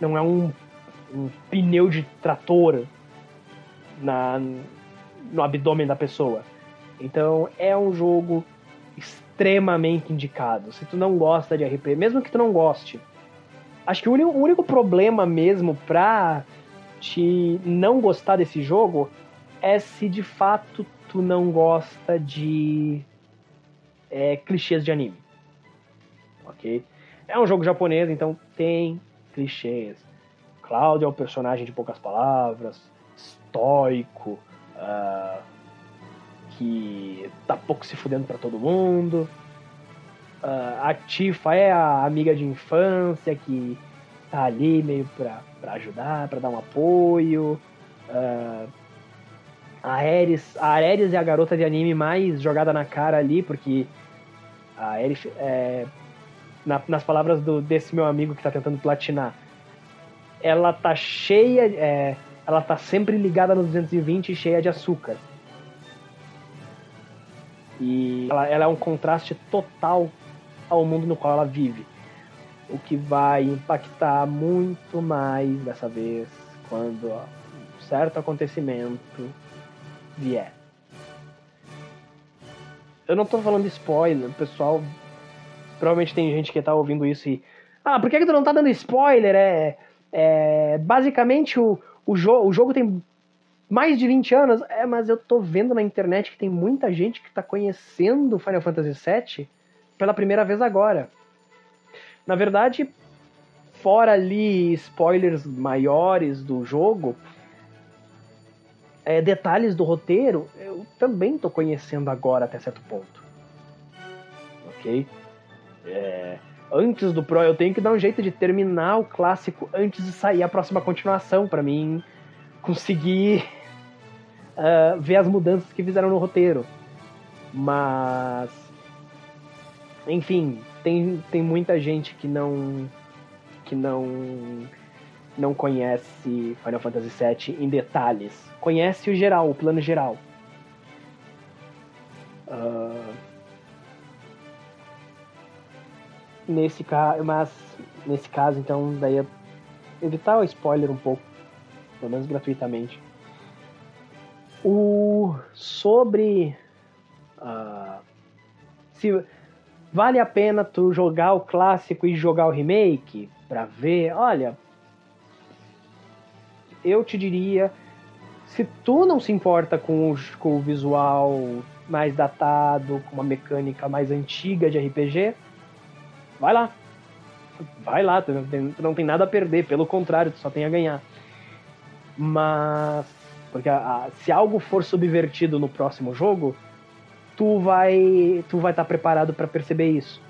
Não é um, um pneu de trator na, no abdômen da pessoa. Então é um jogo extremamente indicado. Se tu não gosta de RP, mesmo que tu não goste, acho que o único, o único problema mesmo pra te não gostar desse jogo é se de fato tu não gosta de é, clichês de anime. Ok? É um jogo japonês, então tem clichês. Cloud é um personagem de poucas palavras, estoico, uh, que tá pouco se fudendo para todo mundo. Uh, a Tifa é a amiga de infância que tá ali meio pra, pra ajudar, para dar um apoio. Uh, a Ares, a Ares é a garota de anime mais jogada na cara ali, porque a Ares, é, na, nas palavras do, desse meu amigo que tá tentando platinar, ela tá cheia, é, ela tá sempre ligada no 220 e cheia de açúcar. E ela, ela é um contraste total ao mundo no qual ela vive. O que vai impactar muito mais dessa vez quando um certo acontecimento vier. Eu não tô falando spoiler, pessoal. Provavelmente tem gente que tá ouvindo isso e. Ah, por que, que tu não tá dando spoiler? É. é basicamente o, o, jo o jogo tem mais de 20 anos. É, mas eu tô vendo na internet que tem muita gente que tá conhecendo Final Fantasy VII pela primeira vez agora. Na verdade, fora ali spoilers maiores do jogo, é, detalhes do roteiro eu também estou conhecendo agora até certo ponto. Ok? É, antes do Pro eu tenho que dar um jeito de terminar o clássico antes de sair a próxima continuação para mim conseguir uh, ver as mudanças que fizeram no roteiro. Mas enfim, tem, tem muita gente que não que não não conhece Final Fantasy VII em detalhes. Conhece o geral, o plano geral. Uh... Nesse caso, mas nesse caso, então, daí é evitar o spoiler um pouco, pelo menos gratuitamente. O sobre uh... se vale a pena tu jogar o clássico e jogar o remake para ver, olha, eu te diria Se tu não se importa com o, com o visual mais datado, com uma mecânica mais antiga de RPG, vai lá. Vai lá, tu não tem, tu não tem nada a perder, pelo contrário, tu só tem a ganhar. Mas. Porque a, a, se algo for subvertido no próximo jogo, tu vai tu vai estar tá preparado para perceber isso.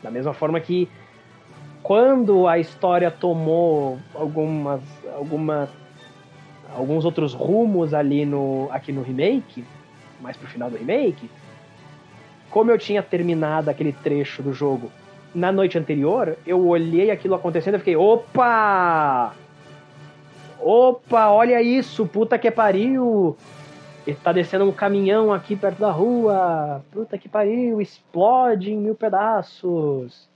Da mesma forma que quando a história tomou algumas algumas alguns outros rumos ali no aqui no remake, mais pro final do remake, como eu tinha terminado aquele trecho do jogo na noite anterior, eu olhei aquilo acontecendo e fiquei, opa! Opa, olha isso, puta que pariu! Tá descendo um caminhão aqui perto da rua, puta que pariu, explode em mil pedaços.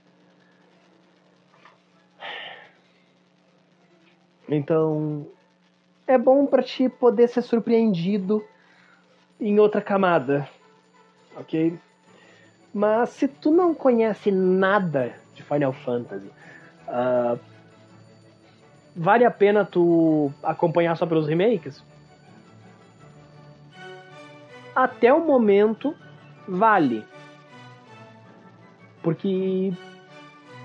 Então, é bom para ti poder ser surpreendido em outra camada, ok? Mas se tu não conhece nada de Final Fantasy, uh, vale a pena tu acompanhar só pelos remakes? Até o momento, vale. Porque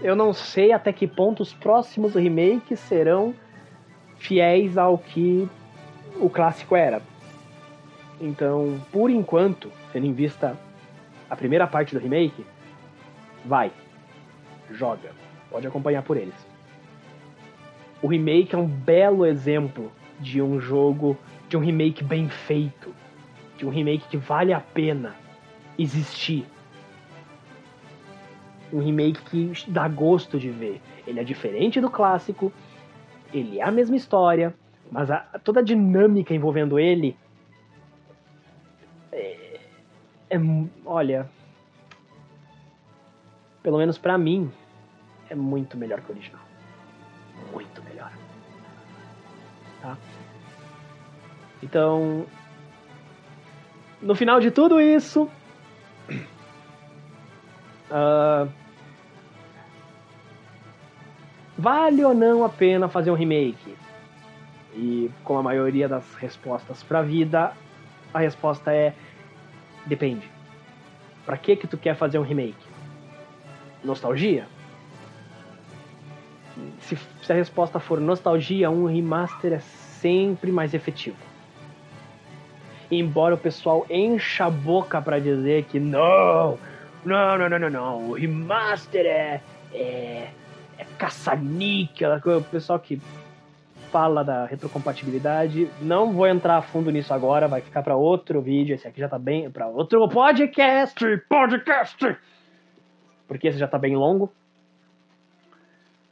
eu não sei até que ponto os próximos remakes serão fiéis ao que o clássico era. Então, por enquanto, tendo em vista a primeira parte do remake, vai, joga, pode acompanhar por eles. O remake é um belo exemplo de um jogo, de um remake bem feito, de um remake que vale a pena existir. Um remake que dá gosto de ver. Ele é diferente do clássico, ele é a mesma história, mas a, toda a dinâmica envolvendo ele é, olha, pelo menos para mim, é muito melhor que o original. Muito melhor. Tá? Então, no final de tudo isso, uh, vale ou não a pena fazer um remake? E como a maioria das respostas para a vida, a resposta é Depende. Para que que tu quer fazer um remake? Nostalgia? Se, se a resposta for nostalgia, um remaster é sempre mais efetivo. Embora o pessoal encha a boca para dizer que não, não, não, não, não, não, o remaster é, é, é caça-níquel, o pessoal que fala da retrocompatibilidade. Não vou entrar a fundo nisso agora, vai ficar para outro vídeo. Esse aqui já tá bem para outro podcast, podcast. Porque esse já tá bem longo.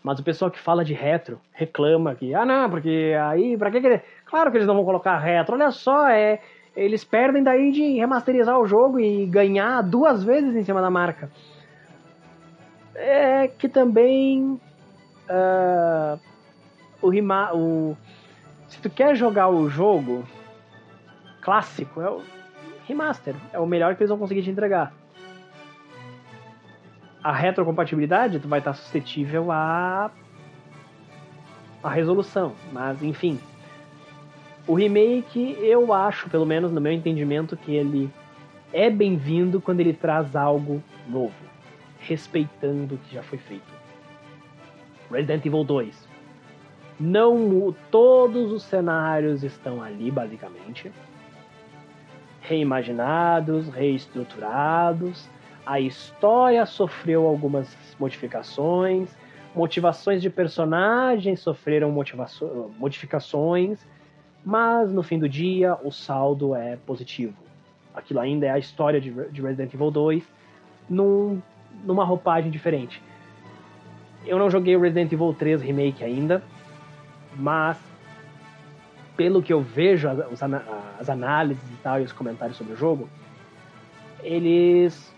Mas o pessoal que fala de retro reclama que, ah, não, porque aí, pra que, que Claro que eles não vão colocar retro. Olha só, é eles perdem daí de remasterizar o jogo e ganhar duas vezes em cima da marca. É que também uh, o, rima, o se tu quer jogar o jogo clássico, é o remaster, é o melhor que eles vão conseguir te entregar. A retrocompatibilidade, vai estar suscetível a a resolução, mas enfim. O remake, eu acho, pelo menos no meu entendimento, que ele é bem-vindo quando ele traz algo novo, respeitando o que já foi feito. Resident Evil 2 não todos os cenários estão ali basicamente reimaginados, reestruturados. A história sofreu algumas modificações, motivações de personagens sofreram modificações, mas no fim do dia o saldo é positivo. Aquilo ainda é a história de Resident Evil 2 num, numa roupagem diferente. Eu não joguei o Resident Evil 3 Remake ainda, mas pelo que eu vejo as, as análises e tal e os comentários sobre o jogo, eles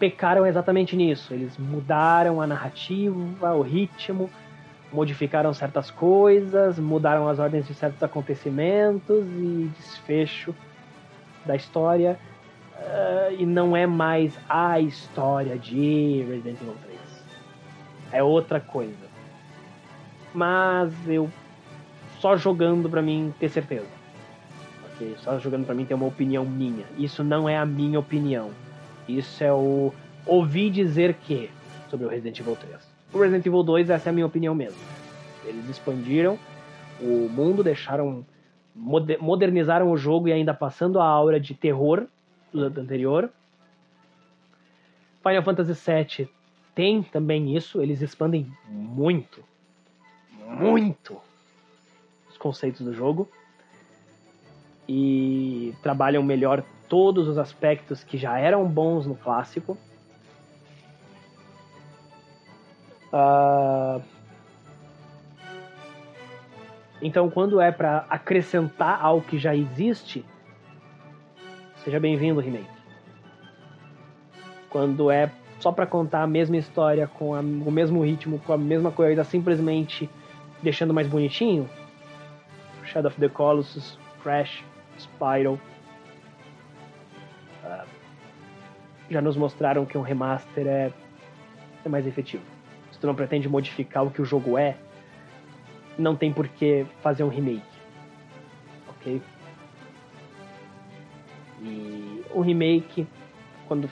pecaram exatamente nisso. Eles mudaram a narrativa, o ritmo, modificaram certas coisas, mudaram as ordens de certos acontecimentos e desfecho da história. Uh, e não é mais a história de Resident Evil 3. É outra coisa mas eu só jogando pra mim ter certeza. Só jogando pra mim ter uma opinião minha. Isso não é a minha opinião. Isso é o ouvi dizer que sobre o Resident Evil 3. O Resident Evil 2, essa é a minha opinião mesmo. Eles expandiram o mundo, deixaram. modernizaram o jogo e ainda passando a aura de terror do anterior. Final Fantasy VII tem também isso, eles expandem muito, muito os conceitos do jogo e trabalham melhor todos os aspectos que já eram bons no clássico. Uh... Então, quando é para acrescentar ao que já existe, seja bem-vindo, remake. Quando é só para contar a mesma história com a, o mesmo ritmo, com a mesma coisa, simplesmente deixando mais bonitinho, Shadow of the Colossus, Crash, Spyro, uh, já nos mostraram que um remaster é, é mais efetivo. Se tu não pretende modificar o que o jogo é, não tem por que fazer um remake. Ok? E o remake, quando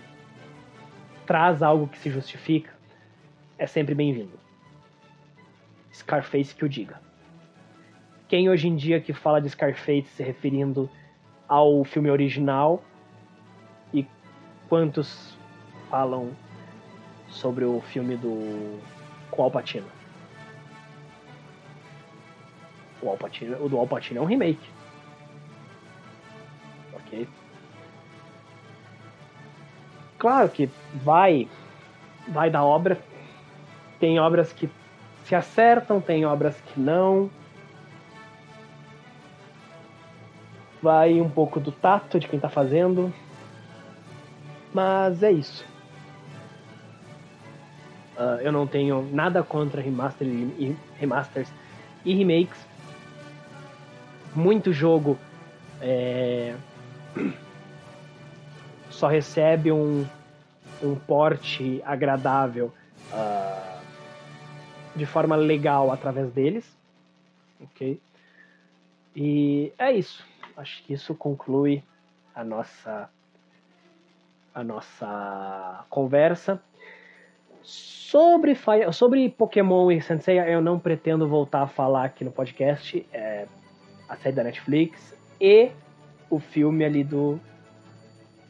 traz algo que se justifica, é sempre bem-vindo. Scarface que o diga. Quem hoje em dia que fala de Scarface se referindo ao filme original e quantos falam sobre o filme do com Al Pacino? O, Al Pacino, o do Al Pacino é um remake. Ok? Claro que vai vai da obra. Tem obras que se acertam, tem obras que não. Vai um pouco do tato de quem tá fazendo. Mas é isso. Uh, eu não tenho nada contra remaster e, remasters e remakes. Muito jogo é só recebe um, um porte agradável uh, de forma legal através deles. Ok? E é isso. Acho que isso conclui a nossa a nossa conversa. Sobre, sobre Pokémon e Sensei, eu não pretendo voltar a falar aqui no podcast. É, a série da Netflix e o filme ali do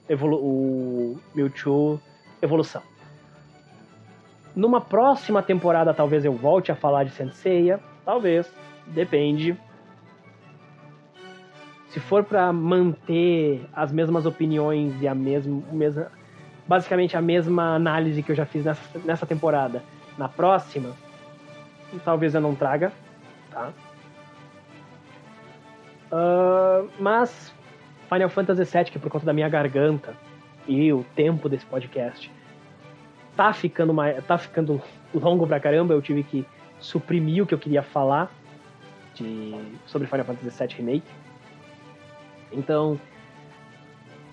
evolu o Mewtwo Evolução. Numa próxima temporada, talvez eu volte a falar de Senseiya, talvez, depende. Se for para manter as mesmas opiniões e a mesma, basicamente a mesma análise que eu já fiz nessa, nessa temporada, na próxima, talvez eu não traga, tá? Uh, mas Final Fantasy VII, que por conta da minha garganta e o tempo desse podcast, tá ficando, mais, tá ficando longo pra caramba. Eu tive que suprimir o que eu queria falar de, sobre Final Fantasy VII Remake. Então,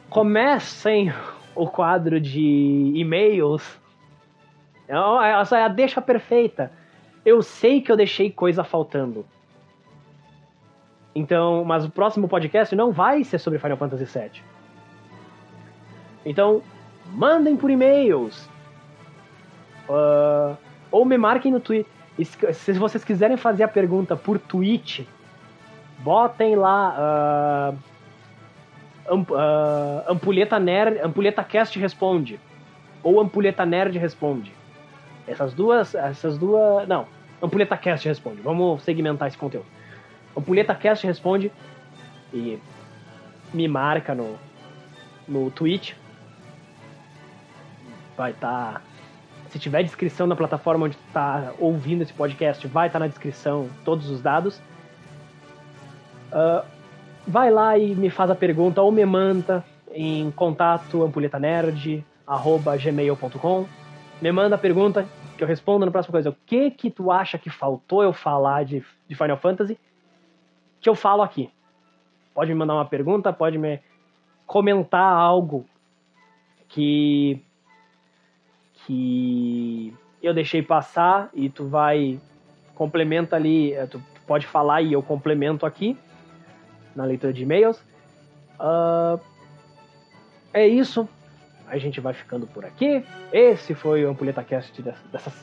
comecem o quadro de e-mails. Essa é a deixa perfeita. Eu sei que eu deixei coisa faltando. Então, mas o próximo podcast não vai ser sobre Final Fantasy VII. Então, mandem por e-mails. Uh, ou me marquem no Twitter. Se vocês quiserem fazer a pergunta por tweet, botem lá. Uh, uh, Ampulheta Nerd, Ampulheta Cast responde. Ou Ampulheta Nerd responde. Essas duas. Essas duas. Não. Ampulheta Cast responde. Vamos segmentar esse conteúdo. Ampulheta Cast responde e me marca no, no Twitch. Vai estar. Tá, se tiver descrição na plataforma onde está ouvindo esse podcast, vai estar tá na descrição todos os dados. Uh, vai lá e me faz a pergunta ou me manda em contato ampulhetanerd@gmail.com. Me manda a pergunta que eu respondo na próxima coisa. O que que tu acha que faltou eu falar de, de Final Fantasy? que eu falo aqui. Pode me mandar uma pergunta, pode me comentar algo que que eu deixei passar e tu vai complementa ali, eh, tu pode falar e eu complemento aqui na leitura de e-mails. Uh, é isso. A gente vai ficando por aqui. Esse foi o Ampulheta Cast dessa,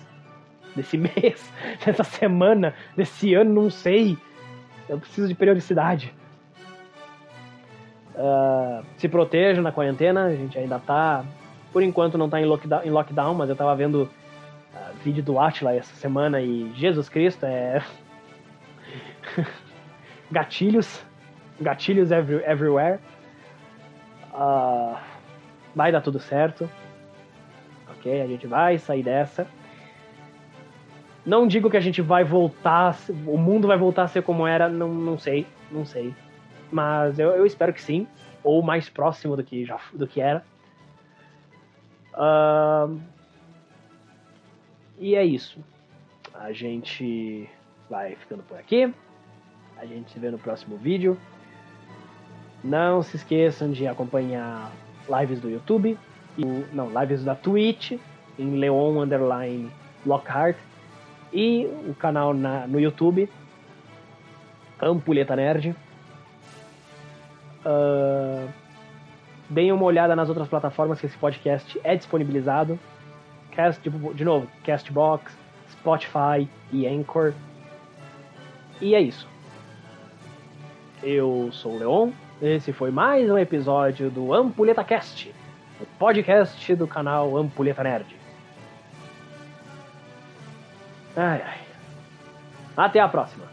desse mês, dessa semana, desse ano, não sei. Eu preciso de periodicidade. Uh, se proteja na quarentena, a gente ainda tá. Por enquanto não tá em lockdown, em lockdown mas eu tava vendo uh, vídeo do Atila essa semana e Jesus Cristo é. gatilhos. Gatilhos every, everywhere. Uh, vai dar tudo certo. Ok? A gente vai sair dessa. Não digo que a gente vai voltar, o mundo vai voltar a ser como era, não, não sei, não sei. Mas eu, eu espero que sim, ou mais próximo do que, já, do que era. Uh, e é isso. A gente vai ficando por aqui. A gente se vê no próximo vídeo. Não se esqueçam de acompanhar lives do YouTube. E, não, lives da Twitch em Leon Underline Lockhart e o canal na, no YouTube, Ampulheta Nerd. Uh, deem uma olhada nas outras plataformas que esse podcast é disponibilizado. Cast, de novo, Castbox, Spotify e Anchor. E é isso. Eu sou o Leon. Esse foi mais um episódio do Ampulheta Cast, o podcast do canal Ampulheta Nerd. Ai, ai. Até a próxima.